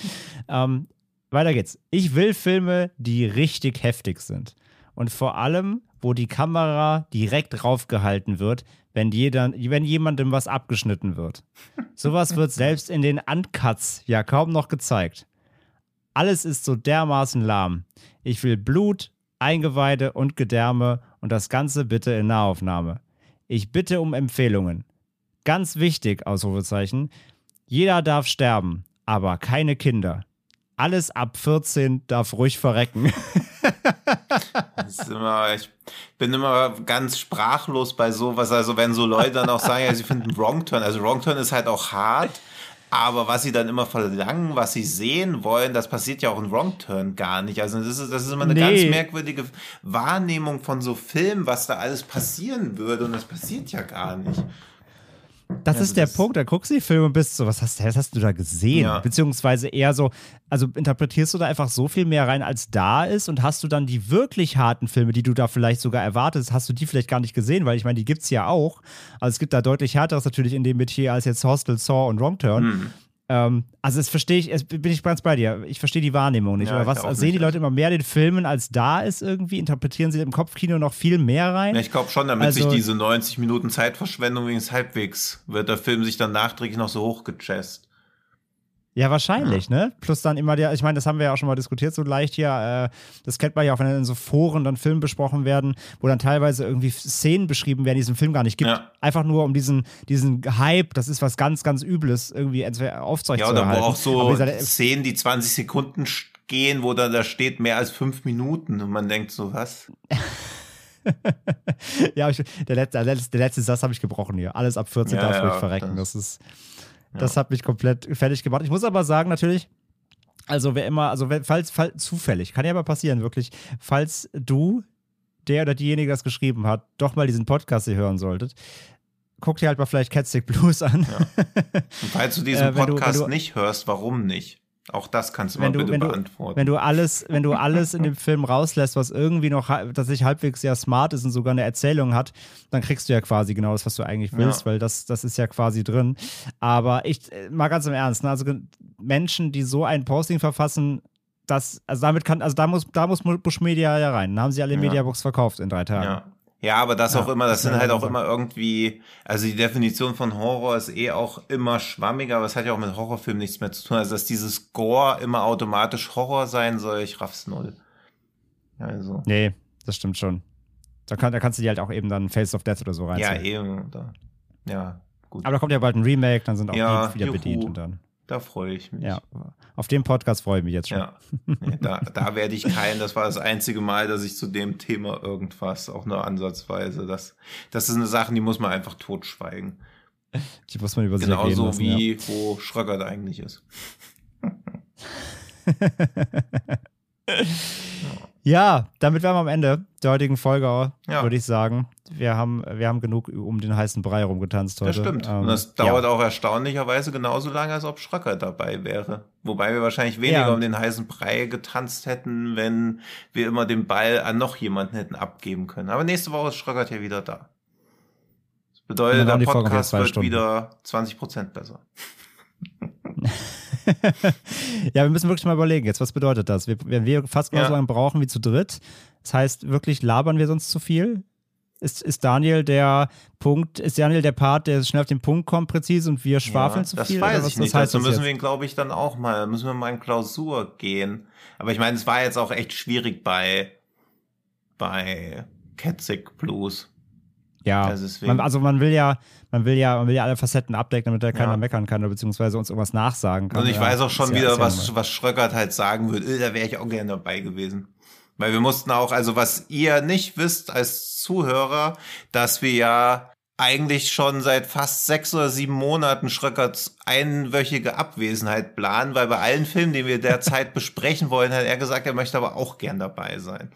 ähm, weiter geht's. Ich will Filme, die richtig heftig sind. Und vor allem, wo die Kamera direkt draufgehalten wird, wenn, jeder, wenn jemandem was abgeschnitten wird. [laughs] Sowas wird selbst in den Uncuts ja kaum noch gezeigt. Alles ist so dermaßen lahm. Ich will Blut, Eingeweide und Gedärme und das Ganze bitte in Nahaufnahme. Ich bitte um Empfehlungen. Ganz wichtig, Ausrufezeichen. Jeder darf sterben, aber keine Kinder. Alles ab 14 darf ruhig verrecken. [laughs] Immer, ich bin immer ganz sprachlos bei sowas. Also wenn so Leute dann auch sagen, ja, sie finden Wrong Turn. Also Wrong Turn ist halt auch hart. Aber was sie dann immer verlangen, was sie sehen wollen, das passiert ja auch in Wrong Turn gar nicht. Also das ist, das ist immer eine Nee. ganz merkwürdige Wahrnehmung von so Filmen, was da alles passieren würde. Und das passiert ja gar nicht. Das Also ist der das- Punkt. Da guckst du die Filme und bist so, was hast, was hast du da gesehen? Ja. Beziehungsweise eher so, also interpretierst du da einfach so viel mehr rein, als da ist und hast du dann die wirklich harten Filme, die du da vielleicht sogar erwartest, hast du die vielleicht gar nicht gesehen, weil ich meine, die gibt es ja auch. Also es gibt da deutlich härteres natürlich in dem Metier als jetzt Hostel, Saw und Wrong Turn. Ähm, also das verstehe ich, es bin ich ganz bei dir. Ich verstehe die Wahrnehmung nicht. Ja, ich was sehen die Leute immer mehr den Filmen, als da ist irgendwie? Interpretieren sie im Kopfkino noch viel mehr rein? Ja, ich glaube schon, damit Also- sich diese 90 Minuten Zeitverschwendung wenigstens halbwegs, wird der Film sich dann nachträglich noch so hochgechest. Ja, wahrscheinlich, ne? Plus dann immer der, ich meine, das haben wir ja auch schon mal diskutiert, so leicht hier. Äh, das kennt man ja auch, wenn in so Foren dann Filme besprochen werden, wo dann teilweise irgendwie Szenen beschrieben werden, die es im Film gar nicht gibt. Ja. Einfach nur um diesen, diesen Hype, das ist was ganz, ganz Übles, irgendwie entweder Ja, aufzuerhalten. oder wo auch so dieser- Szenen, die 20 Sekunden gehen, wo dann da steht mehr als fünf Minuten und man denkt so, was? [laughs] ja, ich, der, letzte, der, letzte, der letzte Satz habe ich gebrochen hier. Alles ab 14 Ja, darf ja, ruhig verrecken. das- Das, ist, das hat mich komplett fertig gemacht. Ich muss aber sagen, natürlich, also wer immer, also wer, falls, falls zufällig, kann ja aber passieren, wirklich, falls du, der oder diejenige, das geschrieben hat, doch mal diesen Podcast hier hören solltet, guck dir halt mal vielleicht Catstick Blues an. [laughs] Und falls du diesen Äh, du- wenn Podcast du- nicht hörst, warum nicht? Auch das kannst du mal wenn du, bitte wenn, du, beantworten. wenn du alles, wenn du alles in dem Film rauslässt, was irgendwie noch hal- tatsächlich halbwegs sehr smart ist und sogar eine Erzählung hat, dann kriegst du ja quasi genau das, was du eigentlich willst, Ja. weil das, das ist ja quasi drin. Aber ich äh, mal ganz im Ernst, ne? also Menschen, die so ein Posting verfassen, das, also damit kann, also da muss, da muss Bush Media ja rein. Dann haben sie alle Ja. Mediabooks verkauft in drei Tagen. ja. Ja, aber das Ja, auch immer, das das sind halt auch immer irgendwie, also die Definition von Horror ist eh auch immer schwammiger, aber es hat ja auch mit Horrorfilmen nichts mehr zu tun. Also dass dieses Gore immer automatisch Horror sein soll, ich raff's null. Also. Nee, das stimmt schon. Da, kann, da kannst du dir halt auch eben dann Face of Death oder so Ja, reinziehen. eben. Da. Ja, gut. Aber da kommt ja bald ein Remake, dann sind auch Ja, die wieder juhu. bedient und dann. Da freue ich mich. Ja, auf den Podcast freue ich mich jetzt schon. Ja, nee, da, da werde ich keinen. Das war das einzige Mal, dass ich zu dem Thema irgendwas, auch nur ansatzweise, das, das ist eine Sache, die muss man einfach totschweigen. Die muss man über sich Genauso lassen, wie, wo Schröckert eigentlich ist. [laughs] Ja, damit wären wir am Ende der heutigen Folge, Ja. würde ich sagen. Wir haben, wir haben genug um den heißen Brei rumgetanzt heute. Das stimmt. Ähm, Und das dauert ja. auch erstaunlicherweise genauso lange, als ob Schröckert dabei wäre. Wobei wir wahrscheinlich weniger Ja. um den heißen Brei getanzt hätten, wenn wir immer den Ball an noch jemanden hätten abgeben können. Aber nächste Woche ist Schröckert ja wieder da. Das bedeutet, der Podcast wird Stunden. wieder 20 Prozent besser. [laughs] ja, wir müssen wirklich mal überlegen, jetzt, was bedeutet das? Wir, wenn wir fast genauso Ja. lange brauchen wie zu dritt, das heißt, wirklich labern wir sonst zu viel? Ist, ist Daniel der Punkt, ist Daniel der Part, der schnell auf den Punkt kommt, präzise und wir schwafeln Ja, zu das viel? weiß Oder was, ich nicht. Heißt Dazu das müssen jetzt? wir ihn, glaube ich, dann auch mal, müssen wir mal in Klausur gehen. Aber ich meine, es war jetzt auch echt schwierig bei, bei Ketzig Blues. Ja, Also man, also man will ja, man will ja, man will ja alle Facetten abdecken, damit da keiner Ja. meckern kann oder beziehungsweise uns irgendwas nachsagen kann. Und ich ja, weiß auch schon wieder, was, was Schröckert halt sagen würde. Da wäre ich auch gerne dabei gewesen. Weil wir mussten auch, also was ihr nicht wisst als Zuhörer, dass wir ja eigentlich schon seit fast sechs oder sieben Monaten Schröckerts einwöchige Abwesenheit planen, weil bei allen Filmen, die wir derzeit [laughs] besprechen wollen, hat er gesagt, er möchte aber auch gern dabei sein.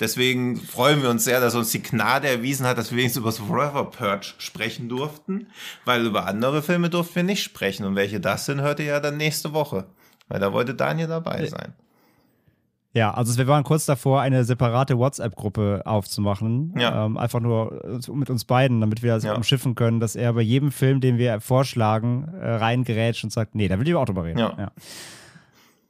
Deswegen freuen wir uns sehr, dass uns die Gnade erwiesen hat, dass wir wenigstens über das Forever Purge sprechen durften, weil über andere Filme durften wir nicht sprechen. Und welche das sind, hört ihr ja dann nächste Woche. Weil da wollte Daniel dabei sein. Ja, also wir waren kurz davor, eine separate WhatsApp-Gruppe aufzumachen. Ja. Ähm, einfach nur äh, mit uns beiden, damit wir das Ja. umschiffen können, dass er bei jedem Film, den wir vorschlagen, äh, reingerätscht und sagt, nee, da will ich auch drüber reden. Ja.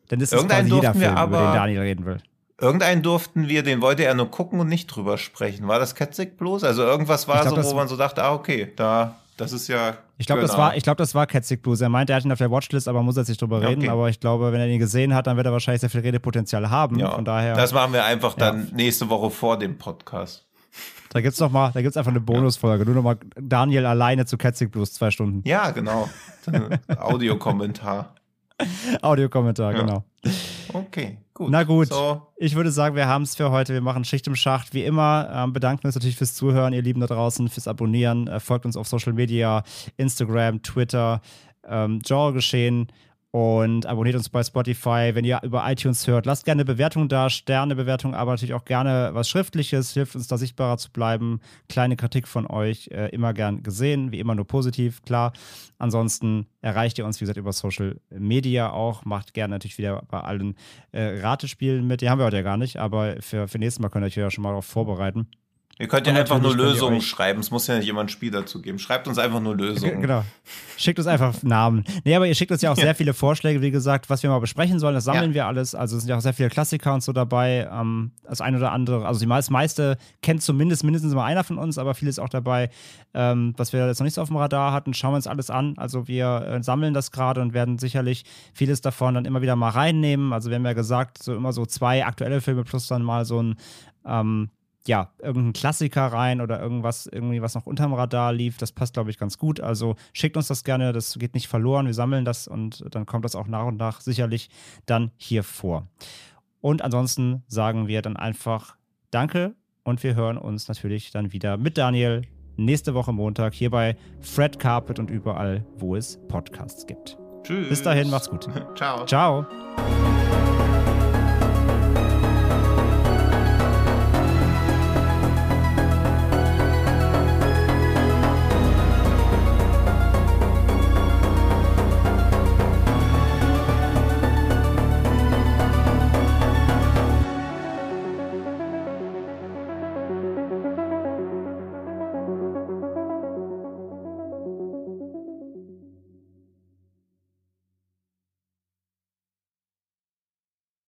Dann ist es quasi jeder Film, über aber- den Daniel reden will. Irgendeinen durften wir, den wollte er nur gucken und nicht drüber sprechen. War das Ketzig bloß? Also irgendwas war glaub, so, wo man so dachte, ah, okay, da, das ist ja. Ich glaube, das genau. war, ich glaube, das war Catstick Blues. Er meinte, er hat ihn auf der Watchlist, aber muss jetzt nicht drüber Ja, reden. okay. Aber ich glaube, wenn er ihn gesehen hat, dann wird er wahrscheinlich sehr viel Redepotenzial haben. Ja, Von daher, das machen wir einfach dann nächste Woche vor dem Podcast. da gibt's noch mal, da gibt's einfach eine Bonusfolge. Nur noch mal Daniel alleine zu Catstick Blues, zwei Stunden. Ja, genau. Audiokommentar. [laughs] Audiokommentar, Ja. genau. Okay, gut. Na gut. So, Ich würde sagen, wir haben es für heute. Wir machen Schicht im Schacht. Wie immer ähm, bedanken wir uns natürlich fürs Zuhören, ihr Lieben da draußen, fürs Abonnieren. Äh, folgt uns auf Social Media, Instagram, Twitter, ähm, Genre geschehen und abonniert uns bei Spotify. Wenn ihr über iTunes hört, lasst gerne eine Bewertung da, Sternebewertung, aber natürlich auch gerne was Schriftliches, hilft uns da sichtbarer zu bleiben. Kleine Kritik von euch, äh, immer gern gesehen, wie immer nur positiv, klar. Ansonsten erreicht ihr uns, wie gesagt, über Social Media auch. Macht gerne natürlich wieder bei allen äh, Ratespielen mit. Die haben wir heute ja gar nicht, aber für, für nächstes Mal könnt ihr euch ja schon mal darauf vorbereiten. Ihr könnt ja einfach nur Lösungen schreiben. Es muss ja nicht immer ein Spiel dazu geben. Schreibt uns einfach nur Lösungen. [laughs] Genau. [laughs] Schickt uns einfach Namen. Nee, aber ihr schickt uns ja auch Ja. sehr viele Vorschläge, wie gesagt, was wir mal besprechen sollen. Das sammeln Ja. wir alles. Also es sind ja auch sehr viele Klassiker und so dabei. Ähm, das ein oder andere, also meist, meiste kennt zumindest mindestens mal einer von uns, aber vieles auch dabei, ähm, was wir jetzt noch nicht so auf dem Radar hatten. Schauen wir uns alles an. Also wir äh, sammeln das gerade und werden sicherlich vieles davon dann immer wieder mal reinnehmen. Also wir haben ja gesagt, so immer so zwei aktuelle Filme plus dann mal so ein ähm, ja, irgendein Klassiker rein oder irgendwas, irgendwie, was noch unterm Radar lief. Das passt, glaube ich, ganz gut. Also schickt uns das gerne, das geht nicht verloren. Wir sammeln das und dann kommt das auch nach und nach sicherlich dann hier vor. Und ansonsten sagen wir dann einfach Danke und wir hören uns natürlich dann wieder mit Daniel nächste Woche Montag hier bei Fred Carpet und überall, wo es Podcasts gibt. Tschüss. Bis dahin, macht's gut. [laughs] Ciao. Ciao.